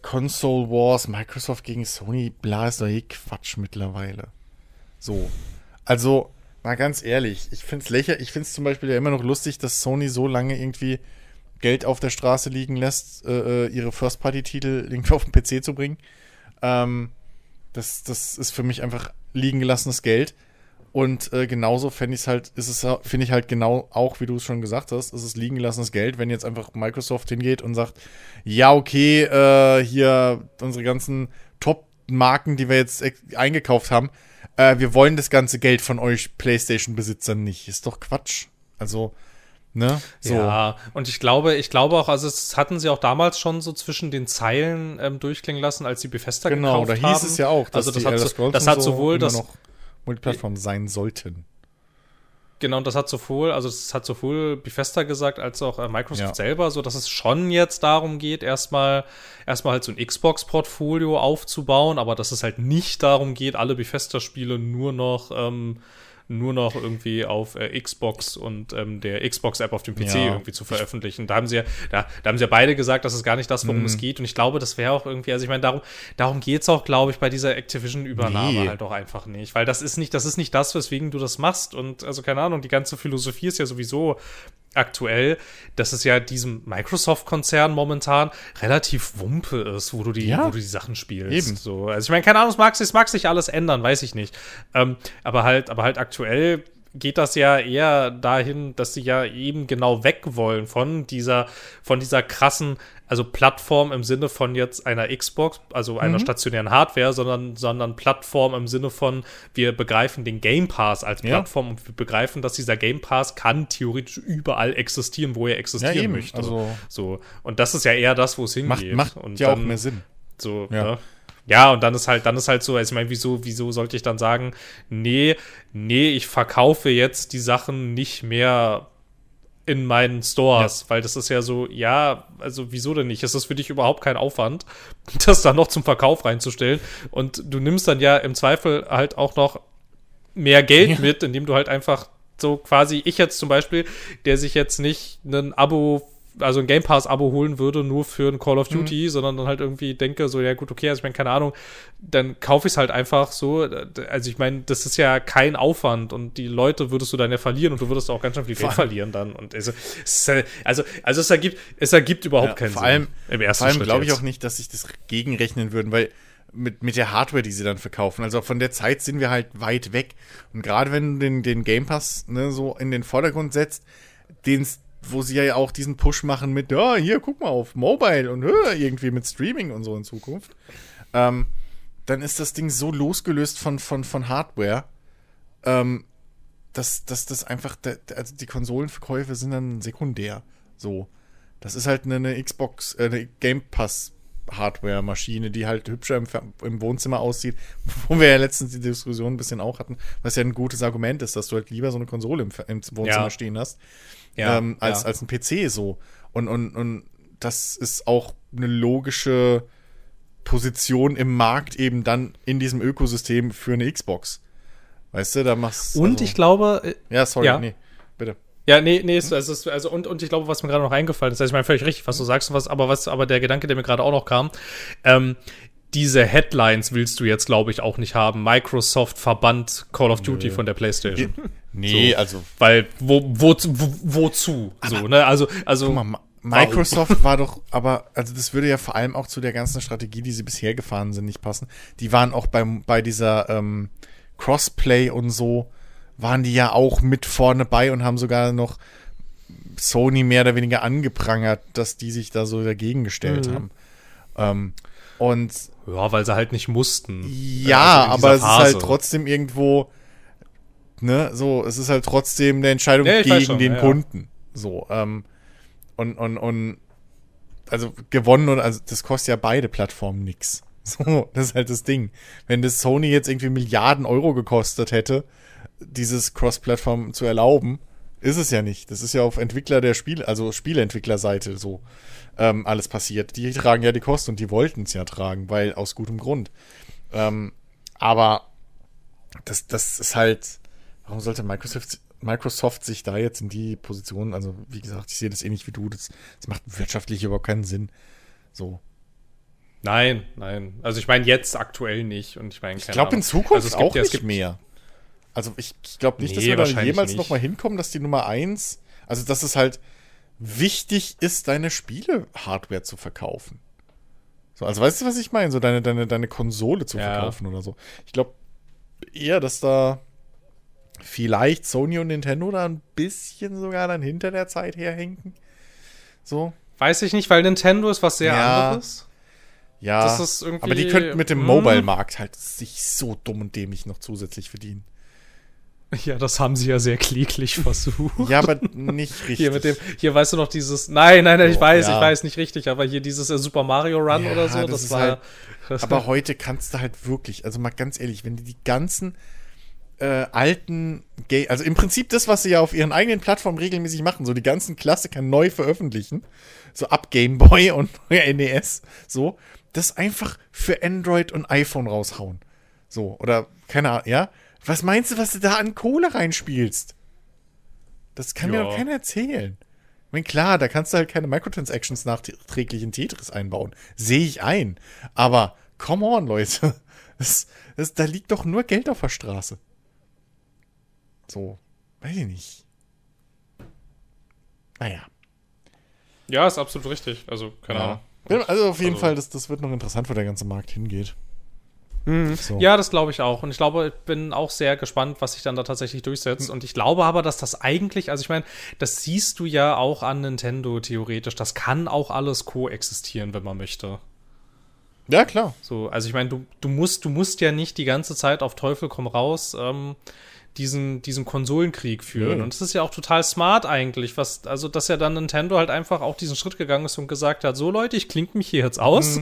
Console Wars, Microsoft gegen Sony, bla, ist doch eh Quatsch mittlerweile. So. Also, mal ganz ehrlich, ich finde es lächer, ich finde es zum Beispiel ja immer noch lustig, dass Sony so lange irgendwie Geld auf der Straße liegen lässt, äh, äh, ihre First-Party-Titel irgendwie auf den PC zu bringen. Ähm, das, das ist für mich einfach liegen gelassenes Geld. Und äh, genauso fände ich es halt, ist es, finde ich halt genau auch, wie du es schon gesagt hast, ist es liegen gelassenes Geld, wenn jetzt einfach Microsoft hingeht und sagt, ja, okay, äh, hier unsere ganzen Top-Marken, die wir jetzt eingekauft haben, äh, wir wollen das ganze Geld von euch PlayStation-Besitzern nicht. Ist doch Quatsch. Also, ne? So. Ja, und ich glaube, ich glaube auch, also es hatten sie auch damals schon so zwischen den Zeilen ähm, durchklingen lassen, als sie Bethesda Genau, gekauft da haben. hieß es ja auch, dass also das die hat, das und hat so sowohl das noch Multiplattform sein sollten. Genau, und das hat sowohl, also das hat sowohl Bethesda gesagt, als auch äh, Microsoft Ja. selber, so dass es schon jetzt darum geht, erstmal erstmal halt so ein Xbox-Portfolio aufzubauen, aber dass es halt nicht darum geht, alle Bethesda-Spiele nur noch ähm, nur noch irgendwie auf äh, Xbox und ähm, der Xbox-App auf dem PC Ja. irgendwie zu veröffentlichen. Da haben sie ja, da, da haben sie ja beide gesagt, das ist gar nicht das, worum Mhm. es geht. Und ich glaube, das wäre auch irgendwie, also ich meine, darum, darum geht's auch, glaube ich, bei dieser Activision-Übernahme Nee. halt auch einfach nicht. Weil das ist nicht, das ist nicht das, weswegen du das machst. Und also keine Ahnung, die ganze Philosophie ist ja sowieso aktuell, dass es ja diesem Microsoft-Konzern momentan relativ wumpe ist, wo du die, Ja. wo du die Sachen spielst. Eben. So, also ich meine, keine Ahnung, es mag, es mag sich alles ändern, weiß ich nicht. Ähm, aber halt, aber halt aktuell geht das ja eher dahin, dass sie ja eben genau weg wollen von dieser, von dieser krassen, also Plattform im Sinne von jetzt einer Xbox, also einer stationären Hardware, sondern, sondern Plattform im Sinne von, wir begreifen den Game Pass als Ja. Plattform und wir begreifen, dass dieser Game Pass kann theoretisch überall existieren, wo er existieren Ja, möchte. Also- so. Und das ist ja eher das, wo es Macht, hingeht. macht und ja auch dann- mehr Sinn. so, Ja. ja. Ja, und dann ist halt, dann ist halt so, also ich meine, wieso, wieso sollte ich dann sagen, nee, nee, ich verkaufe jetzt die Sachen nicht mehr in meinen Stores, weil das ist ja so, ja, also wieso denn nicht? Es ist für dich überhaupt kein Aufwand, das dann noch zum Verkauf reinzustellen. Und du nimmst dann ja im Zweifel halt auch noch mehr Geld Ja. mit, indem du halt einfach so quasi, ich jetzt zum Beispiel, der sich jetzt nicht ein Abo, also ein Game Pass-Abo holen würde, nur für ein Call of Mhm. Duty, sondern dann halt irgendwie denke, so, ja gut, okay, also ich meine, keine Ahnung, dann kaufe ich es halt einfach so. Also ich meine, das ist ja kein Aufwand und die Leute würdest du dann ja verlieren und du würdest auch ganz schön viel Geld verlieren dann. Und also, es, also, also es ergibt, es ergibt überhaupt Ja, keinen vor Sinn. allem, im ersten vor allem glaube ich auch nicht, dass sich das gegenrechnen würden, weil mit, mit der Hardware, die sie dann verkaufen, also von der Zeit sind wir halt weit weg. Und gerade wenn du den, den Game Pass ne, so in den Vordergrund setzt, den's, wo sie ja auch diesen Push machen mit, ja, hier, guck mal auf Mobile und hör, irgendwie mit Streaming und so in Zukunft, ähm, dann ist das Ding so losgelöst von, von, von Hardware, ähm, dass, dass das einfach, also die Konsolenverkäufe sind dann sekundär. So. Das ist halt eine, eine Xbox, äh, eine Game Pass Hardware-Maschine, die halt hübscher im, im Wohnzimmer aussieht, wo wir ja letztens die Diskussion ein bisschen auch hatten, was ja ein gutes Argument ist, dass du halt lieber so eine Konsole im, im Wohnzimmer Ja. stehen hast, Ja, ähm, als, ja. als ein PC so. Und, und, und das ist auch eine logische Position im Markt eben dann in diesem Ökosystem für eine Xbox. Weißt du, da machst Und also, ich glaube, äh, Ja, sorry, Ja. nee, bitte. Ja, nee, nee, es, es ist, also, und, und ich glaube, was mir gerade noch eingefallen ist, also ich meine völlig richtig, was du sagst, was, aber was, aber der Gedanke, der mir gerade auch noch kam, ähm, diese Headlines willst du jetzt, glaube ich, auch nicht haben. Microsoft verbannt Call of Duty von der PlayStation. Nee, So. also Weil, wo, wo, wo, wozu? So, ne? Also, also. Guck mal, Ma- Microsoft war doch, aber, also das würde ja vor allem auch zu der ganzen Strategie, die sie bisher gefahren sind, nicht passen. Die waren auch beim, bei dieser ähm, Crossplay und so, waren die ja auch mit vorne bei und haben sogar noch Sony mehr oder weniger angeprangert, dass die sich da so dagegen gestellt Mhm. haben. Ähm, und Ja, weil sie halt nicht mussten. ja, Also aber es ist halt Phase. trotzdem irgendwo, ne, so, es ist halt trotzdem eine Entscheidung Ja, gegen schon, den ja, ja. Kunden. So, ähm, und, und, und, also gewonnen und, also das kostet ja beide Plattformen nix. So, das ist halt das Ding. Wenn das Sony jetzt irgendwie Milliarden Euro gekostet hätte, dieses Cross-Plattform zu erlauben, ist es ja nicht. Das ist ja auf Entwickler der Spiel, also Spieleentwicklerseite so ähm, alles passiert. Die tragen ja die Kosten und die wollten es ja tragen, weil aus gutem Grund. Ähm, Aber das, das ist halt, warum sollte Microsoft, Microsoft sich da jetzt in die Position, also wie gesagt, ich sehe das ähnlich wie du, das, das macht wirtschaftlich überhaupt keinen Sinn. So. Nein, nein. Also ich meine jetzt aktuell nicht. Und ich meine, Ich glaube in Zukunft also es gibt auch ja- es nicht gibt- mehr. Also ich, ich glaube nicht, dass Nee, wir da jemals nicht. noch mal hinkommen, dass die Nummer eins, also dass es halt wichtig ist, deine Spiele-Hardware zu verkaufen. So, also weißt du, was ich meine? So deine, deine, deine Konsole zu Ja. verkaufen oder so. Ich glaube eher, dass da vielleicht Sony und Nintendo da ein bisschen sogar dann hinter der Zeit herhinken. So. Weiß ich nicht, weil Nintendo ist was sehr Ja. anderes. Ja, Das ist irgendwie- aber die könnten mit dem hm. Mobile-Markt halt sich so dumm und dämlich noch zusätzlich verdienen. Ja, das haben sie ja sehr kläglich versucht. Ja, aber nicht richtig. Hier mit dem, hier weißt du noch dieses, nein, nein, nein, ich Oh, weiß, ja. ich weiß nicht richtig, aber hier dieses äh, Super Mario Run Ja, oder so, das das, war, halt- das Aber heute kannst du halt wirklich, also mal ganz ehrlich, wenn die die ganzen äh, alten, Ga also im Prinzip das, was sie ja auf ihren eigenen Plattformen regelmäßig machen, so die ganzen Klassiker neu veröffentlichen, so ab Game Boy und NES, so, das einfach für Android und iPhone raushauen. So, oder keine Ahnung, ja? Was meinst du, was du da an Kohle reinspielst? Das kann mir Ja. doch keiner erzählen. Ich meine, klar, da kannst du halt keine Microtransactions nachträglich in Tetris einbauen. Sehe ich ein. Aber, come on, Leute. Das, das, da liegt doch nur Geld auf der Straße. So, weiß ich nicht. Naja. ja, ist absolut richtig. Also, keine Ahnung. Ja. Also auf jeden Also- Fall, das, das wird noch interessant, wo der ganze Markt hingeht. So. Ja, das glaube ich auch. Und ich glaube, ich bin auch sehr gespannt, was sich dann da tatsächlich durchsetzt. Und ich glaube aber, dass das eigentlich, also ich meine, das siehst du ja auch an Nintendo theoretisch. Das kann auch alles koexistieren, wenn man möchte. ja, klar. So, also ich meine, du, du musst, du musst ja nicht die ganze Zeit auf Teufel komm raus ähm, diesen, diesen Konsolenkrieg führen. Nee. Und es ist ja auch total smart eigentlich, was, also dass ja dann Nintendo halt einfach auch diesen Schritt gegangen ist und gesagt hat, so Leute, ich klinge mich hier jetzt aus.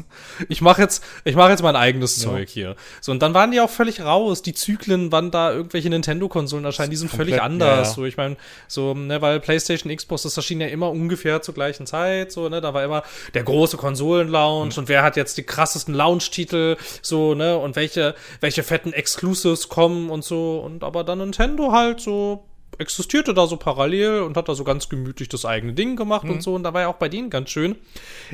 Ich mache jetzt, ich mache jetzt mein eigenes Zeug hier. So, und dann waren die auch völlig raus. Die Zyklen, wann da irgendwelche Nintendo-Konsolen erscheinen, die sind Komplett, völlig anders. ja, ja. So, ich meine, so, ne, weil PlayStation, Xbox, das erschien ja immer ungefähr zur gleichen Zeit. So, ne, da war immer der große Konsolen-Lounge und wer hat jetzt die krassesten Launch-Titel, so, ne, und welche, welche fetten Exclusives kommen und so. Und aber dann Nintendo halt so existierte da so parallel und hat da so ganz gemütlich das eigene Ding gemacht und so. Und da war ja auch bei denen ganz schön,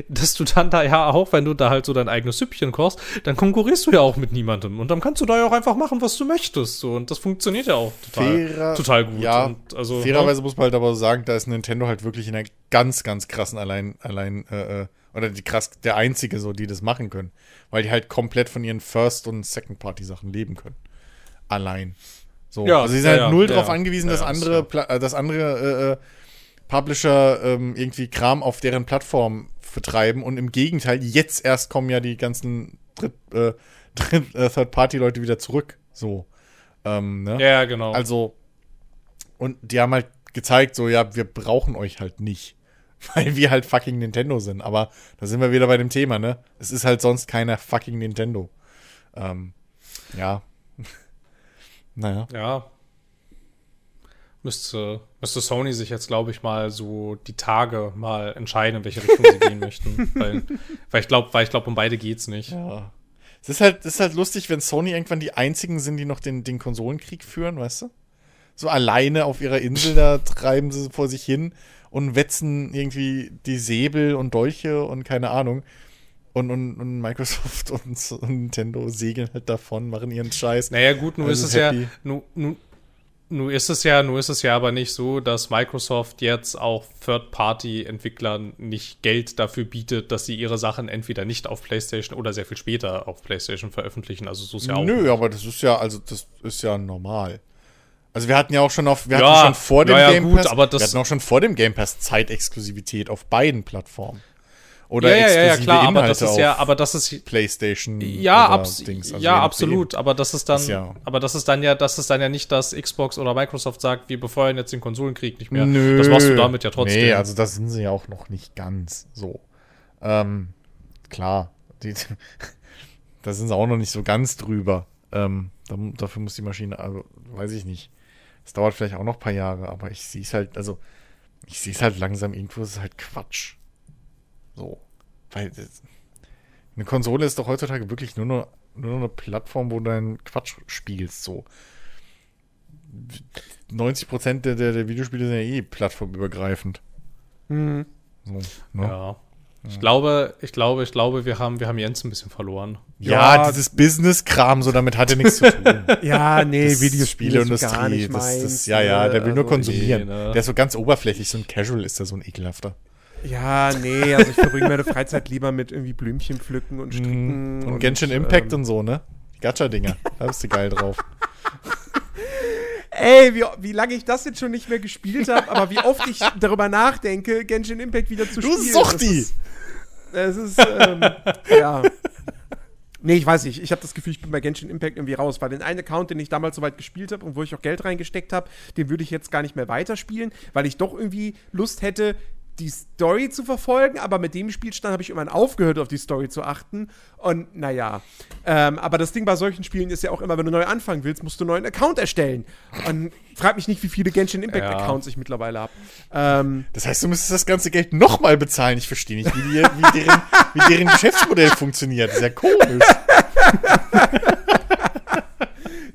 dass du dann da ja auch, wenn du da halt so dein eigenes Süppchen kochst, dann konkurrierst du ja auch mit niemandem. Und dann kannst du da ja auch einfach machen, was du möchtest. So. Und das funktioniert ja auch total, Fairer- total gut. Ja, und also, fairerweise muss man halt aber sagen, da ist Nintendo halt wirklich in einer ganz, ganz krassen allein, allein, äh, äh, oder die krass, der einzige so, die das machen können. Weil die halt komplett von ihren First- und Second-Party-Sachen leben können. Allein. So. Ja, also sie sind ja, halt null ja, darauf ja. angewiesen, Ja, dass andere. Pla- äh, dass andere äh, äh, Publisher ähm, irgendwie Kram auf deren Plattform vertreiben und im Gegenteil, jetzt erst kommen ja die ganzen Dritt, äh, Dritt, äh, Third-Party-Leute wieder zurück. So. Ähm, ne? Ja, genau. Also, und die haben halt gezeigt, so, ja, wir brauchen euch halt nicht. Weil wir halt fucking Nintendo sind. Aber da sind wir wieder bei dem Thema, ne? Es ist halt sonst keiner fucking Nintendo. Ähm, ja. Naja. Ja. Müsste, müsste Sony sich jetzt, glaube ich, mal so die Tage mal entscheiden, in welche Richtung sie gehen möchten. Weil, weil ich glaube, weil ich glaube, um beide geht's nicht. Ja. Es ist halt, es ist halt lustig, wenn Sony irgendwann die einzigen sind, die noch den, den Konsolenkrieg führen, weißt du? So alleine auf ihrer Insel, da treiben sie vor sich hin und wetzen irgendwie die Säbel und Dolche und keine Ahnung. Und, und, und Microsoft und, und Nintendo segeln halt davon, machen ihren Scheiß. Naja, gut, nur Also ist es ja, happy. nur, nur, nur ist es ja, nur ist es ja aber nicht so, dass Microsoft jetzt auch Third-Party-Entwicklern nicht Geld dafür bietet, dass sie ihre Sachen entweder nicht auf PlayStation oder sehr viel später auf PlayStation veröffentlichen. Also so ist ja auch. Nö, aber das ist ja, also das ist ja normal. Also wir hatten ja auch schon auf, wir Ja, hatten schon vor dem ja, ja, Game gut, Pass, aber das- wir hatten auch schon vor dem Game Pass Zeitexklusivität auf beiden Plattformen. Oder Ja, ja, ja, klar, aber Inhalte das ist ja, aber das ist PlayStation. Ja, abs Dings, also ja absolut. Aber das ist dann, Ist ja- aber das ist dann ja, das ist dann ja nicht, dass Xbox oder Microsoft sagt, wir befeuern jetzt den Konsolenkrieg nicht mehr. Nö. Das machst du damit ja trotzdem. Nee, also das sind sie ja auch noch nicht ganz so. Ähm, klar, die, da sind sie auch noch nicht so ganz drüber. Ähm, da, dafür muss die Maschine, also weiß ich nicht. Es dauert vielleicht auch noch ein paar Jahre, aber ich sehe es halt, also ich sehe es halt langsam irgendwo, es ist halt Quatsch. So. Weil eine Konsole ist doch heutzutage wirklich nur noch nur noch eine Plattform, wo du deinen Quatsch spielst, so. 90% der, der, der Videospiele sind ja eh plattformübergreifend. Hm. So, ne? Ja. Ich glaube, ich glaube, ich glaube, wir haben, wir haben Jens ein bisschen verloren. Ja, Ja. dieses Business-Kram, so damit hat er nichts zu tun. Ja, nee, Das Videospiele ist Spieleindustrie, gar nicht das, meins. das, ja, ja, der will nur also, konsumieren. nee, ne? Der ist so ganz oberflächlich, so ein Casual ist der so ein ekelhafter. Ja, nee, also ich verbringe meine Freizeit lieber mit irgendwie Blümchen pflücken und stricken. Und, Genshin Impact ähm, und so, ne? Die Gacha-Dinger, da bist du geil drauf. Ey, wie, wie lange ich das jetzt schon nicht mehr gespielt habe, aber wie oft ich darüber nachdenke, Genshin Impact wieder zu Du spielen. Suchti! Das ist, das ist ähm, ja. Nee, ich weiß nicht. Ich habe das Gefühl, ich bin bei Genshin Impact irgendwie raus, weil den einen Account, den ich damals soweit gespielt habe und wo ich auch Geld reingesteckt habe, den würde ich jetzt gar nicht mehr weiterspielen, weil ich doch irgendwie Lust hätte, die Story zu verfolgen, aber mit dem Spielstand habe ich irgendwann aufgehört, auf die Story zu achten. Und naja. Ähm, aber das Ding bei solchen Spielen ist ja auch immer, wenn du neu anfangen willst, musst du einen neuen Account erstellen. Und frag mich nicht, wie viele Genshin Impact-Accounts ich mittlerweile habe. Ähm, Das heißt, du müsstest das ganze Geld nochmal bezahlen. Ich verstehe nicht, wie, die, wie, deren, wie deren Geschäftsmodell funktioniert. Das ist ja komisch.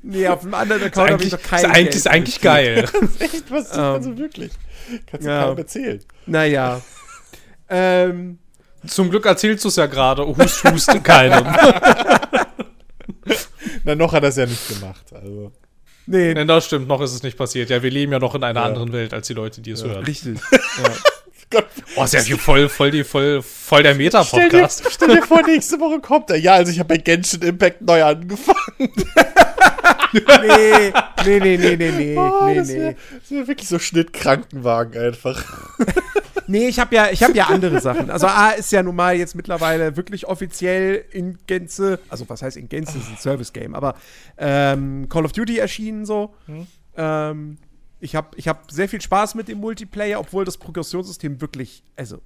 nee, auf einem anderen Account habe ich noch kein ist eigentlich, Geld ist eigentlich geil. Echt, was ist Ähm, also wirklich? Kannst du ja. keinem erzählen. Naja. ähm, Zum Glück erzählst du es ja gerade. Hust, hust, keinem. Na, noch hat er es ja nicht gemacht. Also. nee, Nein, das stimmt, noch ist es nicht passiert. Ja, wir leben ja noch in einer Ja. anderen Welt als die Leute, die es hören. richtig. Gott, Oh, sehr viel voll, voll, die, voll, voll der stell, Meta-Podcast. stell dir vor, nächste Woche kommt er. Ja, also ich habe bei Genshin Impact neu angefangen. nee, nee, nee, nee, nee, nee, Oh, nee, das nee. wäre wär wirklich so Schnittkrankenwagen einfach. Nee, ich habe ja, ich habe ja andere Sachen. Also A ist ja nun mal jetzt mittlerweile wirklich offiziell in Gänze, also was heißt in Gänze, ist ein Service-Game, aber ähm, Call of Duty erschienen so. Ähm, ich habe ich hab sehr viel Spaß mit dem Multiplayer, obwohl das Progressionssystem wirklich, also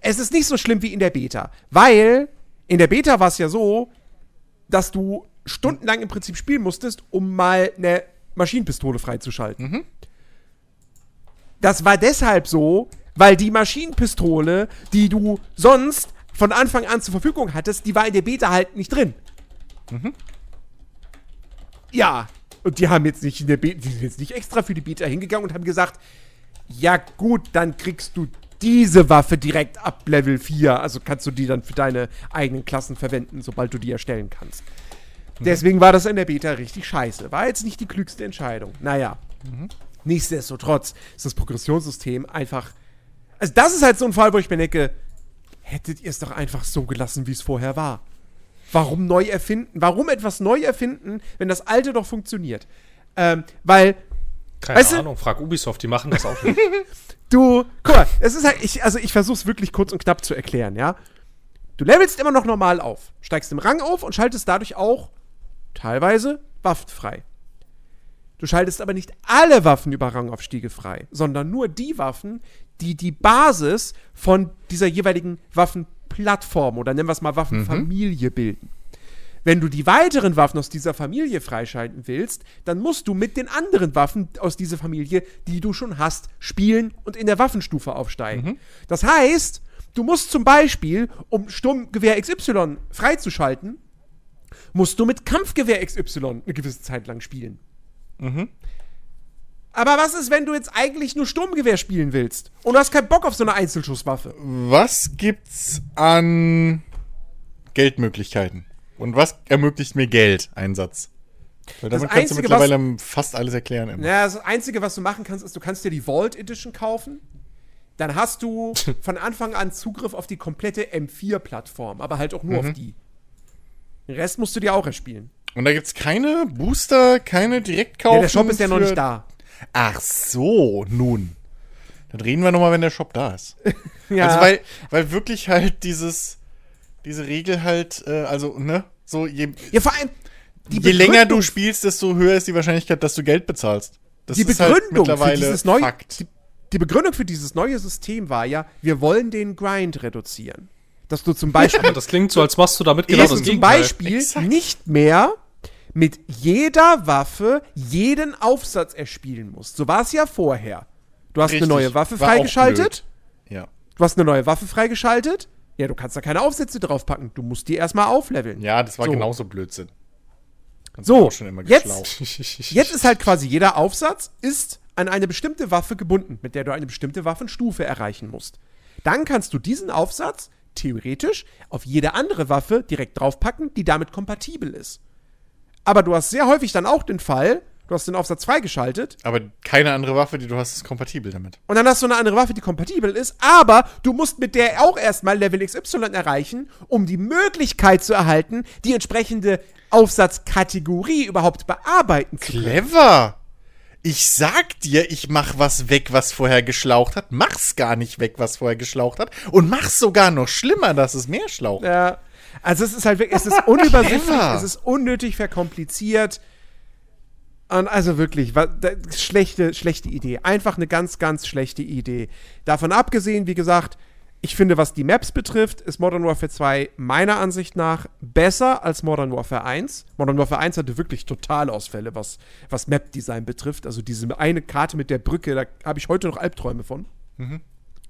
es ist nicht so schlimm wie in der Beta, weil in der Beta war es ja so, dass du stundenlang im Prinzip spielen musstest, um mal eine Maschinenpistole freizuschalten. Das war deshalb so, weil die Maschinenpistole, die du sonst von Anfang an zur Verfügung hattest, die war in der Beta halt nicht drin. Ja, und die haben jetzt nicht in der Beta, die sind jetzt nicht extra für die Beta hingegangen und haben gesagt, ja gut, dann kriegst du diese Waffe direkt ab Level 4, also kannst du die dann für deine eigenen Klassen verwenden, sobald du die erstellen kannst. Deswegen war das in der Beta richtig scheiße. War jetzt nicht die klügste Entscheidung. Naja. Nichtsdestotrotz ist das Progressionssystem einfach. Also, das ist halt so ein Fall, wo ich mir denke, hättet ihr es doch einfach so gelassen, wie es vorher war. Warum neu erfinden? Warum etwas neu erfinden, wenn das alte doch funktioniert? Ähm, weil Keine Weißt du- Ahnung, frag Ubisoft, die machen das auch nicht. du, guck mal, es ist halt, ich, also ich versuch's wirklich kurz und knapp zu erklären, ja. Du levelst immer noch normal auf, steigst im Rang auf und schaltest dadurch auch teilweise Waffen frei. Du schaltest aber nicht alle Waffen über Rangaufstiege frei, sondern nur die Waffen, die die Basis von dieser jeweiligen Waffenplattform oder nennen wir es mal Waffenfamilie bilden. Wenn du die weiteren Waffen aus dieser Familie freischalten willst, dann musst du mit den anderen Waffen aus dieser Familie, die du schon hast, spielen und in der Waffenstufe aufsteigen. Das heißt, du musst zum Beispiel, um Sturmgewehr XY freizuschalten, musst du mit Kampfgewehr XY eine gewisse Zeit lang spielen. Aber was ist, wenn du jetzt eigentlich nur Sturmgewehr spielen willst und du hast keinen Bock auf so eine Einzelschusswaffe? Was gibt's an Geldmöglichkeiten? Und was ermöglicht mir Geldeinsatz? Weil Das damit kannst du mittlerweile fast alles erklären. Immer. Ja, das Einzige, was du machen kannst, ist, du kannst dir die Vault Edition kaufen. Dann hast du von Anfang an Zugriff auf die komplette M4-Plattform, aber halt auch nur auf die. Den Rest musst du dir auch erspielen. Und da gibt's keine Booster, keine Direktkaufen. Ja, der Shop ist ja noch nicht da. Ach so, nun. Dann reden wir nochmal, wenn der Shop da ist. Ja, Also weil, weil wirklich halt dieses, diese Regel halt, äh, also, ne, so je, ja vor allem, die je länger du spielst, desto höher ist die Wahrscheinlichkeit, dass du Geld bezahlst. Das die ist halt Begründung für mittlerweile dieses neue, Fakt. die, die Begründung für dieses neue System war ja, wir wollen den Grind reduzieren. Dass du zum Beispiel Das klingt so, als machst du damit genau dass das du zum Gegenteil. Beispiel Exakt. nicht mehr mit jeder Waffe jeden Aufsatz erspielen musst. So war es ja vorher. Du hast Richtig. eine neue Waffe freigeschaltet. Ja. Du hast eine neue Waffe freigeschaltet. Ja, du kannst da keine Aufsätze draufpacken. Du musst die erstmal aufleveln. Ja, das war So. genauso Blödsinn. Das So, jetzt-. Jetzt ist halt quasi jeder Aufsatz ist an eine bestimmte Waffe gebunden, mit der du eine bestimmte Waffenstufe erreichen musst. Dann kannst du diesen Aufsatz theoretisch auf jede andere Waffe direkt draufpacken, die damit kompatibel ist. Aber du hast sehr häufig dann auch den Fall, du hast den Aufsatz freigeschaltet Aber keine andere Waffe, die du hast, ist kompatibel damit. und dann hast du eine andere Waffe, die kompatibel ist, aber du musst mit der auch erstmal Level XY erreichen, um die Möglichkeit zu erhalten, die entsprechende Aufsatzkategorie überhaupt bearbeiten zu können. Clever! Ich sag dir, ich mach was weg, was vorher geschlaucht hat, mach's gar nicht weg, was vorher geschlaucht hat und mach's sogar noch schlimmer, dass es mehr schlaucht. Ja. Also es ist halt wirklich, es ist unübersichtlich, es ist unnötig verkompliziert. Und also wirklich, wa- da- schlechte, schlechte Idee. Einfach eine ganz, ganz schlechte Idee. Davon abgesehen, wie gesagt, ich finde, was die Maps betrifft, ist Modern Warfare 2 meiner Ansicht nach besser als Modern Warfare 1. Modern Warfare 1 hatte wirklich Totalausfälle, was, was Map-Design betrifft. Also diese eine Karte mit der Brücke, da habe ich heute noch Albträume von.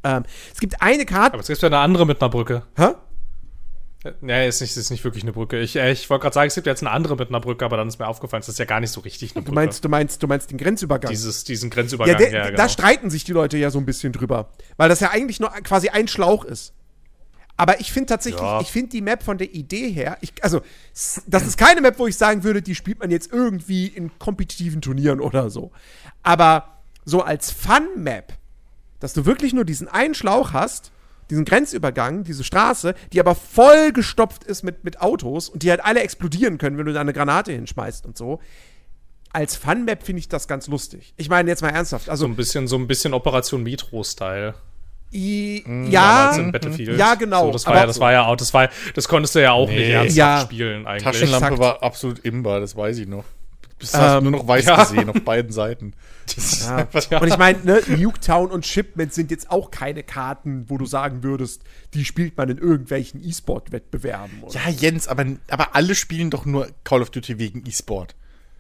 Ähm, es gibt eine Karte. Aber es gibt ja eine andere mit einer Brücke. Hä? Ja, ist nicht, ist nicht wirklich eine Brücke. Ich, äh, ich wollte gerade sagen, es gibt jetzt eine andere mit einer Brücke, aber dann ist mir aufgefallen, das ist ja gar nicht so richtig eine Du Brücke. meinst, du meinst, du meinst den Grenzübergang. Dieses, diesen ja, Grenzübergang. der, Ja, genau. da streiten sich die Leute ja so ein bisschen drüber. Weil das ja eigentlich nur quasi ein Schlauch ist. Aber ich finde tatsächlich, Ja. ich finde die Map von der Idee her, ich, also, das ist keine Map, wo ich sagen würde, die spielt man jetzt irgendwie in kompetitiven Turnieren oder so. Aber so als Fun-Map, dass du wirklich nur diesen einen Schlauch hast, diesen Grenzübergang, diese Straße, die aber voll gestopft ist mit, mit Autos und die halt alle explodieren können, wenn du da eine Granate hinschmeißt und so. Als Fun-Map finde ich das ganz lustig. Ich meine jetzt mal ernsthaft. so Also, ein bisschen, so ein bisschen Operation Metro-Style. i, Damals ja, Battlefield. ja, genau. So, das war ja, das war ja auch, das war, das konntest du ja auch nicht Nee. ernsthaft Ja. spielen eigentlich. Taschenlampe Exakt. war absolut imbar, das weiß ich noch. Bis hast Ähm, nur noch weiß ja. gesehen auf beiden Seiten. Ja. Und ich meine, ne, Nuketown und Shipment sind jetzt auch keine Karten, wo du sagen würdest, die spielt man in irgendwelchen E-Sport-Wettbewerben. Ja, Jens, aber, aber alle spielen doch nur Call of Duty wegen E-Sport.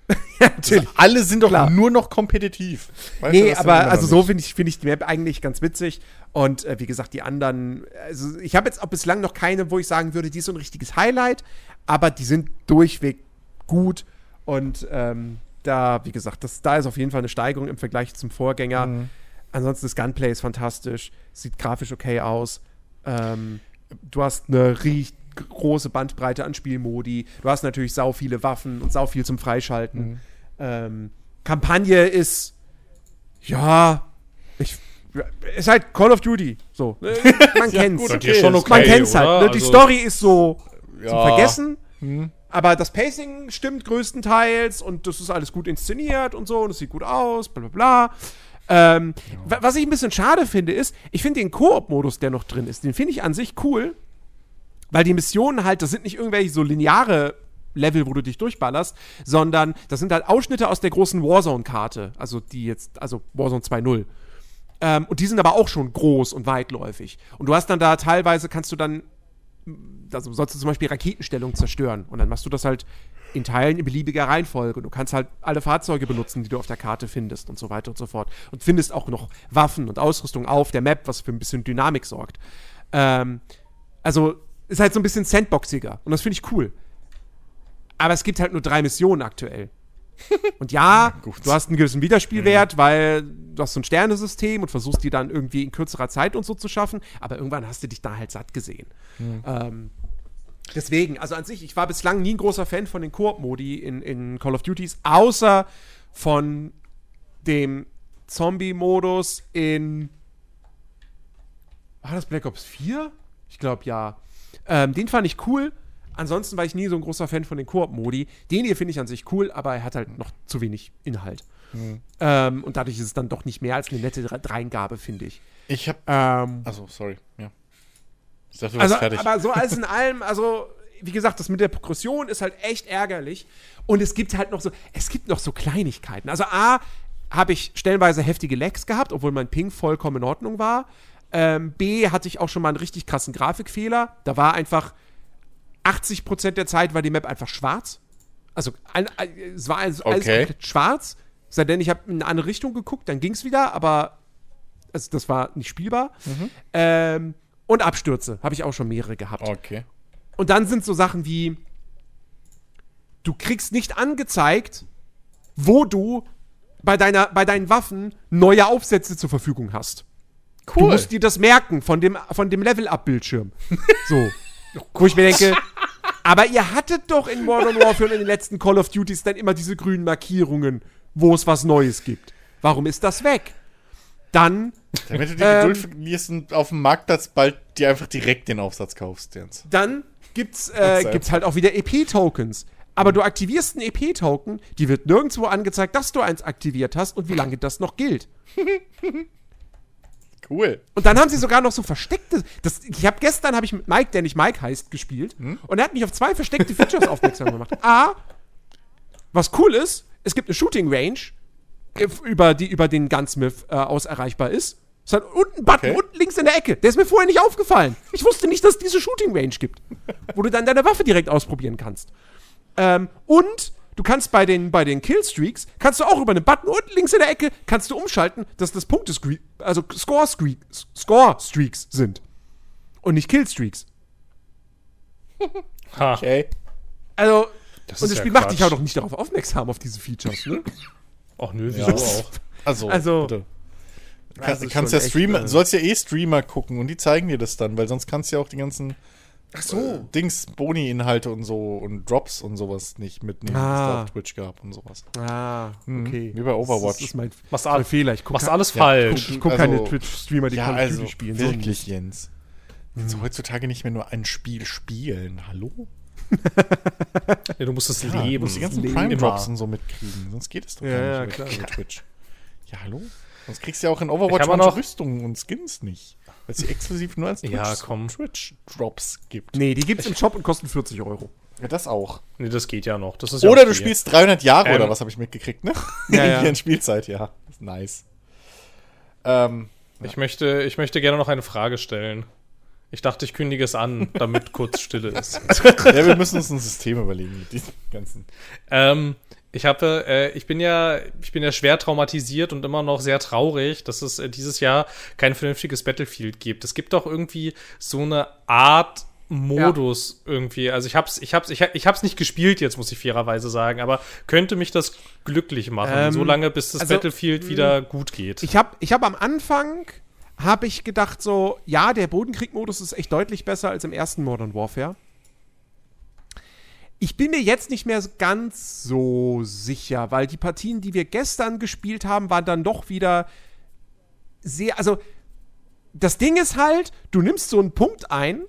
ja, natürlich. Also alle sind doch Klar. nur noch kompetitiv. Weißt Nee, aber also so finde ich, find ich die Map eigentlich ganz witzig. Und äh, wie gesagt, die anderen, also ich habe jetzt auch bislang noch keine, wo ich sagen würde, die ist so ein richtiges Highlight, aber die sind durchweg gut. Und ähm, da, wie gesagt, das, da ist auf jeden Fall eine Steigerung im Vergleich zum Vorgänger. Mhm. Ansonsten das Gunplay ist fantastisch, sieht grafisch okay aus. Ähm, du hast eine riech große Bandbreite an Spielmodi. Du hast natürlich sau viele Waffen und sau viel zum Freischalten. Mhm. Ähm, Kampagne ist ja, ich, ist halt Call of Duty. So, man kennt's. gut, ist schon okay, man kennt's halt. oder? Ne? Die Also- Story ist so zum Ja. Vergessen. Hm. Aber das Pacing stimmt größtenteils und das ist alles gut inszeniert und so und es sieht gut aus, bla bla bla. Ähm, wa- Was ich ein bisschen schade finde, ist, ich finde den Koop-Modus, der noch drin ist, den finde ich an sich cool, weil die Missionen halt, das sind nicht irgendwelche so lineare Level, wo du dich durchballerst, sondern das sind halt Ausschnitte aus der großen Warzone-Karte, also die jetzt, also Warzone 2.0. Ähm, und die sind aber auch schon groß und weitläufig. Und du hast dann da teilweise, kannst du dann also sollst du zum Beispiel Raketenstellung zerstören und dann machst du das halt in Teilen in beliebiger Reihenfolge. Und du kannst halt alle Fahrzeuge benutzen, die du auf der Karte findest und so weiter und so fort. Und findest auch noch Waffen und Ausrüstung auf der Map, was für ein bisschen Dynamik sorgt. Ähm, also ist halt so ein bisschen sandboxiger und das finde ich cool. Aber es gibt halt nur drei Missionen aktuell. Und ja, gut. du hast einen gewissen Wiederspielwert, weil du hast so ein Sternesystem und versuchst die dann irgendwie in kürzerer Zeit und so zu schaffen, aber irgendwann hast du dich da halt satt gesehen. Ähm, deswegen, also an sich, ich war bislang nie ein großer Fan von den Koop-Modi in, in Call of Duties, außer von dem Zombie-Modus in. War das Black Ops 4? Ich glaube ja. Ähm, den fand ich cool. Ansonsten war ich nie so ein großer Fan von den Koop-Modi. Den hier finde ich an sich cool, aber er hat halt noch zu wenig Inhalt. Ähm, und dadurch ist es dann doch nicht mehr als eine nette Dreingabe, finde ich. Ich hab. Ähm, Also, sorry. Ja. Ich dachte, also, fertig. aber so alles in allem, also, wie gesagt, das mit der Progression ist halt echt ärgerlich. Und es gibt halt noch so, es gibt noch so Kleinigkeiten. Also, A, habe ich stellenweise heftige Lags gehabt, obwohl mein Ping vollkommen in Ordnung war. Ähm, B, hatte ich auch schon mal einen richtig krassen Grafikfehler. Da war einfach 80% der Zeit war die Map einfach schwarz. Also, ein, ein, es war alles, alles Okay. komplett schwarz. Sei denn, ich habe in eine andere Richtung geguckt, dann ging es wieder, aber also das war nicht spielbar. Ähm, Und Abstürze. Habe ich auch schon mehrere gehabt. Okay. Und dann sind so Sachen wie, du kriegst nicht angezeigt, wo du bei, deiner, bei deinen Waffen neue Aufsätze zur Verfügung hast. Du musst dir das merken von dem, von dem Level-Up-Bildschirm. So. Wo ich mir denke, aber ihr hattet doch in Modern Warfare und in den letzten Call of Duties dann immer diese grünen Markierungen, wo es was Neues gibt. Warum ist das weg? Dann, Damit du die Ähm, Geduld verlierst und auf dem Marktplatz bald dir einfach direkt den Aufsatz kaufst, Jens. dann gibt's, äh, gibt's halt auch wieder EP-Tokens. Aber du aktivierst einen EP-Token, die wird nirgendwo angezeigt, dass du eins aktiviert hast und wie lange das noch gilt. Cool. Und dann haben sie sogar noch so versteckte. Das, ich habe gestern habe ich mit Mike, der nicht Mike heißt, gespielt und er hat mich auf zwei versteckte Features aufmerksam gemacht. A, was cool ist, es gibt eine Shooting Range, äh, über die über den Gunsmith äh, aus erreichbar ist. Es hat unten einen Button, Okay. unten links in der Ecke. Der ist mir vorher nicht aufgefallen. Ich wusste nicht, dass es diese Shooting Range gibt, wo du dann deine Waffe direkt ausprobieren kannst. Ähm, und du kannst bei den, bei den Killstreaks, kannst du auch über einen Button unten links in der Ecke, kannst du umschalten, dass das Punkte, also Score, Streaks, Score Streaks sind. Und nicht Killstreaks. Ha. Okay. Also, Das und das ja Spiel macht Quatsch. dich auch doch nicht darauf aufmerksam, auf diese Features, ne? Ach nö, Ja. wieso auch? Also, Also- bitte. Du Das kannst, ja echt, streamen, äh, du sollst ja eh Streamer gucken und die zeigen dir das dann, weil sonst kannst du ja auch die ganzen Ach äh, Dings, Boni-Inhalte und so und Drops und sowas nicht mitnehmen, Ah. was da auf Twitch gab und sowas. Ah, okay. Wie bei Overwatch. Das ist mein, Machst, mein Fehler. Ich guck, machst alles Ja, falsch. ich guck Also- keine Twitch-Streamer, die ja, Call also spielen. so wirklich, nicht. Jens. Willst du heutzutage nicht mehr nur ein Spiel spielen? Hallo? Ja, du musst es Ja, du leben. musst die ganzen Leben. Prime-Drops und so mitkriegen, sonst geht es doch Ja, gar ja, nicht klar. über, über Twitch. Ja, hallo? Sonst kriegst du ja auch in Overwatch manche noch- Rüstungen und Skins nicht. Weil es sie exklusiv nur als Ja, Twitch- komm. Twitch-Drops gibt. Nee, die gibt's im Shop und kosten 40 Euro. Ja, das auch. Nee, das geht ja noch. Das ist ja Oder okay. du spielst 300 Jahre Ähm, oder was habe ich mitgekriegt, ne? Ja, ja. Hier in Spielzeit, ja. Das ist nice. Ähm, Ich möchte, ich möchte gerne noch eine Frage stellen. Ich dachte, ich kündige es an, damit kurz Stille ist. ja, wir müssen uns ein System überlegen mit diesen ganzen. Ähm, ich habe, äh, ich bin ja, ich bin ja schwer traumatisiert und immer noch sehr traurig, dass es äh, dieses Jahr kein vernünftiges Battlefield gibt. Es gibt doch irgendwie so eine Art Modus irgendwie. Also ich hab's, ich hab's, ich, hab- ich hab's nicht gespielt jetzt, muss ich fairerweise sagen, aber könnte mich das glücklich machen, Ähm, so lange bis das also, Battlefield wieder gut geht. Ich habe ich hab am Anfang habe ich gedacht so, ja, der Bodenkrieg-Modus ist echt deutlich besser als im ersten Modern Warfare. Ich bin mir jetzt nicht mehr ganz so sicher, weil die Partien, die wir gestern gespielt haben, waren dann doch wieder sehr, also das Ding ist halt, du nimmst so einen Punkt ein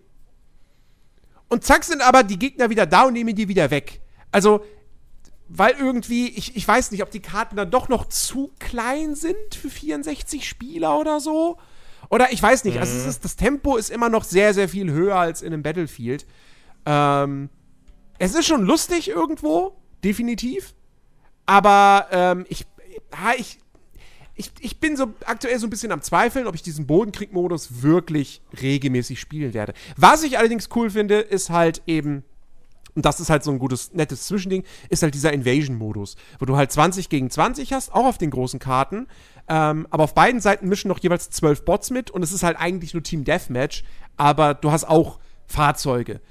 und zack sind aber die Gegner wieder da und nehmen die wieder weg. Also weil irgendwie, ich, ich weiß nicht, ob die Karten dann doch noch zu klein sind für 64 Spieler oder so. Oder ich weiß nicht, also es ist, das Tempo ist immer noch sehr, sehr viel höher als in einem Battlefield. Ähm, es ist schon lustig irgendwo, definitiv. Aber ähm, ich, ich, ich, ich bin so aktuell so ein bisschen am Zweifeln, ob ich diesen Bodenkrieg-Modus wirklich regelmäßig spielen werde. Was ich allerdings cool finde, ist halt eben, und das ist halt so ein gutes, nettes Zwischending, ist halt dieser Invasion-Modus, wo du halt 20 gegen 20 hast, auch auf den großen Karten. Ähm, aber auf beiden Seiten mischen noch jeweils 12 Bots mit und es ist halt eigentlich nur Team Deathmatch, aber du hast auch Fahrzeuge.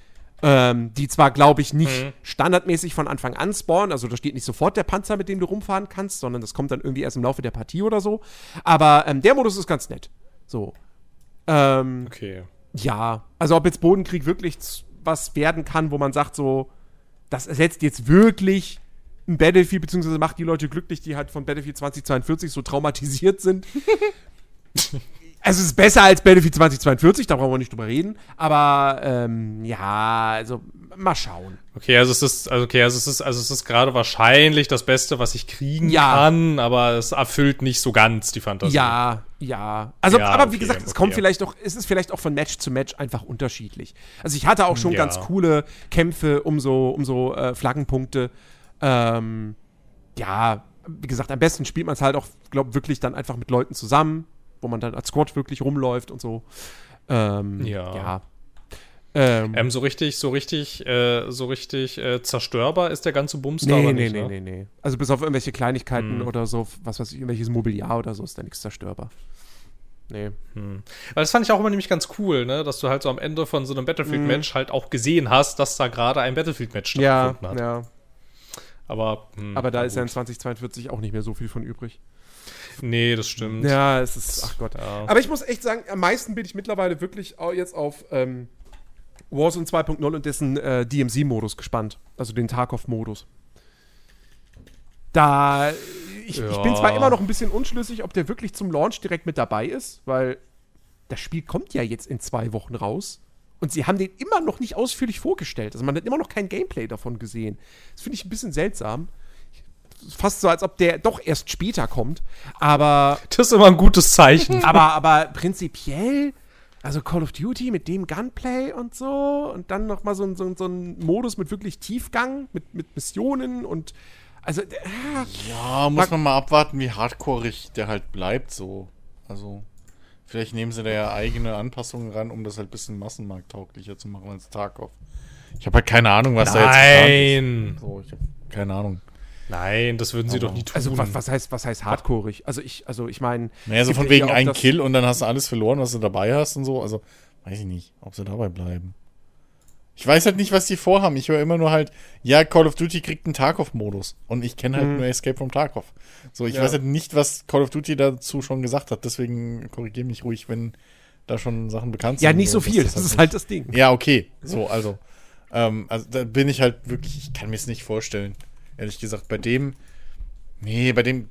Ähm, die zwar, glaube ich, nicht Mhm. standardmäßig von Anfang an spawnen, also da steht nicht sofort der Panzer, mit dem du rumfahren kannst, sondern das kommt dann irgendwie erst im Laufe der Partie oder so. Aber ähm, der Modus ist ganz nett. So. Ähm, Okay. ja, also ob jetzt Bodenkrieg wirklich was werden kann, wo man sagt, so, das ersetzt jetzt wirklich ein Battlefield, beziehungsweise macht die Leute glücklich, die halt von Battlefield 2042 so traumatisiert sind. also es ist besser als Battlefield 2042, da brauchen wir nicht drüber reden. Aber ähm, ja, also mal schauen. Okay, also es ist, also okay, also es ist, also es ist gerade wahrscheinlich das Beste, was ich kriegen Ja. kann, aber es erfüllt nicht so ganz die Fantasie. Ja, ja. Also, Ja, aber wie okay, gesagt, es okay. kommt vielleicht auch, es ist vielleicht auch von Match zu Match einfach unterschiedlich. Also ich hatte auch schon ganz coole Kämpfe um so, um so äh, Flaggenpunkte. Ähm, ja, wie gesagt, am besten spielt man es halt auch, glaube wirklich dann einfach mit Leuten zusammen, wo man dann als Squad wirklich rumläuft und so. Ähm, Ja. ja. Ähm, Ähm, so richtig, so richtig, äh, so richtig äh, zerstörbar ist der ganze Bums da nee, nee, nicht, nee, ne? nee, nee. Also bis auf irgendwelche Kleinigkeiten Hm. oder so, was weiß ich, irgendwelches Mobiliar oder so, ist da nichts zerstörbar. nee. Weil das fand ich auch immer nämlich ganz cool, ne? Dass du halt so am Ende von so einem Battlefield-Match halt auch gesehen hast, dass da gerade ein Battlefield-Match Ja, stattgefunden hat. ja. Aber, hm, Aber da ist ja in gut. 2042 auch nicht mehr so viel von übrig. Nee, das stimmt. Ja, es ist, ach Gott. Ja. Aber ich muss echt sagen, am meisten bin ich mittlerweile wirklich jetzt auf ähm, Warzone 2.0 und dessen äh, DMC-Modus gespannt. Also den Tarkov-Modus. Da, ich, ich bin Ja. zwar immer noch ein bisschen unschlüssig, ob der wirklich zum Launch direkt mit dabei ist, weil das Spiel kommt ja jetzt in zwei Wochen raus. Und sie haben den immer noch nicht ausführlich vorgestellt. Also man hat immer noch kein Gameplay davon gesehen. Das finde ich ein bisschen seltsam. Fast so, als ob der doch erst später kommt. Aber Das ist immer ein gutes Zeichen. aber, aber prinzipiell, also Call of Duty mit dem Gunplay und so und dann noch mal so, ein- so, so ein Modus mit wirklich Tiefgang, mit, mit Missionen und also, äh, Ja, muss man mal abwarten, wie hardcoreig der halt bleibt so. Also, vielleicht nehmen sie da ja eigene Anpassungen ran, um das halt ein bisschen massenmarkttauglicher zu machen als Tarkov. Ich habe halt keine Ahnung, was da jetzt Nein. ist. So, ich habe keine Ahnung. Nein, das würden sie Aber- doch nie tun. also was, was heißt, was heißt hardcoreig? Also ich, also ich meine. Naja, so von ja wegen auch ein das- Kill und dann hast du alles verloren, was du dabei hast und so. Also, weiß ich nicht, ob sie dabei bleiben. Ich weiß halt nicht, was die vorhaben. Ich höre immer nur halt, ja, Call of Duty kriegt einen Tarkov-Modus. Und ich kenne halt Mhm. nur Escape from Tarkov. So, ich Ja. weiß halt nicht, was Call of Duty dazu schon gesagt hat. Deswegen korrigiere mich ruhig, wenn da schon Sachen bekannt sind. Ja, nicht so viel, das ist nicht- halt das Ding. Ja, okay. So, also. Ähm, also da bin ich halt wirklich, ich kann mir es nicht vorstellen. Ehrlich gesagt, bei dem. Nee, bei dem.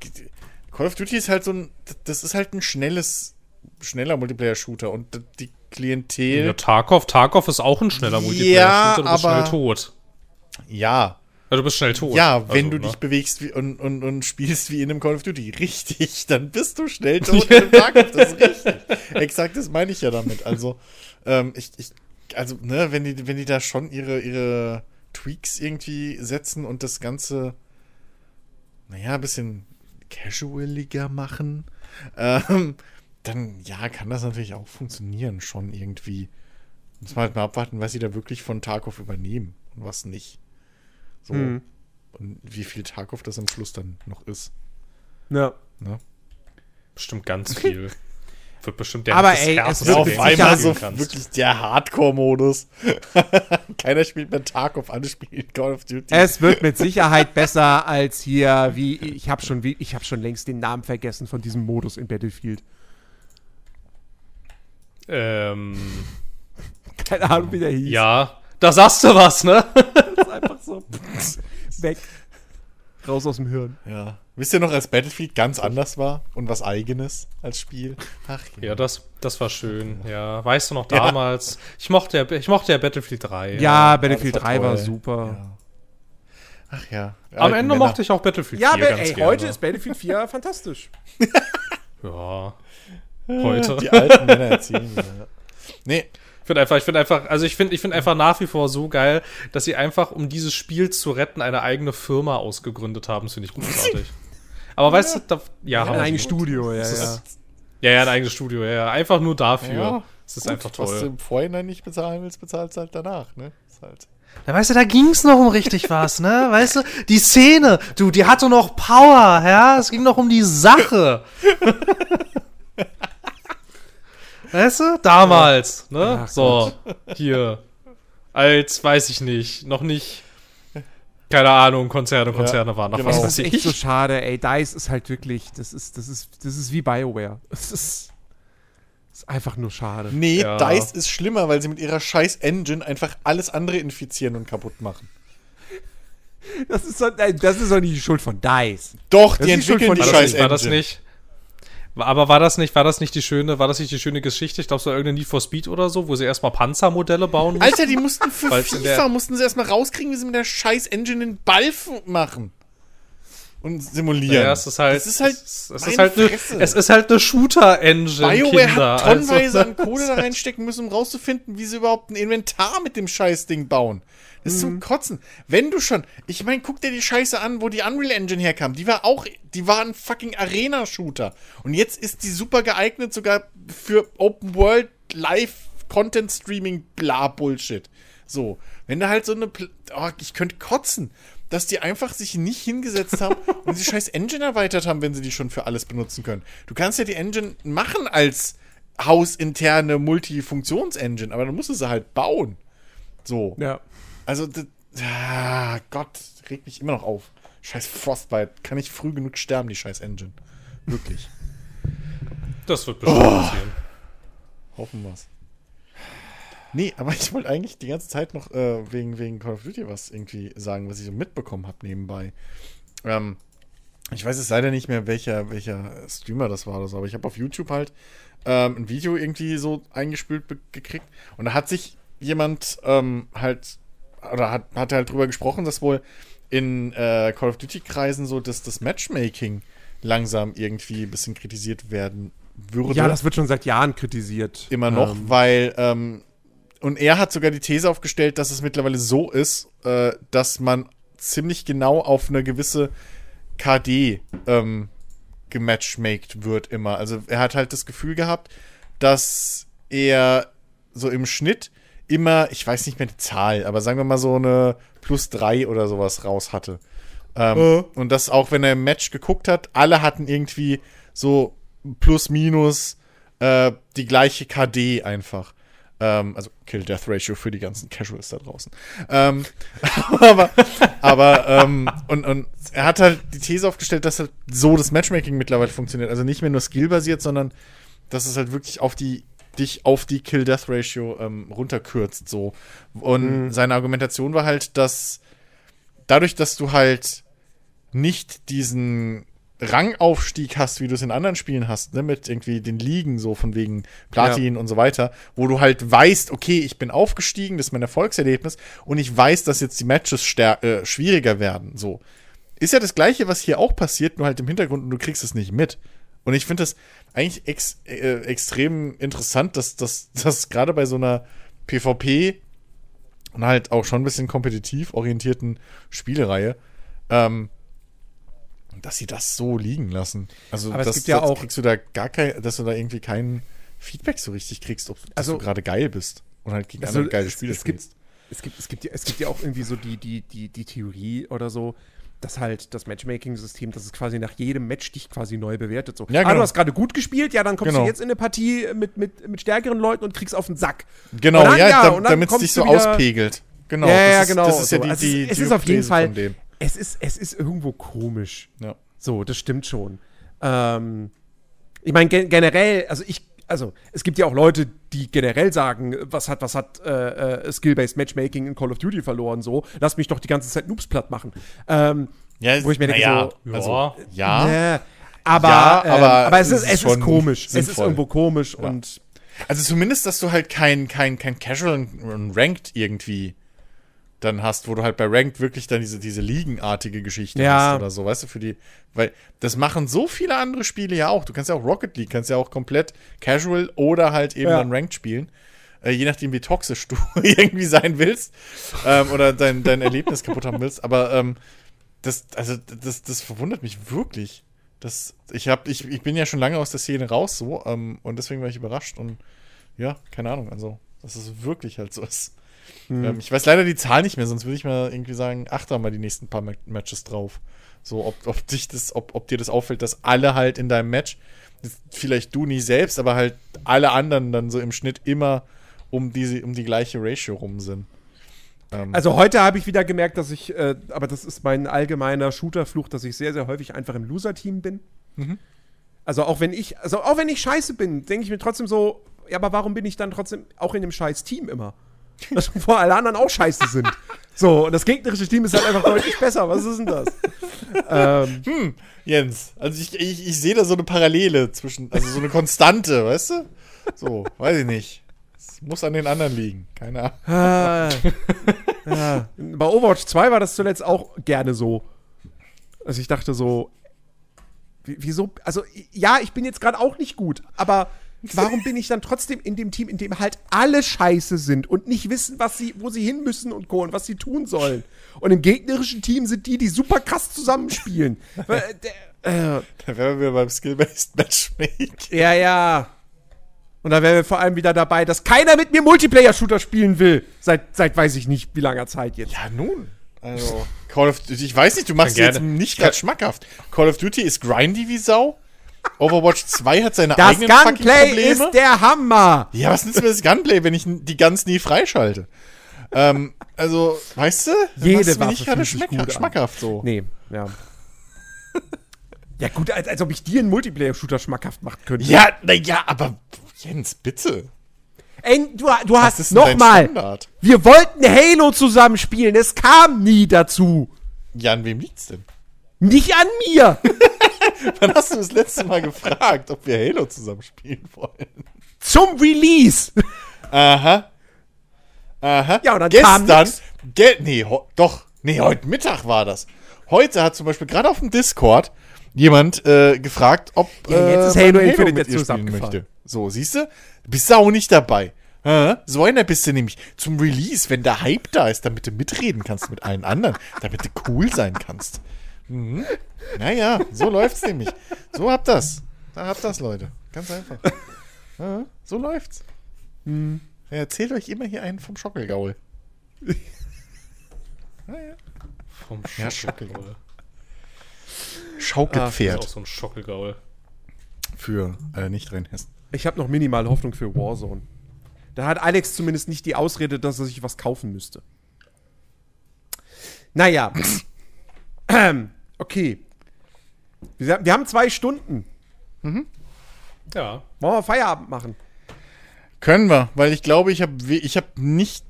Call of Duty ist halt so ein. Das ist halt ein schnelles, schneller Multiplayer-Shooter und die Klientel. ja, Tarkov, Tarkov ist auch ein schneller Ja, Multiplayer-Shooter, du bist aber- schnell tot. Ja, Ja, du bist schnell tot. ja, wenn Also, du ne? dich bewegst wie, und, und, und spielst wie in einem Call of Duty. Richtig, dann bist du schnell tot in einem Tarkov. Das ist richtig. Exakt, das meine ich ja damit. Also, ähm, ich, ich, also, ne, wenn die, wenn die da schon ihre, ihre Tweaks irgendwie setzen und das Ganze, naja, ein bisschen casualiger machen, ähm, dann, ja, kann das natürlich auch funktionieren, schon irgendwie. Muss man halt mal abwarten, was sie da wirklich von Tarkov übernehmen und was nicht. So. Mhm. Und wie viel Tarkov das am Schluss dann noch ist. Ja. Ne? Bestimmt ganz viel. Wird bestimmt der Aber das ey, härteste es wird auf einmal so kannst. wirklich der Hardcore-Modus. Keiner spielt mehr Tarkov, alle spielen Call of Duty. Es wird mit Sicherheit besser als hier, wie ich habe schon, wie ich habe schon längst den Namen vergessen von diesem Modus in Battlefield. Ähm, Keine Ahnung, wie der hieß. ja, da sagst du was, ne? Das ist einfach so weg. Raus aus dem Hirn. ja. Wisst ihr noch, als Battlefield ganz anders war und was eigenes als Spiel? Ach Ja, das, das war schön. Ja, weißt du noch Ja. damals? Ich mochte ja, ich mochte ja Battlefield 3. Ja, das Battlefield war 3 war toll. super. Ja. Ach ja. Am Ende mochte ich auch Battlefield Ja, 4 aber ganz ey, gerne. heute ist Battlefield 4 fantastisch. Ja. Heute. Die alten Männer erzählen. ja. Nee, Ich finde einfach, ich finde einfach, also ich finde, ich finde einfach nach wie vor so geil, dass sie einfach, um dieses Spiel zu retten, eine eigene Firma ausgegründet haben. Das finde ich großartig. Aber weißt du, da, ja, Ein haben eigenes. Studio, ja, Das ja. Ja, ja, ein eigenes Studio, ja, ja. Einfach nur dafür. Ja, Es ist gut, einfach Was du toll. im Vorhinein nicht bezahlen willst, bezahlst halt danach, ne? Ist halt. Da weißt du, da ging's noch um richtig was, ne? Weißt du, die Szene, du, die hatte noch Power, ja? Es ging noch um die Sache. weißt du? Damals, ne? Ach so, hier. Als, weiß ich nicht, noch nicht. Keine Ahnung, Konzerne, Konzerne waren noch genau. was Das ist echt ich. so schade, ey. DICE ist halt wirklich, das ist, das ist, das ist wie BioWare. Es ist, ist einfach nur schade. Nee, Ja. DICE ist schlimmer, weil sie mit ihrer scheiß Engine einfach alles andere infizieren und kaputt machen. Das ist doch, das ist doch nicht die Schuld von DICE. Doch, Das die die entwickeln von- die War das, scheiß nicht, war das Engine. nicht? War- Aber war das nicht, war das nicht die schöne, war das nicht die schöne Geschichte? Ich glaube, so irgendeine Need for Speed oder so, wo sie erstmal Panzermodelle bauen mussten. Alter, die mussten für FIFA, mussten sie erstmal rauskriegen, wie sie mit der scheiß Engine den Ball machen. Und simulieren. Ja, es ist halt, Das ist halt. es, es ist halt eine, es ist halt eine Shooter-Engine, BioWare Kinder. hat tonnenweise also, an Kohle da reinstecken müssen, um rauszufinden, wie sie überhaupt ein Inventar mit dem Scheißding bauen. Das ist zum Kotzen. Wenn du schon, ich meine, guck dir die Scheiße an, wo die Unreal Engine herkam. Die war auch, die war ein fucking Arena-Shooter. Und jetzt ist die super geeignet sogar für Open World Live Content Streaming, bla Bullshit. So, wenn da halt so eine, oh, ich könnte kotzen, dass die einfach sich nicht hingesetzt haben und die scheiß Engine erweitert haben, wenn sie die schon für alles benutzen können. Du kannst ja die Engine machen als hausinterne Multifunktionsengine, aber dann musst du sie halt bauen. So. Ja. Also, das, ah, Gott, regt mich immer noch auf. Scheiß Frostbite. Kann ich früh genug sterben, die scheiß Engine. Wirklich. Das wird bestimmt passieren. Hoffen wir's. Nee, aber ich wollte eigentlich die ganze Zeit noch äh, wegen, wegen Call of Duty was irgendwie sagen, was ich so mitbekommen habe nebenbei. Ähm, ich weiß jetzt leider nicht mehr, welcher, welcher Streamer das war oder so, aber ich habe auf YouTube halt ähm, ein Video irgendwie so eingespült gekriegt und da hat sich jemand ähm, halt, oder hat, hat halt drüber gesprochen, dass wohl in äh, Call of Duty-Kreisen so das, das Matchmaking langsam irgendwie ein bisschen kritisiert werden würde Ja, das wird schon seit Jahren kritisiert. immer noch, Ähm, weil ähm, und er hat sogar die These aufgestellt, dass es mittlerweile so ist, äh, dass man ziemlich genau auf eine gewisse KD ähm, gematchmaked wird immer. Also er hat halt das Gefühl gehabt, dass er so im Schnitt immer, ich weiß nicht mehr die Zahl, aber sagen wir mal so eine plus drei oder sowas raus hatte. Ähm, Und dass auch wenn er im Match geguckt hat, alle hatten irgendwie so plus minus äh, die gleiche KD einfach. Ähm, also Kill-Death-Ratio für die ganzen Casuals da draußen. Ähm, aber, aber ähm, und, und er hat halt die These aufgestellt, dass halt so das Matchmaking mittlerweile funktioniert. Also nicht mehr nur skillbasiert, sondern dass es halt wirklich auf die dich auf die Kill-Death-Ratio ähm, runterkürzt so. Und seine Argumentation war halt, dass dadurch, dass du halt nicht diesen Rangaufstieg hast, wie du es in anderen Spielen hast, ne, mit irgendwie den Ligen, so von wegen Platin und so weiter, wo du halt weißt, okay, ich bin aufgestiegen, das ist mein Erfolgserlebnis und ich weiß, dass jetzt die Matches äh, schwieriger werden, so. Ist ja das Gleiche, was hier auch passiert, nur halt im Hintergrund und du kriegst es nicht mit. Und ich finde das eigentlich ex äh, extrem interessant, dass das gerade bei so einer PvP und halt auch schon ein bisschen kompetitiv orientierten Spielereihe, ähm, dass sie das so liegen lassen. Also Aber es das, gibt ja auch- kriegst du da gar kein, dass du da irgendwie kein Feedback so richtig kriegst, ob Also- du gerade geil bist und halt gegen Also, andere geile es- Spiele es gibt- spielst. Es gibt, es, gibt, ja- es gibt ja auch irgendwie so die, die, die, die Theorie oder so, dass halt das Matchmaking-System, dass es quasi nach jedem Match dich quasi neu bewertet. So, Ja, ah, genau. du hast gerade gut gespielt, ja, dann kommst Genau. du jetzt in eine Partie mit, mit, mit stärkeren Leuten und kriegst auf den Sack. Genau, dann, ja, ja, damit es dich so auspegelt. Genau, ja, ja, das ist, genau. Das ist ja so. die, Also die, es, die ist auf jeden Fall, von dem. es ist, es ist irgendwo komisch. Ja. So, das stimmt schon. Ähm, ich meine, gen generell, also ich, also es gibt ja auch Leute, die generell sagen, was hat, was hat äh, äh, Skill-Based Matchmaking in Call of Duty verloren, so, lass mich doch die ganze Zeit Noobs platt machen. Ähm, Ja, Wo ich mir denke, naja, so, also, ja. ja. aber, Ja, ähm, aber aber es ist, es ist komisch. Es ist sinnvoll. irgendwo komisch und Also zumindest, dass du halt kein, kein, kein Casual und Ranked irgendwie dann hast, wo du halt bei Ranked wirklich dann diese, diese Ligenartige Geschichte Ja. hast oder so, weißt du, für die, weil das machen so viele andere Spiele ja auch. Du kannst ja auch Rocket League, kannst ja auch komplett Casual oder halt eben Ja. dann Ranked spielen. Äh, je nachdem, wie toxisch du irgendwie sein willst ähm, oder dein, dein Erlebnis kaputt haben willst. Aber ähm, das, also das, das verwundert mich wirklich. Das, ich, hab, ich, ich bin ja schon lange aus der Szene raus so ähm, und deswegen war ich überrascht und ja, keine Ahnung, also dass es wirklich halt so ist. Ähm, ich weiß leider die Zahl nicht mehr, sonst würde ich mal irgendwie sagen, achte mal die nächsten paar Ma Matches drauf. So, ob, ob, dich das, ob, ob dir das auffällt, dass alle halt in deinem Match, vielleicht du nie selbst, aber halt alle anderen dann so im Schnitt immer um diese, um die gleiche Ratio rum sind. Ähm, Also heute habe ich wieder gemerkt, dass ich, äh, aber das ist mein allgemeiner Shooter-Fluch, dass ich sehr, sehr häufig einfach im Loser-Team bin. Mhm. Also auch wenn ich, also auch wenn ich scheiße bin, denke ich mir trotzdem so, ja, aber warum bin ich dann trotzdem auch in dem scheiß Team immer? Dass vor alle anderen auch scheiße sind. So, und das gegnerische Team ist halt einfach deutlich besser. Was ist denn das? ähm, Hm, Jens, also ich, ich, ich sehe da so eine Parallele zwischen, also so eine Konstante, weißt du? So, weiß ich nicht. Es muss an den anderen liegen. Keine Ahnung. ah, ja. Bei Overwatch 2 war das zuletzt auch gerne so. Also ich dachte so, wie- wieso? Also ja, ich bin jetzt gerade auch nicht gut, aber warum bin ich dann trotzdem in dem Team, in dem halt alle scheiße sind und nicht wissen, was sie, wo sie hin müssen und Co. und was sie tun sollen? Und im gegnerischen Team sind die, die super krass zusammenspielen. Der- äh, Da wären wir beim Skill-Based Matchmaking. ja, ja. Und da wären wir vor allem wieder dabei, dass keiner mit mir Multiplayer-Shooter spielen will. Seit, seit weiß ich nicht, wie langer Zeit jetzt. Ja, nun. Also, Call of Duty, ich weiß nicht, du machst jetzt nicht gerade schmackhaft. Call of Duty ist grindy wie Sau. Overwatch 2 hat seine Das eigenen fucking Gunplay Probleme. ist der Hammer! ja, was nützt mir das Gunplay, wenn ich die Guns nie freischalte? ähm, also, weißt du? Jede Waffe nicht gerade an. schmackhaft so. Nee, ja. ja, gut, als, als ob ich dir einen Multiplayer-Shooter schmackhaft machen könnte. Ja, na ja, aber Jens, bitte. Ey, du, du Was hast nochmal. Standard? Wir wollten Halo zusammen spielen. Es kam nie dazu. Ja, an wem liegt's denn? Nicht an mir. Wann hast du das letzte Mal gefragt, ob wir Halo zusammen spielen wollen? Zum Release. Aha. Aha. Ja, und dann kam Gestern, nix. ge nee, doch, nee, heute Mittag war das. Heute hat zum Beispiel gerade auf dem Discord jemand äh, gefragt, ob Ja, jetzt ist man Halo Infinite mit ihr spielen möchte. So, siehst du? Bist du auch nicht dabei. So einer bist du nämlich zum Release, wenn der Hype da ist, damit du mitreden kannst mit allen anderen, damit du cool sein kannst. Mhm. Naja, so läuft's nämlich. So habt das. Da habt das, Leute. Ganz einfach. Ja, so läuft's. Hm. Er erzählt euch immer hier einen vom Schockelgaul. naja. Vom Ja, Schockelgaul. Schaukelpferd Das ist auch so ein Schockelgaul. für äh, Nicht-Rheinhessen. Ich habe noch minimal Hoffnung für Warzone. Da hat Alex zumindest nicht die Ausrede, dass er sich was kaufen müsste. Naja. Okay. Wir, wir haben zwei Stunden. Ja. Wollen wir Feierabend machen? Können wir, weil ich glaube, ich habe ich hab nicht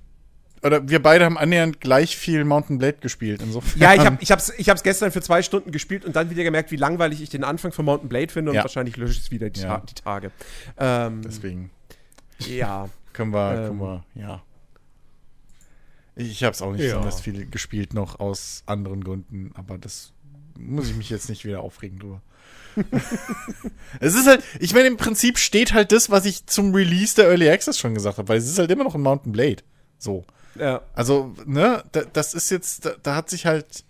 oder wir beide haben annähernd gleich viel Mountain Blade gespielt. Insofern. Ja, ich habe ich hab's, ich hab's gestern für zwei Stunden gespielt und dann wieder gemerkt, wie langweilig ich den Anfang von Mountain Blade finde und Ja. wahrscheinlich lösche ich es wieder die, Ja. Ta die Tage. Ähm, Deswegen ja. können wir, Ähm. können wir, ja. Ich habe es auch nicht Ja. besonders viel gespielt noch aus anderen Gründen, aber das muss ich mich jetzt nicht wieder aufregen drüber. es ist halt, ich meine, im Prinzip steht halt das, was ich zum Release der Early Access schon gesagt habe, weil es ist halt immer noch ein Mountain Blade. So. ja. Also, ne, da, das ist jetzt, da, da hat sich halt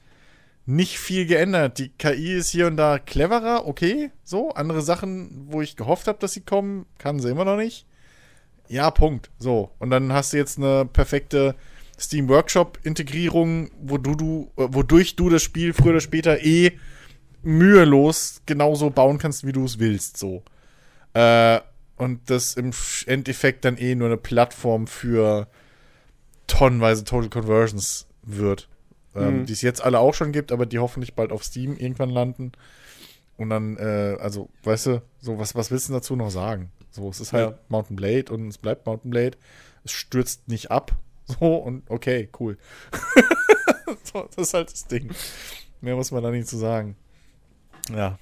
nicht viel geändert. Die KI ist hier und da cleverer, okay, so. Andere Sachen, wo ich gehofft habe, dass sie kommen, kann sie immer noch nicht. Ja, Punkt. So. Und dann hast du jetzt eine perfekte Steam Workshop-Integrierung, wo du, du, äh, wodurch du das Spiel früher oder später eh mühelos genauso bauen kannst, wie du es willst, so. Äh, und das im Endeffekt dann eh nur eine Plattform für tonnenweise Total Conversions wird. Ähm, Mhm. Die es jetzt alle auch schon gibt, aber die hoffentlich bald auf Steam irgendwann landen. Und dann, äh, also, weißt du, so, was, was willst du dazu noch sagen? So, es ist halt Ja. Mountain Blade und es bleibt Mountain Blade. Es stürzt nicht ab. So, und okay, cool. so, das ist halt das Ding. Mehr muss man da nicht zu sagen. Ja.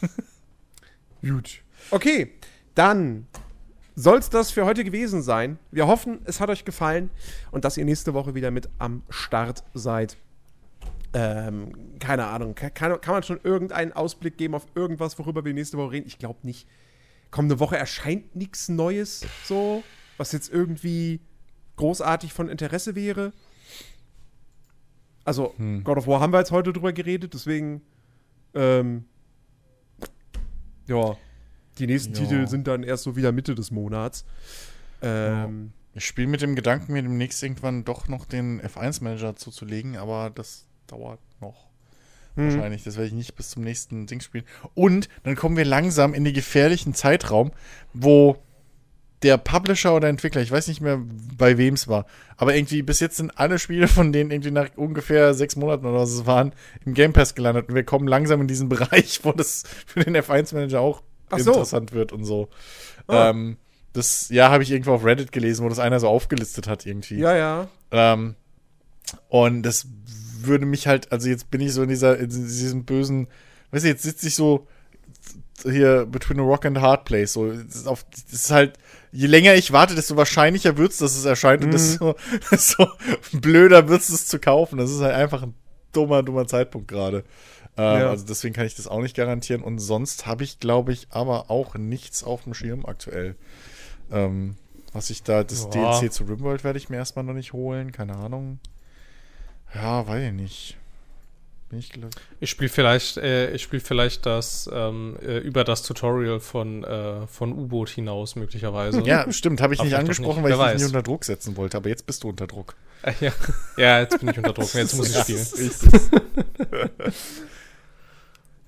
Gut. Okay, dann soll es das für heute gewesen sein. Wir hoffen, es hat euch gefallen und dass ihr nächste Woche wieder mit am Start seid. Ähm, keine Ahnung. Kann, kann man schon irgendeinen Ausblick geben auf irgendwas, worüber wir nächste Woche reden? Ich glaube nicht. Kommende Woche erscheint nichts Neues, so, was jetzt irgendwie großartig von Interesse wäre. Also, God of War haben wir jetzt heute drüber geredet, deswegen, ähm, ja, die nächsten Ja. Titel sind dann erst so wieder Mitte des Monats. Ähm, Ich spiele mit dem Gedanken, mir demnächst irgendwann doch noch den F1-Manager zuzulegen, aber das dauert noch. hm. Wahrscheinlich. Das werde ich nicht bis zum nächsten Ding spielen. Und dann kommen wir langsam in den gefährlichen Zeitraum, wo der Publisher oder Entwickler, ich weiß nicht mehr, bei wem es war, aber irgendwie bis jetzt sind alle Spiele von denen irgendwie nach ungefähr sechs Monaten oder was es waren, im Game Pass gelandet. Und wir kommen langsam in diesen Bereich, wo das für den F1-Manager auch so. interessant wird und so. Ah. Ähm, das, ja, habe ich irgendwo auf Reddit gelesen, wo das einer so aufgelistet hat irgendwie. Ja, ja. Ähm, und das würde mich halt, also jetzt bin ich so in dieser, in diesem bösen, weißt du, jetzt sitze ich so hier between a rock and a hard place. So, das ist, auf, das ist halt, je länger ich warte, desto wahrscheinlicher wird es, dass es erscheint und desto, desto blöder wird es zu kaufen. Das ist halt einfach ein dummer, dummer Zeitpunkt gerade. Ähm, Ja. Also deswegen kann ich das auch nicht garantieren. Und sonst habe ich, glaube ich, aber auch nichts auf dem Schirm aktuell. Ähm, was ich da, das Ja. DLC zu Rimworld werde ich mir erstmal noch nicht holen, keine Ahnung. Ja, weiß ich nicht. Bin ich gl- Ich spiele vielleicht, äh, ich spiele vielleicht das ähm, äh, über das Tutorial von, äh, von U-Boot hinaus möglicherweise. Ja, stimmt, habe ich nicht angesprochen, nicht, weil ich wer dich nicht unter Druck setzen wollte, aber jetzt bist du unter Druck. Äh, ja. ja, jetzt bin ich unter Druck. Jetzt muss ich spielen.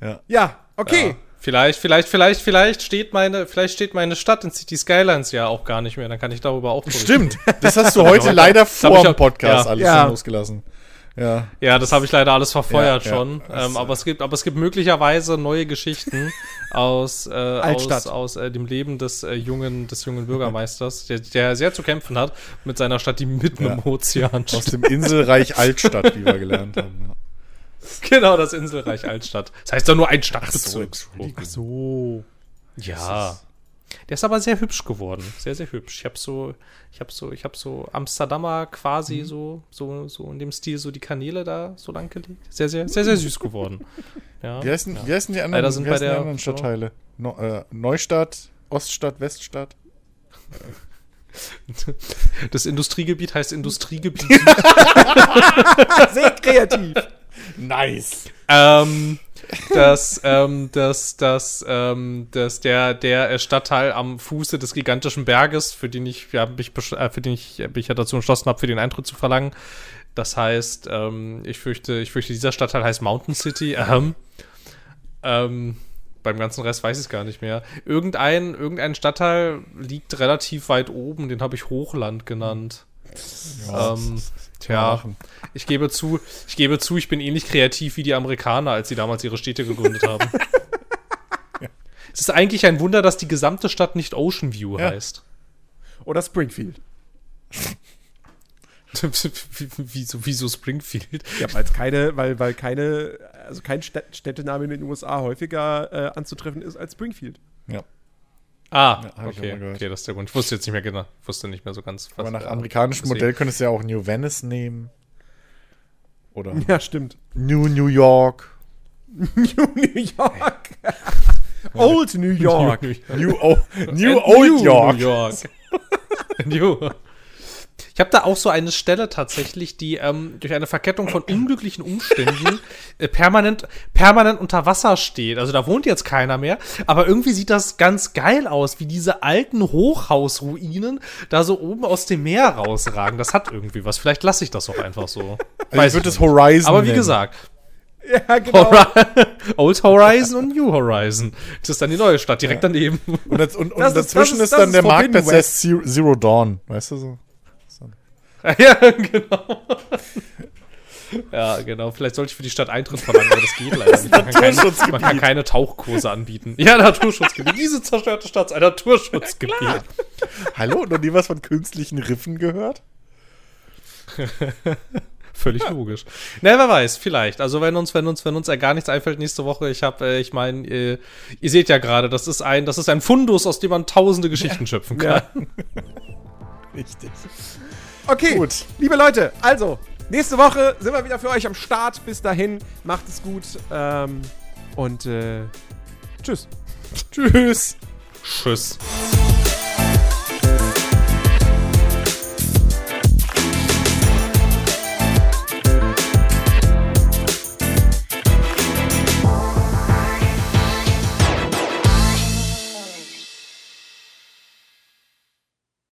Ja. Ja, okay. Ja. Vielleicht, vielleicht, vielleicht, vielleicht steht meine, vielleicht steht meine Stadt in City Skylines ja auch gar nicht mehr. Dann kann ich darüber auch berichten. Stimmt, das hast du heute leider vor ich dem Podcast ja. alles Ja. losgelassen. Ja. Ja, das habe ich leider alles verfeuert Ja, ja. schon. Das, ähm, aber es gibt, aber es gibt möglicherweise neue Geschichten aus, äh, aus, Altstadt. aus äh, dem Leben des äh, jungen, des jungen Bürgermeisters, der, der sehr zu kämpfen hat mit seiner Stadt, die mitten Ja. im Ozean Aus steht. dem Inselreich Altstadt, wie wir gelernt haben. Ja. Genau, das Inselreich Altstadt. Das heißt doch nur ein Stadtbezirk. Entschuldigung. So. Ja. Der ist aber sehr hübsch geworden. Sehr, sehr hübsch. Ich habe so, ich habe so, ich habe so Amsterdamer quasi so, so, so in dem Stil so die Kanäle da so lang gelegt. Sehr, sehr, sehr, sehr süß geworden. Ja. Wie, heißen, wie heißen die anderen, Leider sind bei der- anderen Stadtteile? No, äh, Neustadt, Oststadt, Weststadt? Das Industriegebiet heißt Industriegebiet. Sehr kreativ. Nice. ähm, dass, ähm, dass, dass, ähm, dass der, der Stadtteil am Fuße des gigantischen Berges, für den ich, ja, mich, äh, für den ich mich ja dazu entschlossen habe, für den Eintritt zu verlangen. Das heißt, ähm, ich fürchte, ich fürchte, dieser Stadtteil heißt Mountain City. Ähm, ähm, beim ganzen Rest weiß ich es gar nicht mehr. Irgendein, irgendein Stadtteil liegt relativ weit oben, den habe ich Hochland genannt. ähm, tja, ich gebe zu, ich gebe zu, ich bin ähnlich kreativ wie die Amerikaner, als sie damals ihre Städte gegründet haben. Es ist eigentlich ein Wunder, dass die gesamte Stadt nicht Ocean View Ja. heißt. Oder Springfield. wieso, wieso Springfield? Ja, weil es keine, weil, weil keine, also kein Städt Städtename in den USA häufiger äh, anzutreffen ist als Springfield. Ja. Ah, Ja, okay, okay, das ist der Grund. Ich wusste jetzt nicht mehr genau, wusste nicht mehr so ganz. was- Aber nach amerikanischem. Modell könntest du ja auch New Venice nehmen. Oder Ja, stimmt. New New York. New New York. Old New York. New, New Äh, Old York. New York. New. Ich habe da auch so eine Stelle tatsächlich, die ähm, durch eine Verkettung von unglücklichen Umständen äh, permanent, permanent unter Wasser steht. Also da wohnt jetzt keiner mehr, aber irgendwie sieht das ganz geil aus, wie diese alten Hochhausruinen da so oben aus dem Meer rausragen. Das hat irgendwie was. Vielleicht lasse ich das auch einfach so. Also ich würde es Horizon Aber wie nennen. gesagt, Ja, genau. Hori Old Horizon und New Horizon. Das ist dann die neue Stadt direkt daneben. Und, das, und, und Das ist- dazwischen das ist, ist- dann der ist Forbidden Marktplatz, der heißt Zero Dawn. Weißt du so? Ja, genau. Ja, genau. Vielleicht sollte ich für die Stadt Eintritt verlangen, aber das geht leider nicht. Man kann, keine, Naturschutzgebiet. man kann keine Tauchkurse anbieten. Ja, Naturschutzgebiet. Diese zerstörte Stadt ist ein Naturschutzgebiet. Hallo, noch nie was von künstlichen Riffen gehört? Völlig logisch. Na, wer weiß, vielleicht. Also wenn uns, wenn uns, wenn uns ja gar nichts einfällt nächste Woche, ich habe, äh, ich meine, äh, ihr seht ja gerade, das ist ein, das ist ein Fundus, aus dem man tausende Geschichten schöpfen kann. Ja. Richtig. Okay, Gut. liebe Leute, also, nächste Woche sind wir wieder für euch am Start. Bis dahin, macht es gut ähm, und äh, tschüss. Tschüss. Tschüss.